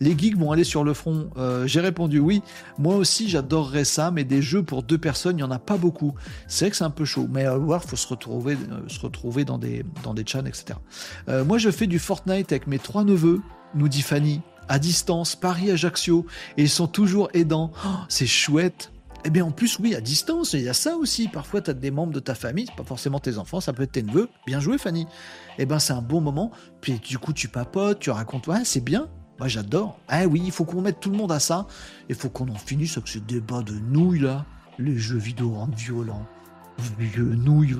Les geeks vont aller sur le front. Euh, j'ai répondu oui. Moi aussi, j'adorerais ça, mais des jeux pour deux personnes, il n'y en a pas beaucoup. C'est vrai que c'est un peu chaud, mais à voir, faut se retrouver, se retrouver dans des, dans des chans, etc. moi, je fais du Fortnite avec mes trois neveux, nous dit Fanny à distance, Paris-Ajaccio, et ils sont toujours aidants. Oh, c'est chouette. Eh bien, en plus, oui, à distance, il y a ça aussi. Parfois, tu des membres de ta famille, pas forcément tes enfants, ça peut être tes neveux. Bien joué, Fanny. Eh ben, c'est un bon moment. Puis, du coup, tu papotes, tu racontes, ouais, c'est bien. Moi, j'adore. Ah oui, il faut qu'on mette tout le monde à ça. Il faut qu'on en finisse avec ce débat de nouilles, là. Les jeux vidéo rendent violents. Nouilles,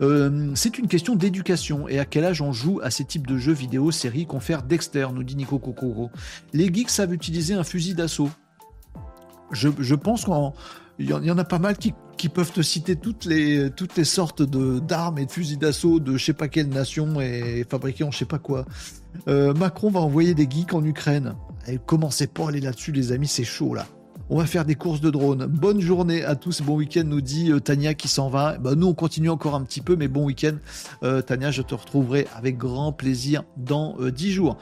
euh, c'est une question d'éducation et à quel âge on joue à ces types de jeux vidéo, séries, confère Dexter, nous dit Nico Kokoro. Les geeks savent utiliser un fusil d'assaut. Je, pense qu'il y, en a pas mal qui, peuvent te citer toutes les, toutes les sortes d'armes et de fusils d'assaut de je sais pas quelle nation et fabriqués en je sais pas quoi. Euh, Macron va envoyer des geeks en Ukraine. Et commencez pas à aller là-dessus, les amis, c'est chaud là. On va faire des courses de drones. Bonne journée à tous, bon week-end, nous dit euh, Tania qui s'en va. Bah, nous, on continue encore un petit peu, mais bon week-end. Euh, Tania, je te retrouverai avec grand plaisir dans 10 euh, jours.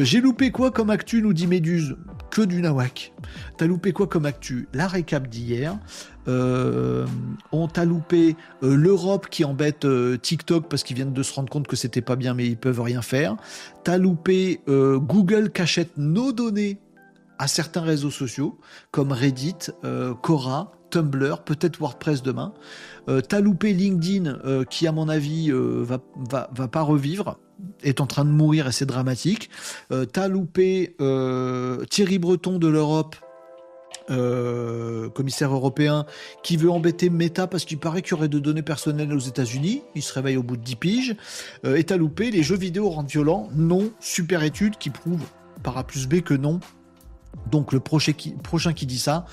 J'ai loupé quoi comme actu, nous dit Méduse? Que du nawak. T'as loupé quoi comme actu? La récap d'hier. on t'a loupé l'Europe qui embête TikTok parce qu'ils viennent de se rendre compte que c'était pas bien mais ils peuvent rien faire. T'as loupé Google cachette nos données à certains réseaux sociaux comme Reddit, euh, Quora, Tumblr, peut-être WordPress demain. Euh, T'as loupé LinkedIn euh, qui, à mon avis, euh, va, pas revivre, est en train de mourir et c'est dramatique. T'as loupé Thierry Breton de l'Europe. commissaire européen qui veut embêter Meta parce qu'il paraît qu'il y aurait de données personnelles aux États-Unis. Il se réveille au bout de 10 piges. et t'as loupé les jeux vidéo rendent violents. Non, super étude qui prouve par A plus B que non, donc le prochain qui, dit ça,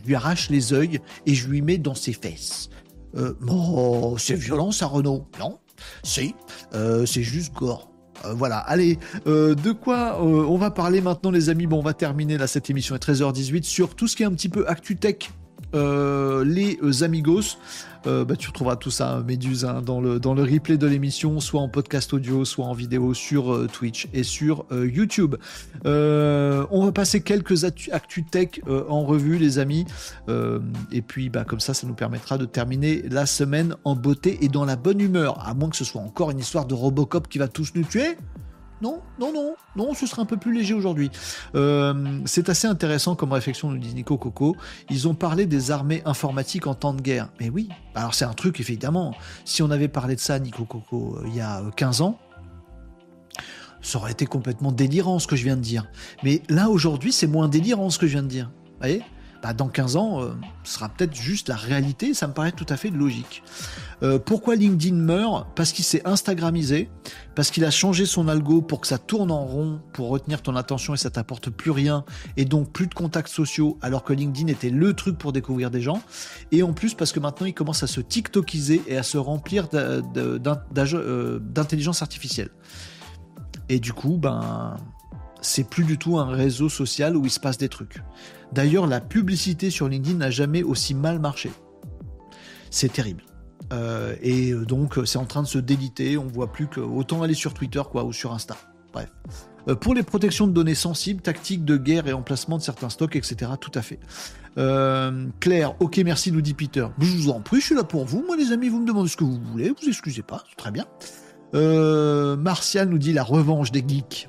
je lui arrache les yeux et je lui mets dans ses fesses. Euh, oh, c'est violent ça Renault Non, si, euh, c'est juste gore. Euh, voilà, allez, de quoi on va parler maintenant les amis. Bon, on va terminer là, cette émission est 13h18 sur tout ce qui est un petit peu ActuTech euh, les euh, Amigos. Euh, bah, tu retrouveras tout ça, Méduse, hein, dans, le, replay de l'émission, soit en podcast audio, soit en vidéo sur Twitch et sur YouTube. on va passer quelques actu, tech en revue, les amis. et puis, bah, comme ça, ça nous permettra de terminer la semaine en beauté et dans la bonne humeur. À moins que ce soit encore une histoire de Robocop qui va tous nous tuer. Non, non, non, non, ce sera un peu plus léger aujourd'hui. Euh, c'est assez intéressant comme réflexion, nous dit Nico Coco. Ils ont parlé des armées informatiques en temps de guerre. Mais oui, alors c'est un truc, évidemment. Si on avait parlé de ça, Nico Coco, euh, il y a 15 euh, ans, ça aurait été complètement délirant ce que je viens de dire. Mais là, aujourd'hui, c'est moins délirant ce que je viens de dire. Vous voyez? Bah, dans 15 ans, euh, ce sera peut-être juste la réalité, ça me paraît tout à fait logique. Euh, pourquoi LinkedIn meurt? Parce qu'il s'est Instagramisé, parce qu'il a changé son algo pour que ça tourne en rond, pour retenir ton attention et ça t'apporte plus rien, et donc plus de contacts sociaux, alors que LinkedIn était le truc pour découvrir des gens. Et en plus, parce que maintenant, il commence à se TikTokiser et à se remplir euh, d'intelligence artificielle. Et du coup, ben, c'est plus du tout un réseau social où il se passe des trucs. D'ailleurs, la publicité sur LinkedIn n'a jamais aussi mal marché. C'est terrible. Euh, et donc, c'est en train de se déliter. On voit plus que autant aller sur Twitter quoi ou sur Insta. Bref. Euh, pour les protections de données sensibles, tactiques de guerre et emplacement de certains stocks, etc. Tout à fait. Euh, Claire, ok, merci, nous dit Peter. Je vous en prie, je suis là pour vous. Moi, les amis, vous me demandez ce que vous voulez. Vous excusez pas, très bien. Martial nous dit la revanche des geeks.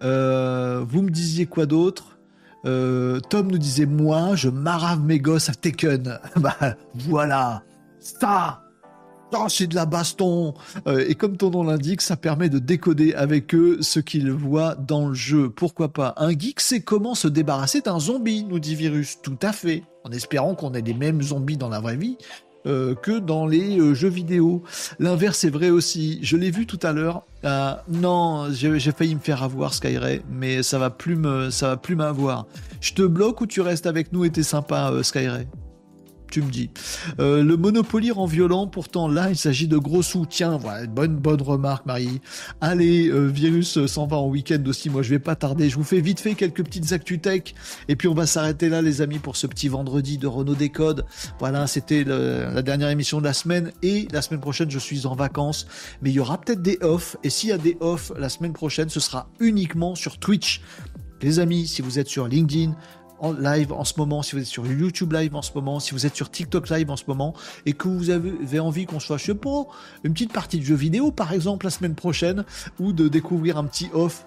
Vous me disiez quoi d'autre? Euh, Tom nous disait moi, je marave mes gosses à Tekken. [LAUGHS] bah voilà, ça, c'est de la baston. Euh, et comme ton nom l'indique, ça permet de décoder avec eux ce qu'ils voient dans le jeu. Pourquoi pas? Un geek sait comment se débarrasser d'un zombie, nous dit Virus. Tout à fait. En espérant qu'on ait les mêmes zombies dans la vraie vie euh, que dans les euh, jeux vidéo. L'inverse est vrai aussi. Je l'ai vu tout à l'heure. non, j'ai failli me faire avoir Skyray, mais ça va plus me, ça va plus m'avoir. Je te bloque ou tu restes avec nous et t'es sympa, Skyray? Tu me dis. Euh, le Monopoly rend violent, pourtant là, il s'agit de gros sous. Tiens, voilà, bonne, bonne remarque, Marie. Allez, euh, Virus s'en va en week-end aussi. Moi, je vais pas tarder. Je vous fais vite fait quelques petites actus tech. Et puis, on va s'arrêter là, les amis, pour ce petit vendredi de Renault Décode. Voilà, c'était la dernière émission de la semaine. Et la semaine prochaine, je suis en vacances. Mais il y aura peut-être des off. Et s'il y a des off la semaine prochaine, ce sera uniquement sur Twitch. Les amis, si vous êtes sur LinkedIn, en live en ce moment, si vous êtes sur YouTube live en ce moment, si vous êtes sur TikTok live en ce moment, et que vous avez envie qu'on soit, je sais pas, une petite partie de jeu vidéo par exemple la semaine prochaine, ou de découvrir un petit off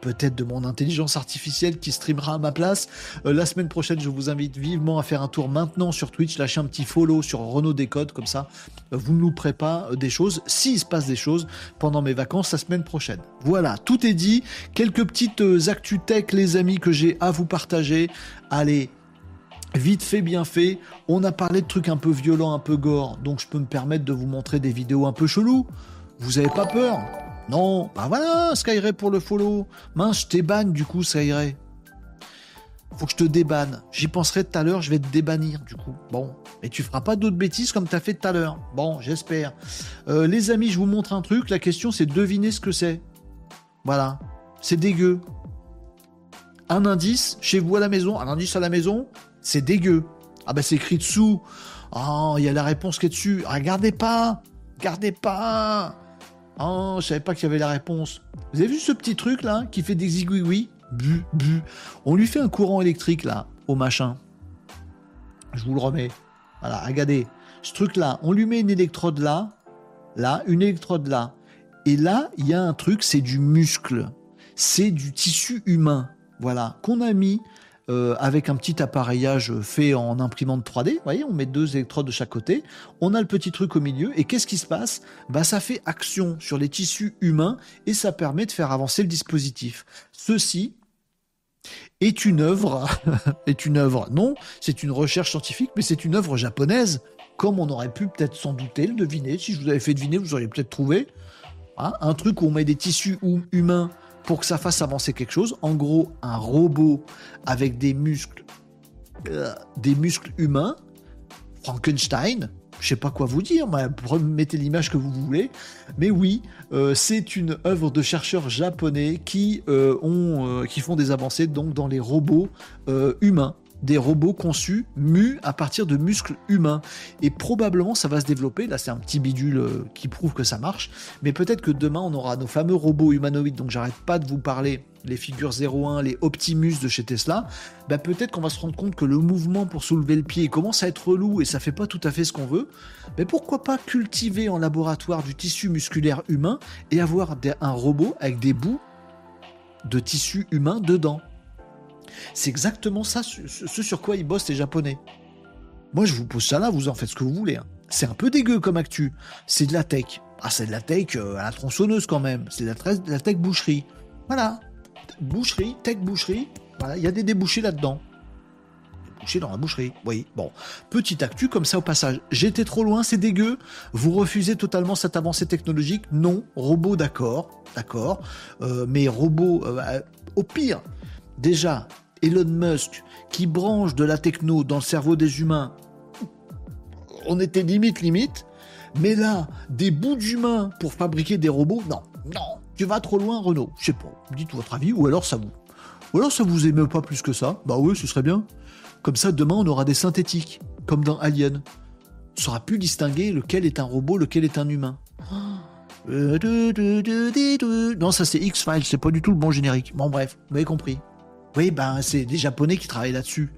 peut-être de mon intelligence artificielle qui streamera à ma place. Euh, la semaine prochaine, je vous invite vivement à faire un tour maintenant sur Twitch, lâcher un petit follow sur Renault Décode, comme ça, euh, vous ne louperez pas euh, des choses, s'il se passe des choses pendant mes vacances la semaine prochaine. Voilà, tout est dit. Quelques petites actus tech, les amis, que j'ai à vous partager. Allez, Vite fait, bien fait. On a parlé de trucs un peu violents, un peu gore, donc je peux me permettre de vous montrer des vidéos un peu cheloues. Vous avez pas peur? Non, bah voilà, Skyray pour le follow. Mince, je t'ébanne du coup, Skyray. Faut que je te débanne. J'y penserai tout à l'heure, je vais te débannir du coup. Bon, mais tu feras pas d'autres bêtises comme t'as fait tout à l'heure. Bon, j'espère. Euh, les amis, je vous montre un truc. La question, c'est de deviner ce que c'est. Voilà. C'est dégueu. Un indice chez vous à la maison, un indice à la maison, c'est dégueu. Ah bah c'est écrit dessous. Oh, il y a la réponse qui est dessus. Regardez pas. Regardez pas. Oh, je savais pas qu'il y avait la réponse. Vous avez vu ce petit truc là qui fait des zigouigouis Bu, bu. On lui fait un courant électrique là, au machin. Je vous le remets. Voilà, regardez. Ce truc là, on lui met une électrode là, là, une électrode là. Et là, il y a un truc, c'est du muscle. C'est du tissu humain. Voilà, qu'on a mis euh, avec un petit appareillage fait en imprimante 3D. Vous voyez, on met deux électrodes de chaque côté. On a le petit truc au milieu. Et qu'est-ce qui se passe? Bah, Ça fait action sur les tissus humains et ça permet de faire avancer le dispositif. Ceci est une œuvre, [LAUGHS] est une œuvre, non, c'est une recherche scientifique, mais c'est une œuvre japonaise, comme on aurait pu peut-être s'en douter, le deviner. Si je vous avais fait deviner, vous auriez peut-être trouvé. Hein, un truc où on met des tissus humains pour que ça fasse avancer quelque chose. En gros, un robot avec des muscles, euh, des muscles humains, Frankenstein. Je sais pas quoi vous dire, mettez l'image que vous voulez. Mais oui, euh, c'est une œuvre de chercheurs japonais qui, euh, ont, qui font des avancées donc dans les robots humains des robots conçus, mus à partir de muscles humains. Et probablement ça va se développer, là c'est un petit bidule euh, qui prouve que ça marche, mais peut-être que demain on aura nos fameux robots humanoïdes, donc j'arrête pas de vous parler les figures 01, les Optimus de chez Tesla, bah peut-être qu'on va se rendre compte que le mouvement pour soulever le pied commence à être relou et ça fait pas tout à fait ce qu'on veut. Mais pourquoi pas cultiver en laboratoire du tissu musculaire humain et avoir un robot avec des bouts de tissu humain dedans? C'est exactement ça, ce sur quoi ils bossent les Japonais. Moi, je vous pose ça là, vous en faites ce que vous voulez. Hein. C'est un peu dégueu comme actu. C'est de la tech. Ah, c'est de la tech euh, à la tronçonneuse quand même. C'est de, la tech boucherie. Voilà. Boucherie, tech boucherie. Voilà, il y a des débouchés là-dedans. Débouchés dans la boucherie. Oui, bon. Petite actu comme ça au passage. J'étais trop loin, c'est dégueu. Vous refusez totalement cette avancée technologique? Non. Robot, d'accord. D'accord. Euh, mais robot, euh, au pire, déjà, Elon Musk qui branche de la techno dans le cerveau des humains, on était limite, limite. Mais là, des bouts d'humains pour fabriquer des robots, non, non, tu vas trop loin, Renault. Je sais pas, dites votre avis, ou alors ça vous. Ou alors ça vous émeut pas plus que ça. Bah oui, ce serait bien. Comme ça, demain, on aura des synthétiques, comme dans Alien. On saura plus distinguer lequel est un robot, lequel est un humain. [GASPS] Non, ça c'est X-Files, c'est pas du tout le bon générique. Bon, bref, vous avez compris. Oui, ben c'est des Japonais qui travaillent là-dessus.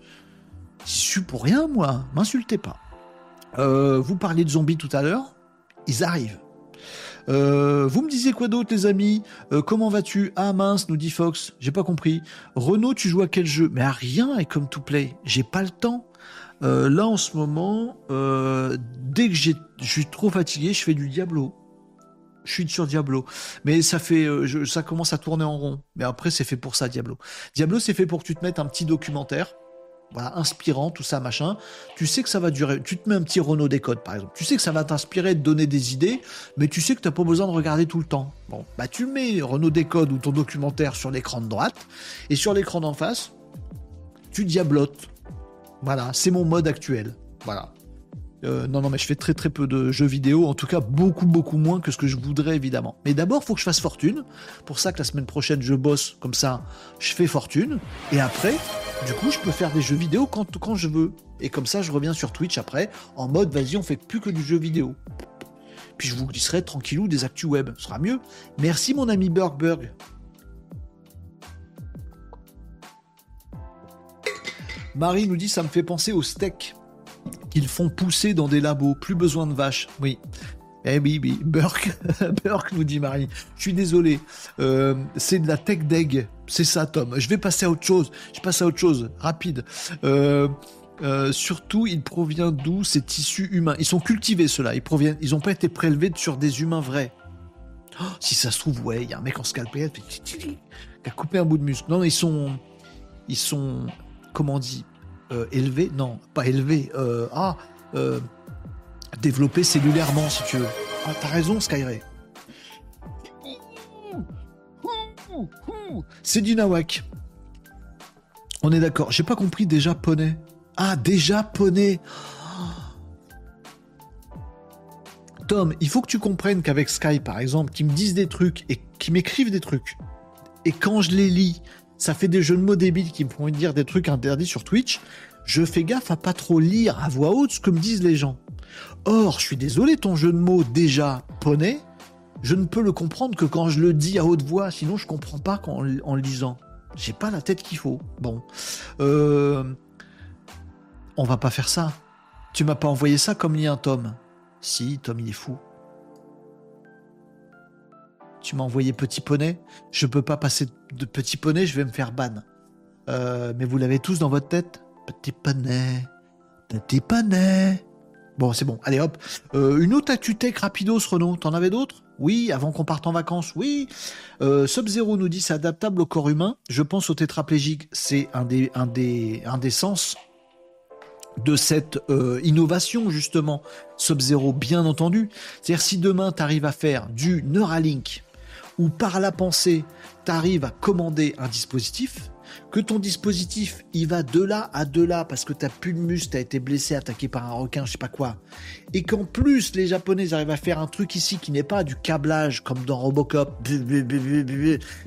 Je suis pour rien, moi. M'insultez pas. Euh, vous parliez de zombies tout à l'heure. Ils arrivent. Euh, vous me disiez quoi d'autre, les amis? Euh, Comment vas-tu? Ah mince, nous dit Fox. J'ai pas compris. Renaud, tu joues à quel jeu? Mais à rien et comme to play. J'ai pas le temps. là, en ce moment, dès que je suis trop fatigué, je fais du Diablo je suis sur Diablo. Mais ça fait, euh, ça commence à tourner en rond. Mais après, c'est fait pour ça, Diablo. Diablo, c'est fait pour que tu te mettes un petit documentaire. voilà, inspirant, tout ça, machin. Tu sais que ça va durer. Tu te mets un petit Renault Décode, par exemple. Tu sais que ça va t'inspirer, te donner des idées, mais tu sais que tu n'as pas besoin de regarder tout le temps. Bon, bah tu mets Renault Décode ou ton documentaire sur l'écran de droite, et sur l'écran d'en face, tu diablotes. Voilà, c'est mon mode actuel. Voilà. Euh, non, non, mais je fais très très peu de jeux vidéo, en tout cas beaucoup beaucoup moins que ce que je voudrais évidemment. Mais d'abord, il faut que je fasse fortune. Pour ça que la semaine prochaine, je bosse comme ça, je fais fortune. Et après, du coup, je peux faire des jeux vidéo quand, quand je veux. Et comme ça, je reviens sur Twitch après, en mode vas-y, on fait plus que du jeu vidéo. Puis je vous glisserai tranquillou des actus web, ce sera mieux. Merci mon ami Burgberg. Marie nous dit ça me fait penser au steak qu'ils font pousser dans des labos. Plus besoin de vaches. Oui. Eh oui, oui, [LAUGHS] Burke, Burke nous dit Marie. Je suis désolé, euh, c'est de la tech d'egg. C'est ça, Tom. Je vais passer à autre chose. Je passe à autre chose, rapide. Euh, euh, surtout, il provient d'où ces tissus humains? Ils sont cultivés, ceux-là. Ils proviennent, ils n'ont pas été prélevés sur des humains vrais. Oh, si ça se trouve, ouais, il y a un mec en scalpel qui a coupé un bout de muscle. Non, ils sont, ils sont, comment on dit, euh, élevé, non, pas élevé, ah, développé cellulairement si tu veux. Ah, t'as raison, Skyray. C'est du nawak. On est d'accord. J'ai pas compris déjà poney. Ah, déjà poney. Tom, il faut que tu comprennes qu'avec Sky, par exemple, qui me disent des trucs et qui m'écrivent des trucs, et quand je les lis, ça fait des jeux de mots débiles qui me font dire des trucs interdits sur Twitch, je fais gaffe à pas trop lire à voix haute ce que me disent les gens. Or, je suis désolé, ton jeu de mots déjà poney, je ne peux le comprendre que quand je le dis à haute voix, sinon je comprends pas en, le lisant. J'ai pas la tête qu'il faut. Bon. Euh, on va pas faire ça. Tu m'as pas envoyé ça comme lien, Tom. Si, Tom, il est fou. Tu m'as envoyé Petit Poney. Je peux pas passer de Petit Poney, je vais me faire ban. Euh, mais vous l'avez tous dans votre tête Petit Poney. Petit Poney. Bon, c'est bon. Allez, hop. Euh, une autre tech rapidos, Renault. T'en avais d'autres? Oui, avant qu'on parte en vacances. Oui. Euh, Sub-Zero nous dit c'est adaptable au corps humain. Je pense au tétraplégique. C'est un des, sens de cette innovation, justement. Sub-Zero, bien entendu. C'est-à-dire, si demain, tu à faire du Neuralink, ou par la pensée, tu arrives à commander un dispositif, que ton dispositif, il va de là à de là parce que t'as plus de muscle, t'as été blessé, attaqué par un requin, je sais pas quoi, et qu'en plus les Japonais arrivent à faire un truc ici qui n'est pas du câblage comme dans Robocop,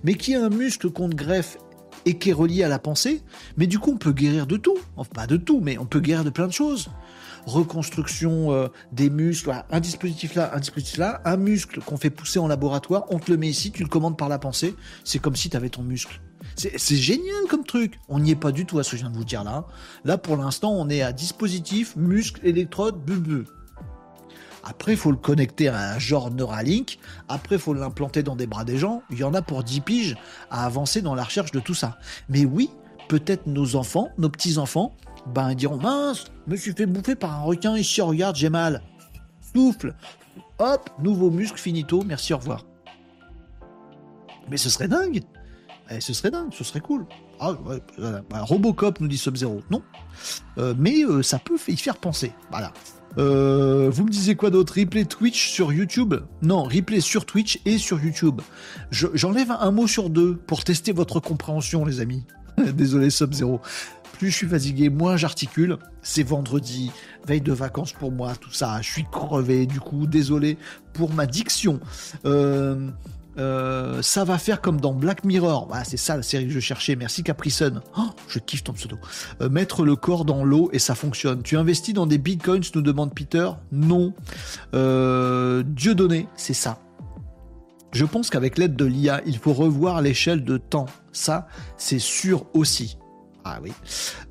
mais qui est un muscle qu'on greffe et qui est relié à la pensée, mais du coup on peut guérir de tout, enfin pas de tout, mais on peut guérir de plein de choses reconstruction euh, des muscles, un dispositif là, un dispositif là, un muscle qu'on fait pousser en laboratoire, on te le met ici, tu le commandes par la pensée, c'est comme si tu avais ton muscle. C'est génial comme truc. On n'y est pas du tout à ce que je viens de vous dire là. Là, pour l'instant, on est à dispositif, muscle, électrode, bu Après, il faut le connecter à un genre Neuralink. Après, il faut l'implanter dans des bras des gens. Il y en a pour 10 piges à avancer dans la recherche de tout ça. Mais oui, peut-être nos enfants, nos petits-enfants, ben ils diront mince, me suis fait bouffer par un requin ici, regarde, j'ai mal. Souffle, hop, nouveau muscle, finito, merci, au revoir. Mais ce serait dingue. Eh, ce serait dingue, ce serait cool. Ah, bah, Robocop nous dit Sub-Zero. Non. Euh, mais euh, ça peut y faire penser. Voilà. Euh, vous me disiez quoi d'autre? Replay Twitch sur YouTube? Non, replay sur Twitch et sur YouTube. J'enlève un mot sur deux pour tester votre compréhension, les amis. [LAUGHS] Désolé, Sub-Zero je suis fatigué, moins j'articule. C'est vendredi, veille de vacances pour moi, tout ça. Je suis crevé, du coup, désolé pour ma diction. Euh, euh, ça va faire comme dans Black Mirror. Voilà, c'est ça la série que je cherchais. Merci Caprison. Oh, je kiffe ton pseudo. Euh, mettre le corps dans l'eau et ça fonctionne. Tu investis dans des bitcoins, nous demande Peter. Non. Dieu donné, c'est ça. Je pense qu'avec l'aide de l'IA, il faut revoir l'échelle de temps. Ça, c'est sûr aussi. Ah oui.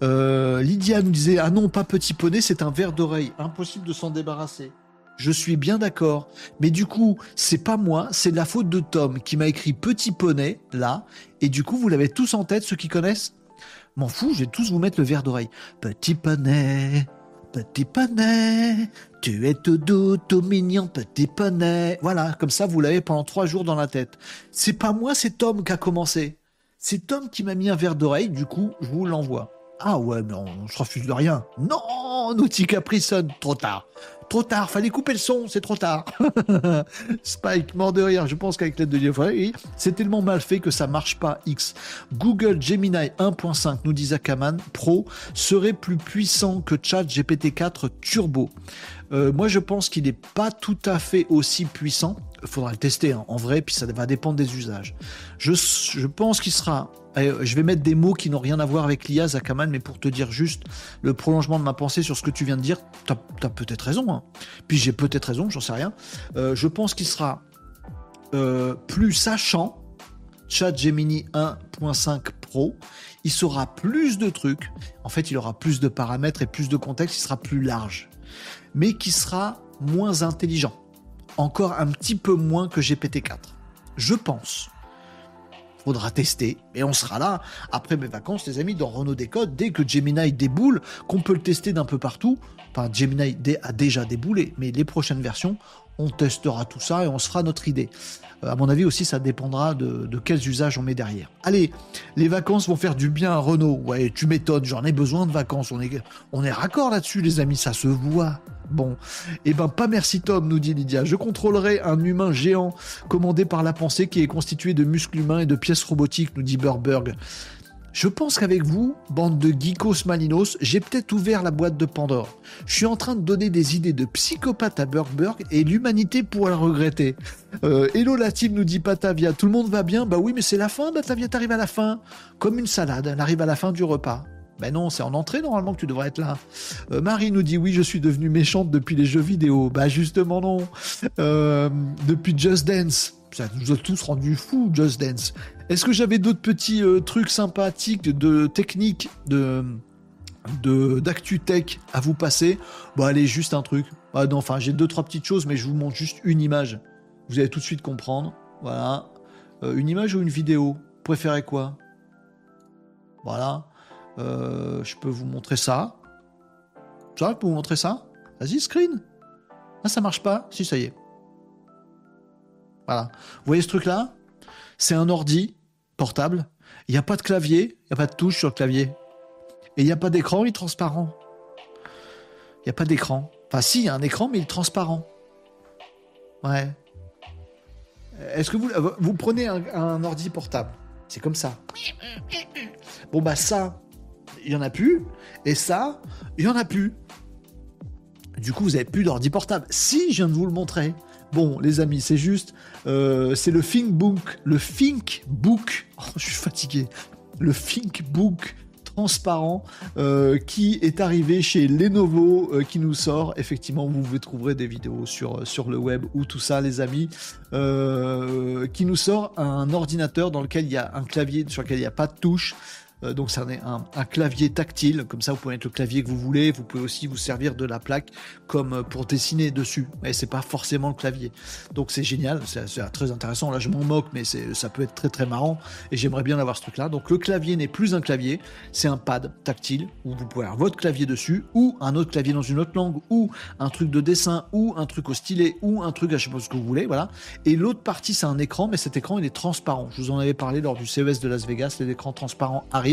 Euh, Lydia nous disait Ah non, pas petit poney, c'est un verre d'oreille. Impossible de s'en débarrasser. Je suis bien d'accord. Mais du coup, c'est pas moi, c'est la faute de Tom qui m'a écrit petit poney là. Et du coup, vous l'avez tous en tête, ceux qui connaissent? M'en fous, je vais tous vous mettre le verre d'oreille. Petit poney, petit poney, tu es tout doux, tout mignon, petit poney. Voilà, comme ça, vous l'avez pendant trois jours dans la tête. C'est pas moi, c'est Tom qui a commencé. C'est Tom qui m'a mis un verre d'oreille, du coup, je vous l'envoie. Ah ouais, mais on, se refuse de rien. Non, Naughty Caprison, trop tard. Trop tard, fallait couper le son, c'est trop tard. [LAUGHS] Spike, mort de rire, je pense qu'avec l'aide de Dieu, c'est tellement mal fait que ça marche pas. X. Google Gemini 1.5, nous dit Zakaman, Pro, serait plus puissant que Chat GPT-4 Turbo. Euh, moi, je pense qu'il n'est pas tout à fait aussi puissant. Il faudra le tester hein, en vrai, puis ça va dépendre des usages. Je, pense qu'il sera je vais mettre des mots qui n'ont rien à voir avec l'IA, Zakaman, mais pour te dire juste le prolongement de ma pensée sur ce que tu viens de dire, tu as, peut-être raison. Hein. Puis j'ai peut-être raison, j'en sais rien. Euh, je pense qu'il sera euh, plus sachant, Chat Gemini 1.5 Pro, il saura plus de trucs. En fait, il aura plus de paramètres et plus de contexte, il sera plus large. Mais qui sera moins intelligent. Encore un petit peu moins que GPT-4. Je pense faudra tester. Et on sera là après mes vacances, les amis, dans Renault Décode, dès que Gemini déboule, qu'on peut le tester d'un peu partout. Enfin, Gemini a déjà déboulé, mais les prochaines versions, on testera tout ça et on se fera notre idée. Euh, à mon avis aussi, ça dépendra de, quels usages on met derrière. Allez, les vacances vont faire du bien à Renault. Ouais, tu m'étonnes, j'en ai besoin de vacances. On est, on est raccord là-dessus, les amis, ça se voit. Bon, eh ben pas merci Tom, nous dit Lydia. Je contrôlerai un humain géant commandé par la pensée qui est constitué de muscles humains et de pièces robotiques, nous dit Burberg. Je pense qu'avec vous, bande de geekos malinos, j'ai peut-être ouvert la boîte de Pandore. Je suis en train de donner des idées de psychopathe à Burberg et l'humanité pourrait le regretter. Euh, hello la team, nous dit Patavia. Tout le monde va bien? Bah oui, mais c'est la fin, Patavia, t'arrives à la fin. Comme une salade, elle arrive à la fin du repas. Ben non, c'est en entrée normalement que tu devrais être là. Euh, Marie nous dit oui, je suis devenue méchante depuis les jeux vidéo. Bah justement non. Euh, depuis Just Dance. Ça nous a tous rendus fous, Just Dance. Est-ce que j'avais d'autres petits euh, trucs sympathiques, de techniques, de d'actu tech à vous passer? Bon allez, juste un truc. Ah enfin j'ai deux trois petites choses, mais je vous montre juste une image. Vous allez tout de suite comprendre. Voilà. une image ou une vidéo? Préférez quoi? Voilà. Euh, je peux vous montrer ça. Ça, je peux vous montrer ça Vas-y, screen. Ah, ça marche pas Si, ça y est. Voilà. Vous voyez ce truc-là? C'est un ordi portable. Il n'y a pas de clavier, il n'y a pas de touche sur le clavier. Et il n'y a pas d'écran, il est transparent. Il n'y a pas d'écran. Enfin, si, il y a un écran, mais il est transparent. Ouais. Est-ce que vous, vous prenez un, un ordi portable? C'est comme ça. Bon, bah ça, il y en a plus. Et ça, il y en a plus. Du coup, vous avez plus d'ordi portable. Si, je viens de vous le montrer. Bon, les amis, c'est juste, euh, c'est le ThinkBook, le ThinkBook. [LAUGHS] Oh, je suis fatigué. Le ThinkBook transparent euh, qui est arrivé chez Lenovo, euh, qui nous sort. Effectivement, vous pouvez trouver des vidéos sur, sur le web ou tout ça, les amis, qui nous sort un ordinateur dans lequel il y a un clavier sur lequel il n'y a pas de touche. Euh, donc c'est un, clavier tactile, comme ça vous pouvez mettre le clavier que vous voulez, vous pouvez aussi vous servir de la plaque comme euh, pour dessiner dessus, mais c'est pas forcément le clavier. Donc c'est génial, c'est très intéressant, là je m'en moque, mais ça peut être très très marrant, et j'aimerais bien avoir ce truc là. Donc le clavier n'est plus un clavier, c'est un pad tactile, où vous pouvez avoir votre clavier dessus, ou un autre clavier dans une autre langue, ou un truc de dessin, ou un truc au stylet, ou un truc à je sais pas ce que vous voulez, voilà. Et l'autre partie c'est un écran, mais cet écran il est transparent. Je vous en avais parlé lors du CES de Las Vegas, les écrans transparents arrivent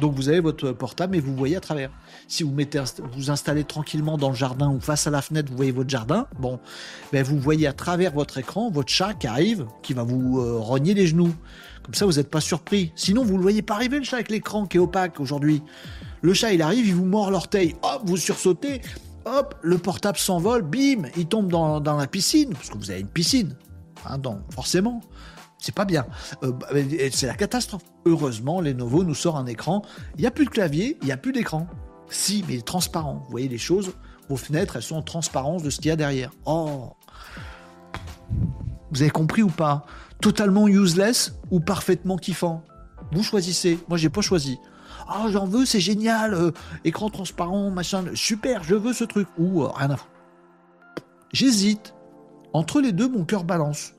donc vous avez votre portable et vous voyez à travers. Si vous mettez, vous installez tranquillement dans le jardin ou face à la fenêtre, vous voyez votre jardin. Bon, ben vous voyez à travers votre écran votre chat qui arrive, qui va vous euh, rogner les genoux. Comme ça, vous n'êtes pas surpris. Sinon, vous le voyez pas arriver le chat avec l'écran qui est opaque aujourd'hui. Le chat, il arrive, il vous mord l'orteil. Hop, vous sursautez. Hop, le portable s'envole. Bim, il tombe dans, la piscine parce que vous avez une piscine. Hein, donc, forcément. C'est pas bien. Euh, bah, c'est la catastrophe. Heureusement, Lenovo nous sort un écran. Il n'y a plus de clavier, il n'y a plus d'écran. Si, mais il est transparent. Vous voyez les choses, vos fenêtres, elles sont en transparence de ce qu'il y a derrière. Oh Vous avez compris ou pas? Totalement useless ou parfaitement kiffant? Vous choisissez. Moi, j'ai pas choisi. Ah, j'en veux, c'est génial. Euh, écran transparent, machin. Super, je veux ce truc. Ou euh, rien à foutre. J'hésite. Entre les deux, mon cœur balance.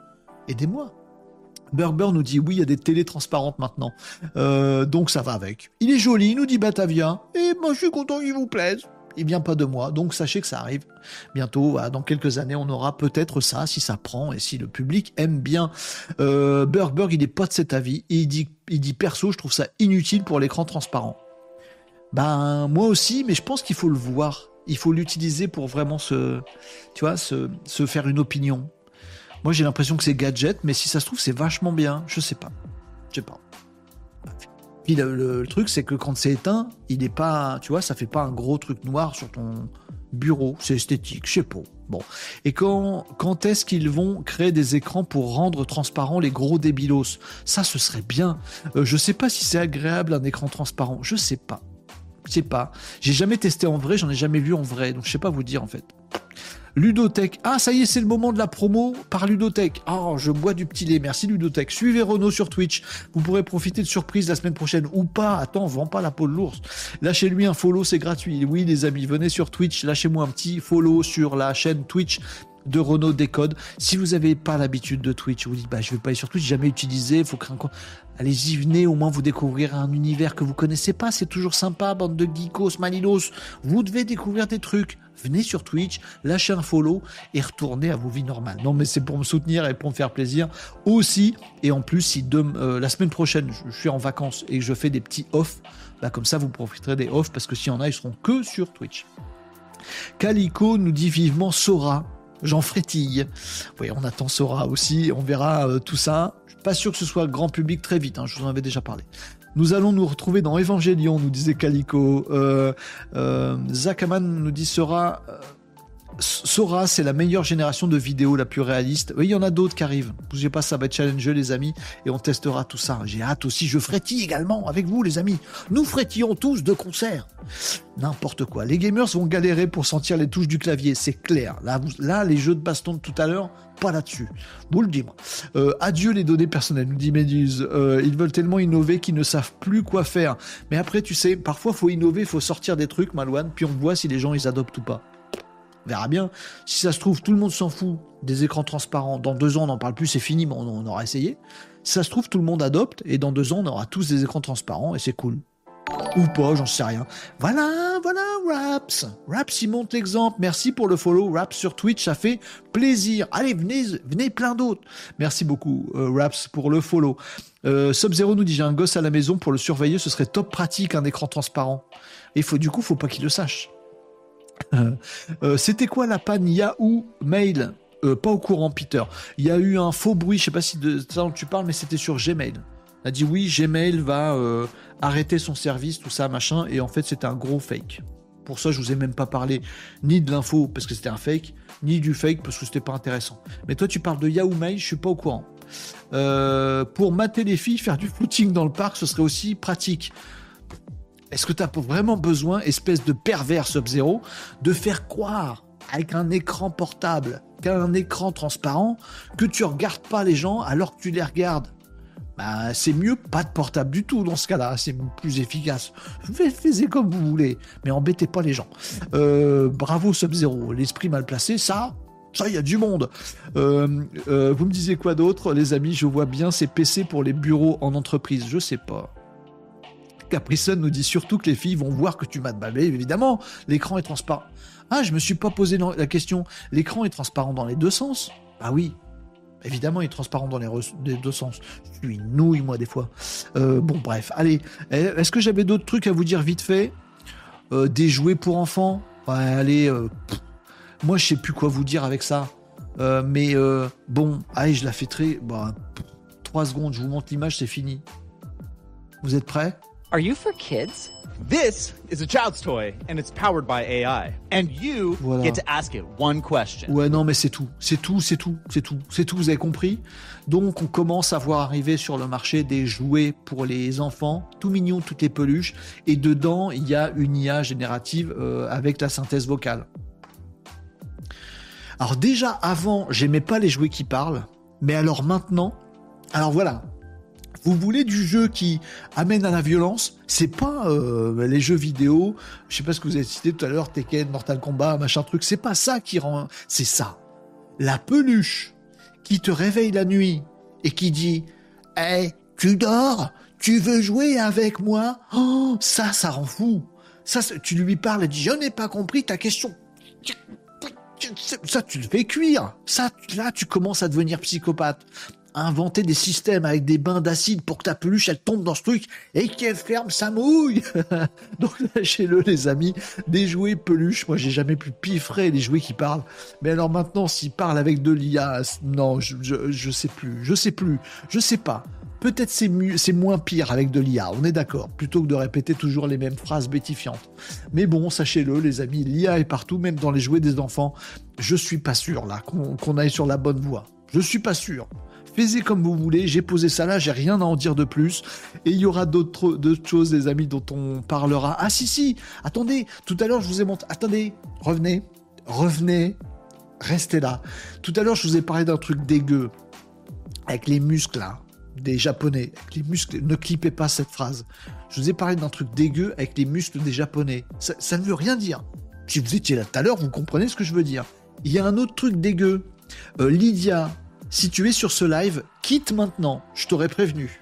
Aidez-moi. Berber nous dit oui, il y a des télés transparentes maintenant. Euh, donc ça va avec. Il est joli, nous dit Batavia. Et moi je suis content qu'il vous plaise. Il vient pas de moi, donc sachez que ça arrive. Bientôt, dans quelques années, on aura peut-être ça, si ça prend et si le public aime bien. Euh, il n'est pas de cet avis. il dit, il dit perso, je trouve ça inutile pour l'écran transparent. Ben moi aussi, mais je pense qu'il faut le voir. Il faut l'utiliser pour vraiment se, tu vois, se faire une opinion. Moi j'ai l'impression que c'est gadget, mais si ça se trouve c'est vachement bien. Je sais pas. Je sais pas. Puis le, truc c'est que quand c'est éteint, il est pas, tu vois, ça fait pas un gros truc noir sur ton bureau. C'est esthétique, je sais pas. Bon. Et quand, quand est-ce qu'ils vont créer des écrans pour rendre transparents les gros débilos? Ça, ce serait bien. Euh, je sais pas si c'est agréable un écran transparent. Je sais pas. Je sais pas. J'ai jamais testé en vrai, j'en ai jamais vu en vrai, donc je sais pas vous dire en fait. Ludotech. Ah, ça y est, c'est le moment de la promo par Ludotech. Oh, je bois du petit lait. Merci Ludotech. Suivez Renault sur Twitch. Vous pourrez profiter de surprises la semaine prochaine ou pas. Attends, vend pas la peau de l'ours. Lâchez-lui un follow, c'est gratuit. Oui, les amis, venez sur Twitch. Lâchez-moi un petit follow sur la chaîne Twitch de Renault Décode. Si vous n'avez pas l'habitude de Twitch, vous dites bah je vais pas aller sur Twitch, jamais utilisé, faut créer un. Allez-y, venez au moins vous découvrir un univers que vous connaissez pas, c'est toujours sympa, bande de geekos, manilos. Vous devez découvrir des trucs. Venez sur Twitch, lâchez un follow et retournez à vos vies normales. Non, mais c'est pour me soutenir et pour me faire plaisir aussi. Et en plus, si euh, la semaine prochaine, je, suis en vacances et je fais des petits off, bah comme ça, vous profiterez des off parce que s'il y en a, ils seront que sur Twitch. Calico nous dit vivement Sora. J'en frétille. Oui, on attend Sora aussi, on verra euh, tout ça. Je suis pas sûr que ce soit grand public très vite, hein, je vous en avais déjà parlé. Nous allons nous retrouver dans Evangelion, nous disait Calico. Euh, euh, Zakaman nous dit Sora. Euh, Sora, c'est la meilleure génération de vidéos la plus réaliste. Oui, il y en a d'autres qui arrivent. Bougez pas, ça va être challenge, les amis, et on testera tout ça. J'ai hâte aussi, je frétille également avec vous, les amis. Nous frétillons tous de concert. N'importe quoi. Les gamers vont galérer pour sentir les touches du clavier, c'est clair. Là, les jeux de baston de tout à l'heure, pas là-dessus. Vous le dites. Euh, adieu les données personnelles, nous dit Méduse. Euh, ils veulent tellement innover qu'ils ne savent plus quoi faire. Mais après, tu sais, parfois, faut innover, faut sortir des trucs, Malouane, puis on voit si les gens, ils adoptent ou pas. On verra bien. Si ça se trouve, tout le monde s'en fout des écrans transparents. Dans deux ans, on n'en parle plus, c'est fini, mais on, aura essayé. Si ça se trouve, tout le monde adopte, et dans deux ans, on aura tous des écrans transparents, et c'est cool. Ou pas, j'en sais rien. Voilà, voilà, Raps. Raps, il monte l'exemple. Merci pour le follow. Raps sur Twitch, ça fait plaisir. Allez, venez, venez plein d'autres. Merci beaucoup, euh, Raps, pour le follow. Euh, Sub-Zero nous dit j'ai un gosse à la maison pour le surveiller, ce serait top pratique un écran transparent. Et faut, du coup, faut pas qu'il le sache. [LAUGHS] Euh, euh, c'était quoi la panne Yahoo Mail? Pas au courant, Peter. Il y a eu un faux bruit, je sais pas si de ça dont tu parles, mais c'était sur Gmail. On a dit oui, Gmail va arrêter son service, tout ça, machin, et en fait c'était un gros fake. Pour ça, je vous ai même pas parlé ni de l'info parce que c'était un fake, ni du fake parce que c'était pas intéressant. Mais toi, tu parles de Yahoo Mail, je suis pas au courant. pour mater les filles, faire du footing dans le parc, ce serait aussi pratique. Est-ce que tu as vraiment besoin, espèce de pervers Sub-Zero, de faire croire avec un écran portable qu'un écran transparent que tu regardes pas les gens alors que tu les regardes? Bah, c'est mieux pas de portable du tout dans ce cas-là, c'est plus efficace. Faites comme vous voulez, mais embêtez pas les gens. Euh, bravo Sub-Zero, l'esprit mal placé, ça, ça, il y a du monde. Euh, euh, vous me disiez quoi d'autre, les amis? Je vois bien ces PC pour les bureaux en entreprise. Je sais pas. Caprison nous dit surtout que les filles vont voir que tu m'as de Évidemment, l'écran est transparent. Ah, je me suis pas posé la question. L'écran est transparent dans les deux sens? Bah oui. Évidemment, il est transparent dans les, deux sens. Je suis nouille, moi, des fois. Euh, bon, bref. Allez. Eh, est-ce que j'avais d'autres trucs à vous dire vite fait? Euh, Des jouets pour enfants? Ouais, allez. Euh, moi, je sais plus quoi vous dire avec ça. mais bon, allez, je la fais très. Bah, 3 secondes, je vous montre l'image, c'est fini. Vous êtes prêts? Are you for kids? This is a child's toy and it's powered by AI. And you get to ask it one question. Ouais, non, mais c'est tout. C'est tout, c'est tout, c'est tout. C'est tout, vous avez compris? Donc, on commence à voir arriver sur le marché des jouets pour les enfants, tout mignons, toutes les peluches. Et dedans, il y a une IA générative euh, avec la synthèse vocale. Alors, déjà, avant, j'aimais pas les jouets qui parlent. Mais alors maintenant, alors voilà, vous voulez du jeu qui amène à la violence C'est pas euh, les jeux vidéo. Je sais pas ce que vous avez cité tout à l'heure, Tekken, Mortal Kombat, machin truc. C'est pas ça qui rend. C'est ça. La peluche qui te réveille la nuit et qui dit "Eh, tu dors Tu veux jouer avec moi? Oh, ça, ça rend fou. Ça, tu lui parles et dis "Je n'ai pas compris ta question." ça tu le fais cuire. Ça, là, tu commences à devenir psychopathe. Inventer des systèmes avec des bains d'acide pour que ta peluche elle tombe dans ce truc et qu'elle ferme sa mouille. [LAUGHS] Donc lâchez-le les amis, des jouets peluches. Moi j'ai jamais pu piffrer les jouets qui parlent. Mais alors maintenant s'ils parlent avec de l'IA, non, je, je, je sais plus, je sais plus, je sais pas. Peut-être c'est c'est moins pire avec de l'IA, on est d'accord, plutôt que de répéter toujours les mêmes phrases bétifiantes. Mais bon, sachez-le, les amis, l'IA est partout, même dans les jouets des enfants. Je suis pas sûr là qu'on aille sur la bonne voie. Je suis pas sûr. Faites comme vous voulez, j'ai posé ça là, j'ai rien à en dire de plus. Et il y aura d'autres choses, les amis, dont on parlera. Ah si, si, attendez, tout à l'heure je vous ai montré... Attendez, revenez, revenez, restez là. Tout à l'heure je vous ai parlé d'un truc dégueu, avec les muscles des Japonais, avec les muscles. Ne clippez pas cette phrase. Je vous ai parlé d'un truc dégueu avec les muscles des Japonais. Ça, ne veut rien dire. Si vous étiez là tout à l'heure, vous comprenez ce que je veux dire. Il y a un autre truc dégueu. Euh, Lydia, si tu es sur ce live, quitte maintenant. Je t'aurais prévenu.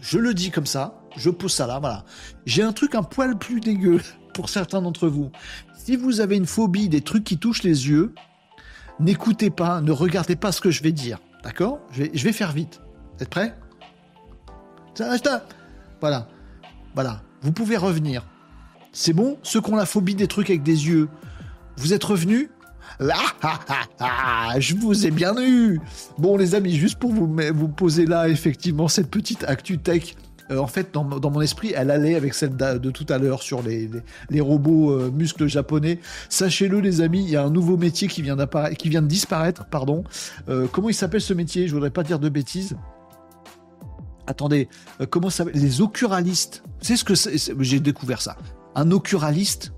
Je le dis comme ça. Je pose ça là, voilà. J'ai un truc un poil plus dégueu [LAUGHS] pour certains d'entre vous. Si vous avez une phobie des trucs qui touchent les yeux, n'écoutez pas, ne regardez pas ce que je vais dire. D'accord? Je vais faire vite. Vous êtes prêts? Voilà. Voilà. Vous pouvez revenir. C'est bon? Ceux qui ont la phobie des trucs avec des yeux, vous êtes revenus? Je vous ai bien eu. Bon, les amis, juste pour vous, vous poser là, effectivement, cette petite actu tech. Euh, en fait, dans, mon esprit, elle allait avec celle de, tout à l'heure sur les, robots euh, muscles japonais. Sachez-le, les amis, il y a un nouveau métier qui vient, qui vient de disparaître. Pardon. Euh, comment il s'appelle ce métier? Je voudrais pas dire de bêtises. Attendez, comment ça Les occuralistes. C'est ce que j'ai découvert ça. Un occuraliste,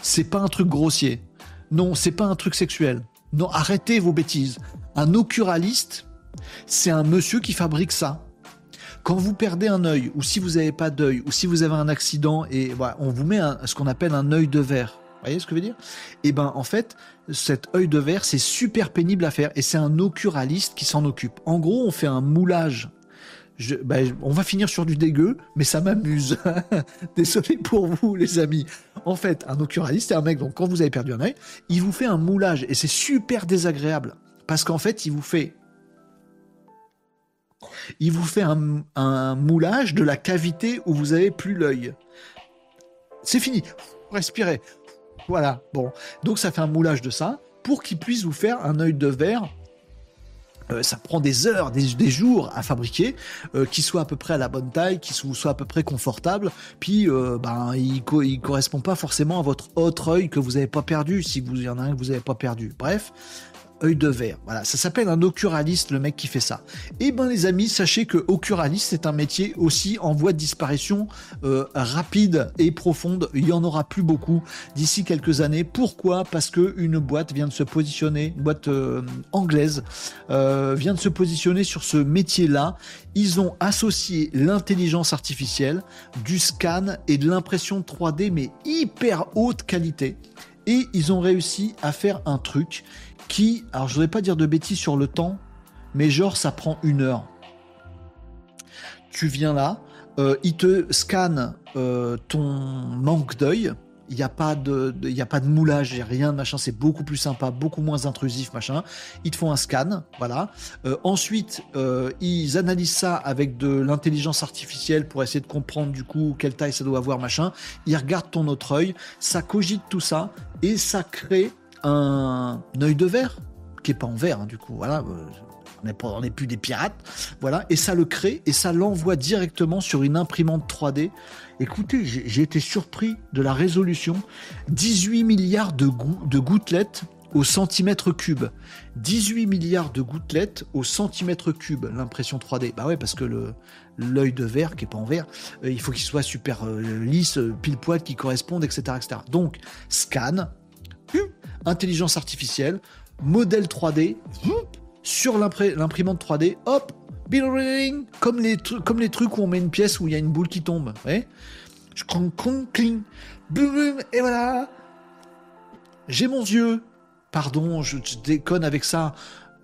c'est pas un truc grossier. Non, c'est pas un truc sexuel. Non, arrêtez vos bêtises. Un occuraliste, c'est un monsieur qui fabrique ça. Quand vous perdez un œil, ou si vous n'avez pas d'œil, ou si vous avez un accident, et voilà, on vous met ce qu'on appelle un œil de verre. Vous voyez ce que je veux dire? Eh ben, en fait, cet œil de verre, c'est super pénible à faire, et c'est un occuraliste qui s'en occupe. En gros, on fait un moulage bah, on va finir sur du dégueu, mais ça m'amuse. [LAUGHS] Désolé pour vous, les amis. En fait, un occuraliste, c'est un mec, donc quand vous avez perdu un œil, il vous fait un moulage, et c'est super désagréable. Parce qu'en fait, il vous fait il vous fait un, un, moulage de la cavité où vous avez plus l'œil. C'est fini. Respirez. Voilà. Bon. Donc ça fait un moulage de ça pour qu'il puisse vous faire un œil de verre euh, ça prend des heures, des, jours à fabriquer, euh, qui soit à peu près à la bonne taille, qui soit à peu près confortable. Puis, euh, ben, il, correspond pas forcément à votre autre œil que vous n'avez pas perdu, si vous y en a un que vous n'avez pas perdu. Bref, œil de verre. Voilà, ça s'appelle un occuraliste, le mec qui fait ça. Eh ben les amis, sachez que occuraliste, c'est un métier aussi en voie de disparition euh, rapide et profonde. Il y en aura plus beaucoup d'ici quelques années. Pourquoi? Parce que une boîte vient de se positionner, une boîte euh, anglaise, euh, vient de se positionner sur ce métier-là. Ils ont associé l'intelligence artificielle, du scan et de l'impression 3D, mais hyper haute qualité. Et ils ont réussi à faire un truc qui, alors je voudrais pas dire de bêtises sur le temps, mais genre ça prend une heure. Tu viens là, euh, il te scanne euh, ton manque d'œil. Il n'y a pas de, il a pas de moulage, rien machin. C'est beaucoup plus sympa, beaucoup moins intrusif, machin. Ils te font un scan, voilà. Euh, ensuite, ils analysent ça avec de l'intelligence artificielle pour essayer de comprendre du coup quelle taille ça doit avoir, machin. Ils regardent ton autre œil, ça cogite tout ça et ça crée un œil de verre, qui est pas en verre, hein, du coup, voilà, euh, on n'est plus des pirates, voilà, et ça le crée et ça l'envoie directement sur une imprimante 3D. Écoutez, j'ai été surpris de la résolution. 18 milliards de, gouttelettes au centimètre cube. 18 milliards de gouttelettes au centimètre cube, l'impression 3D. Bah ouais, parce que le l'œil de verre, qui est pas en verre, euh, il faut qu'il soit super euh, lisse, pile poil, qui corresponde, etc., etc. Donc, scan, intelligence artificielle, modèle 3D, sur l'imprimante 3D, hop, comme les, comme les trucs où on met une pièce où il y a une boule qui tombe. Je cling, et voilà. J'ai mon yeux. Pardon, je, déconne avec ça.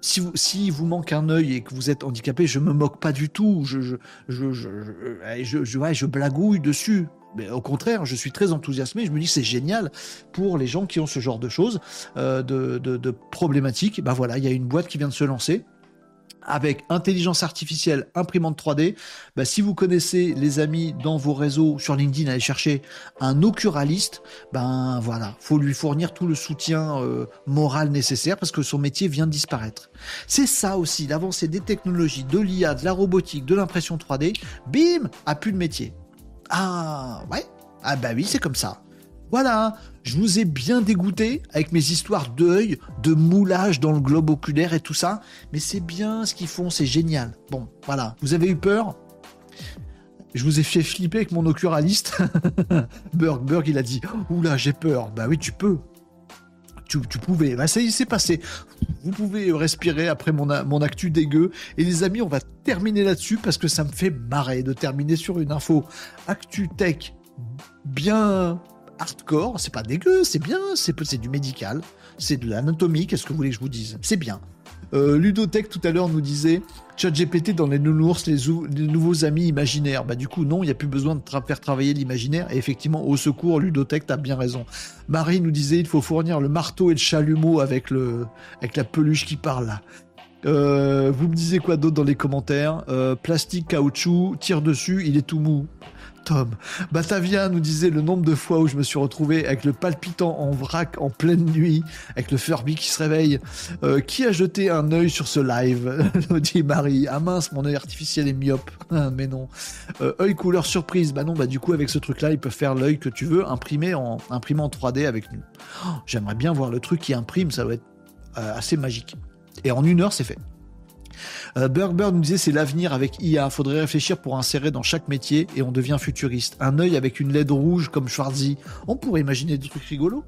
Si vous, si vous manque un œil et que vous êtes handicapé, je me moque pas du tout. Je, je, je, je, je, je blagouille dessus. Mais au contraire, je suis très enthousiasmé. Je me dis c'est génial pour les gens qui ont ce genre de choses, euh, de, problématiques. Ben voilà, il y a une boîte qui vient de se lancer. avec intelligence artificielle, imprimante 3D, bah, si vous connaissez les amis dans vos réseaux sur LinkedIn, allez chercher un occuraliste, ben voilà, faut lui fournir tout le soutien euh, moral nécessaire parce que son métier vient de disparaître. C'est ça aussi, l'avancée des technologies, de l'IA, de la robotique, de l'impression 3D, bim, a plus de métier. Ah ouais, ah bah oui, c'est comme ça. Voilà, je vous ai bien dégoûté avec mes histoires d'œil, de moulage dans le globe oculaire et tout ça, mais c'est bien ce qu'ils font, c'est génial. Bon, voilà, vous avez eu peur? Je vous ai fait flipper avec mon oculiste. [LAUGHS] Berg, Berg, il a dit Oula, j'ai peur. Bah oui, tu peux. Tu, pouvais. Bah, ça y est, c'est passé. Vous pouvez respirer après mon, mon actu dégueu. Et les amis, on va terminer là-dessus parce que ça me fait marrer de terminer sur une info actu tech bien hardcore, c'est pas dégueu, c'est bien, c'est du médical, c'est de l'anatomie, qu'est-ce que vous voulez que je vous dise? C'est bien. Euh, Ludotech tout à l'heure nous disait ChatGPT dans les nounours, les, nouveaux amis imaginaires. Bah du coup non, il n'y a plus besoin de faire travailler l'imaginaire. Et effectivement, au secours, Ludotech, t'as bien raison. Marie nous disait il faut fournir le marteau et le chalumeau avec le avec la peluche qui parle. Euh, vous me disiez quoi d'autre dans les commentaires? Euh, Plastique, caoutchouc, tire dessus, il est tout mou. Tom. Batavia nous disait le nombre de fois où je me suis retrouvé avec le palpitant en vrac en pleine nuit, avec le Furby qui se réveille. Euh, qui a jeté un œil sur ce live [LAUGHS] nous dit Marie. Ah mince, mon œil artificiel est myope. [LAUGHS] Ah, mais non. Euh, œil couleur surprise. Bah non, bah du coup, avec ce truc-là, il peut faire l'œil que tu veux, imprimer en, imprimé en 3D avec nous. Oh, j'aimerais bien voir le truc qui imprime, ça doit être euh, assez magique. Et en une heure, c'est fait. Euh, nous disait c'est l'avenir avec IA. Faudrait réfléchir pour insérer dans chaque métier et on devient futuriste. Un œil avec une LED rouge comme Schwarzy. On pourrait imaginer des trucs rigolos,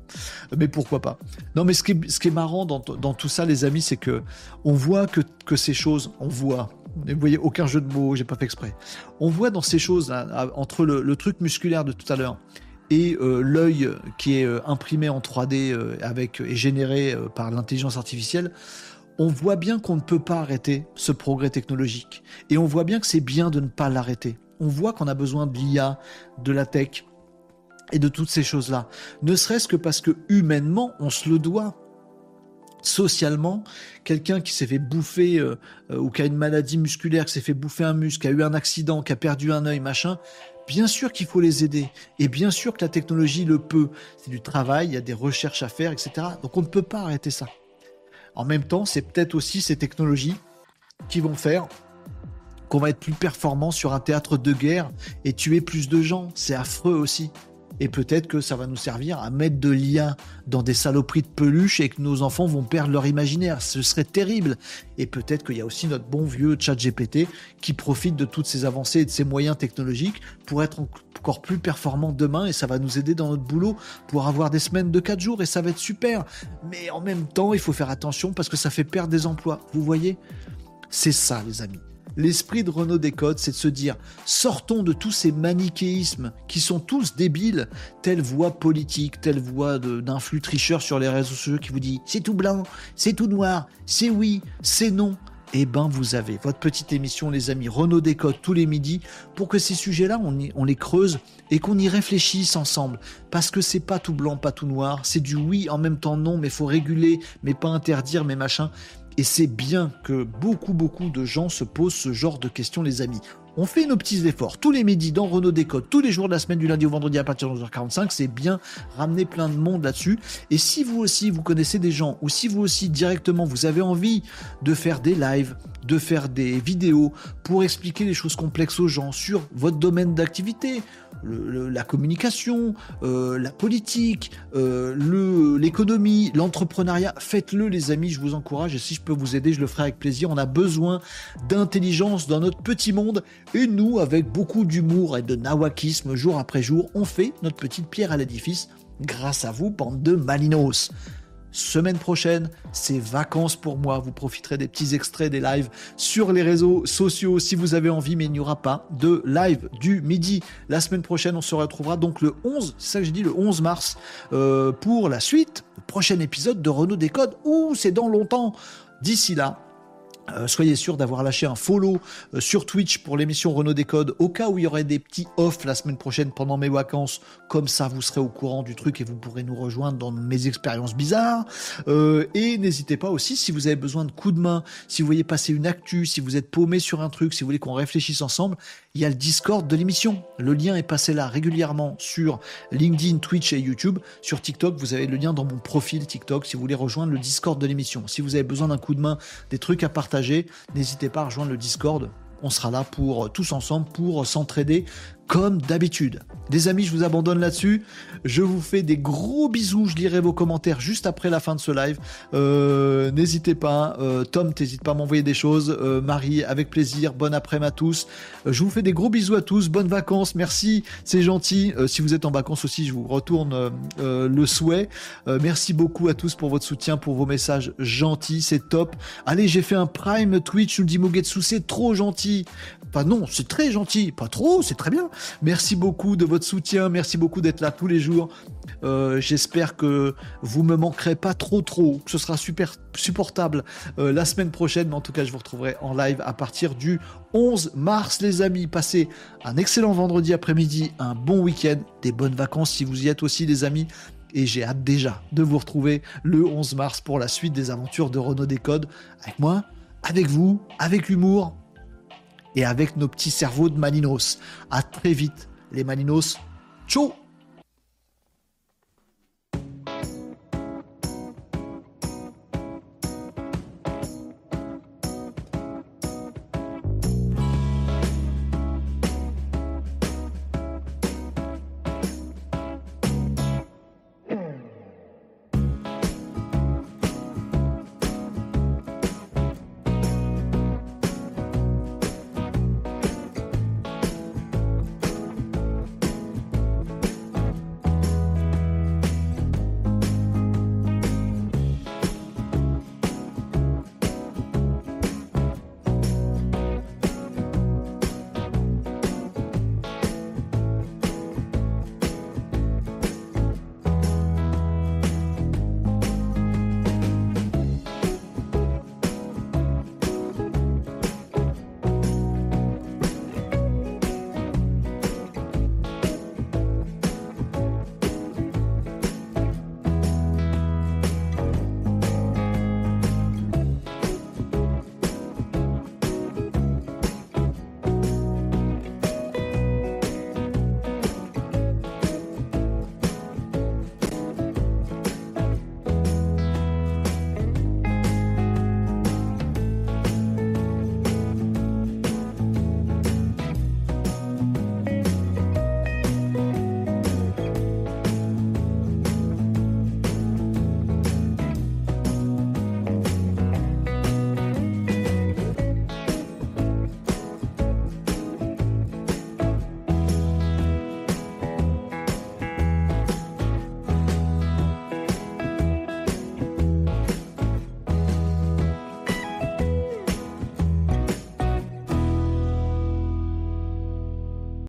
mais pourquoi pas? Non, mais ce qui est, marrant dans, tout ça, les amis, c'est que on voit que, que ces choses, on voit. Vous voyez, aucun jeu de mots, j'ai pas fait exprès. On voit dans ces choses, entre le, truc musculaire de tout à l'heure et euh, l'œil qui est euh, imprimé en 3D euh, avec et généré par l'intelligence artificielle, on voit bien qu'on ne peut pas arrêter ce progrès technologique. Et on voit bien que c'est bien de ne pas l'arrêter. On voit qu'on a besoin de l'IA, de la tech et de toutes ces choses-là. Ne serait-ce que parce que humainement, on se le doit. Socialement, quelqu'un qui s'est fait bouffer euh, euh, ou qui a une maladie musculaire, qui s'est fait bouffer un muscle, qui a eu un accident, qui a perdu un œil, machin, bien sûr qu'il faut les aider. Et bien sûr que la technologie le peut. C'est du travail, il y a des recherches à faire, etc. Donc on ne peut pas arrêter ça. En même temps, c'est peut-être aussi ces technologies qui vont faire qu'on va être plus performant sur un théâtre de guerre et tuer plus de gens. C'est affreux aussi. Et peut-être que ça va nous servir à mettre de l'IA dans des saloperies de peluche et que nos enfants vont perdre leur imaginaire. Ce serait terrible. Et peut-être qu'il y a aussi notre bon vieux chat GPT qui profite de toutes ces avancées et de ces moyens technologiques pour être encore plus performant demain et ça va nous aider dans notre boulot pour avoir des semaines de 4 jours et ça va être super. Mais en même temps, il faut faire attention parce que ça fait perdre des emplois. Vous voyez? C'est ça, les amis. L'esprit de Renault Décode, c'est de se dire sortons de tous ces manichéismes qui sont tous débiles, telle voix politique, telle voix d'un tricheur sur les réseaux sociaux qui vous dit c'est tout blanc, c'est tout noir, c'est oui, c'est non. Eh ben, vous avez votre petite émission, les amis, Renault Décode tous les midis, pour que ces sujets-là, on, on, les creuse et qu'on y réfléchisse ensemble. Parce que c'est pas tout blanc, pas tout noir, c'est du oui en même temps non, mais faut réguler, mais pas interdire, mais machin. Et c'est bien que beaucoup, beaucoup de gens se posent ce genre de questions, les amis. On fait nos petits efforts tous les midis dans Renault Décode, tous les jours de la semaine du lundi au vendredi à partir de 11h45. C'est bien ramener plein de monde là-dessus. Et si vous aussi, vous connaissez des gens, ou si vous aussi directement, vous avez envie de faire des lives, de faire des vidéos pour expliquer les choses complexes aux gens sur votre domaine d'activité, la communication, euh, la politique, euh, l'économie, l'entrepreneuriat, faites-le les amis, je vous encourage et si je peux vous aider, je le ferai avec plaisir. On a besoin d'intelligence dans notre petit monde et nous, avec beaucoup d'humour et de nawakisme jour après jour, on fait notre petite pierre à l'édifice grâce à vous, bande de malinos. Semaine prochaine, c'est vacances pour moi. Vous profiterez des petits extraits des lives sur les réseaux sociaux si vous avez envie, mais il n'y aura pas de live du midi. La semaine prochaine, on se retrouvera donc le 11, c'est ça que j'ai dit, le 11 mars, euh, pour la suite, le prochain épisode de Renault Décode. Ouh, c'est dans longtemps. D'ici là, Euh, soyez sûr d'avoir lâché un follow euh, sur Twitch pour l'émission Renault Décode au cas où il y aurait des petits off la semaine prochaine pendant mes vacances. Comme ça, vous serez au courant du truc et vous pourrez nous rejoindre dans mes expériences bizarres. Euh, et n'hésitez pas aussi, si vous avez besoin de coups de main, si vous voyez passer une actu, si vous êtes paumé sur un truc, si vous voulez qu'on réfléchisse ensemble, il y a le Discord de l'émission. Le lien est passé là régulièrement sur LinkedIn, Twitch et YouTube. Sur TikTok, vous avez le lien dans mon profil TikTok si vous voulez rejoindre le Discord de l'émission. Si vous avez besoin d'un coup de main, des trucs à partager, n'hésitez pas à rejoindre le Discord. On sera là pour tous ensemble pour s'entraider comme d'habitude. Des amis, je vous abandonne là-dessus. Je vous fais des gros bisous. Je lirai vos commentaires juste après la fin de ce live. Euh, n'hésitez pas. Euh, Tom, t'hésite pas à m'envoyer des choses. Euh, Marie, avec plaisir. Bon après-midi à tous. je vous fais des gros bisous à tous. Bonnes vacances. Merci. C'est gentil. si vous êtes en vacances aussi, je vous retourne le souhait. merci beaucoup à tous pour votre soutien, pour vos messages gentils. C'est top. Allez, j'ai fait un prime Twitch. Nous dit Mogetsu. C'est trop gentil. Enfin non, c'est très gentil. Pas trop, c'est très bien. Merci beaucoup de votre soutien, merci beaucoup d'être là tous les jours. Euh, j'espère que vous me manquerez pas trop trop, que ce sera super supportable euh, la semaine prochaine. Mais en tout cas, je vous retrouverai en live à partir du 11 mars, les amis. Passez un excellent vendredi après-midi, un bon week-end, des bonnes vacances si vous y êtes aussi, les amis. Et j'ai hâte déjà de vous retrouver le 11 mars pour la suite des aventures de Renault Décode avec moi, avec vous, avec humour, et avec nos petits cerveaux de Malinos. À très vite, les Malinos. Ciao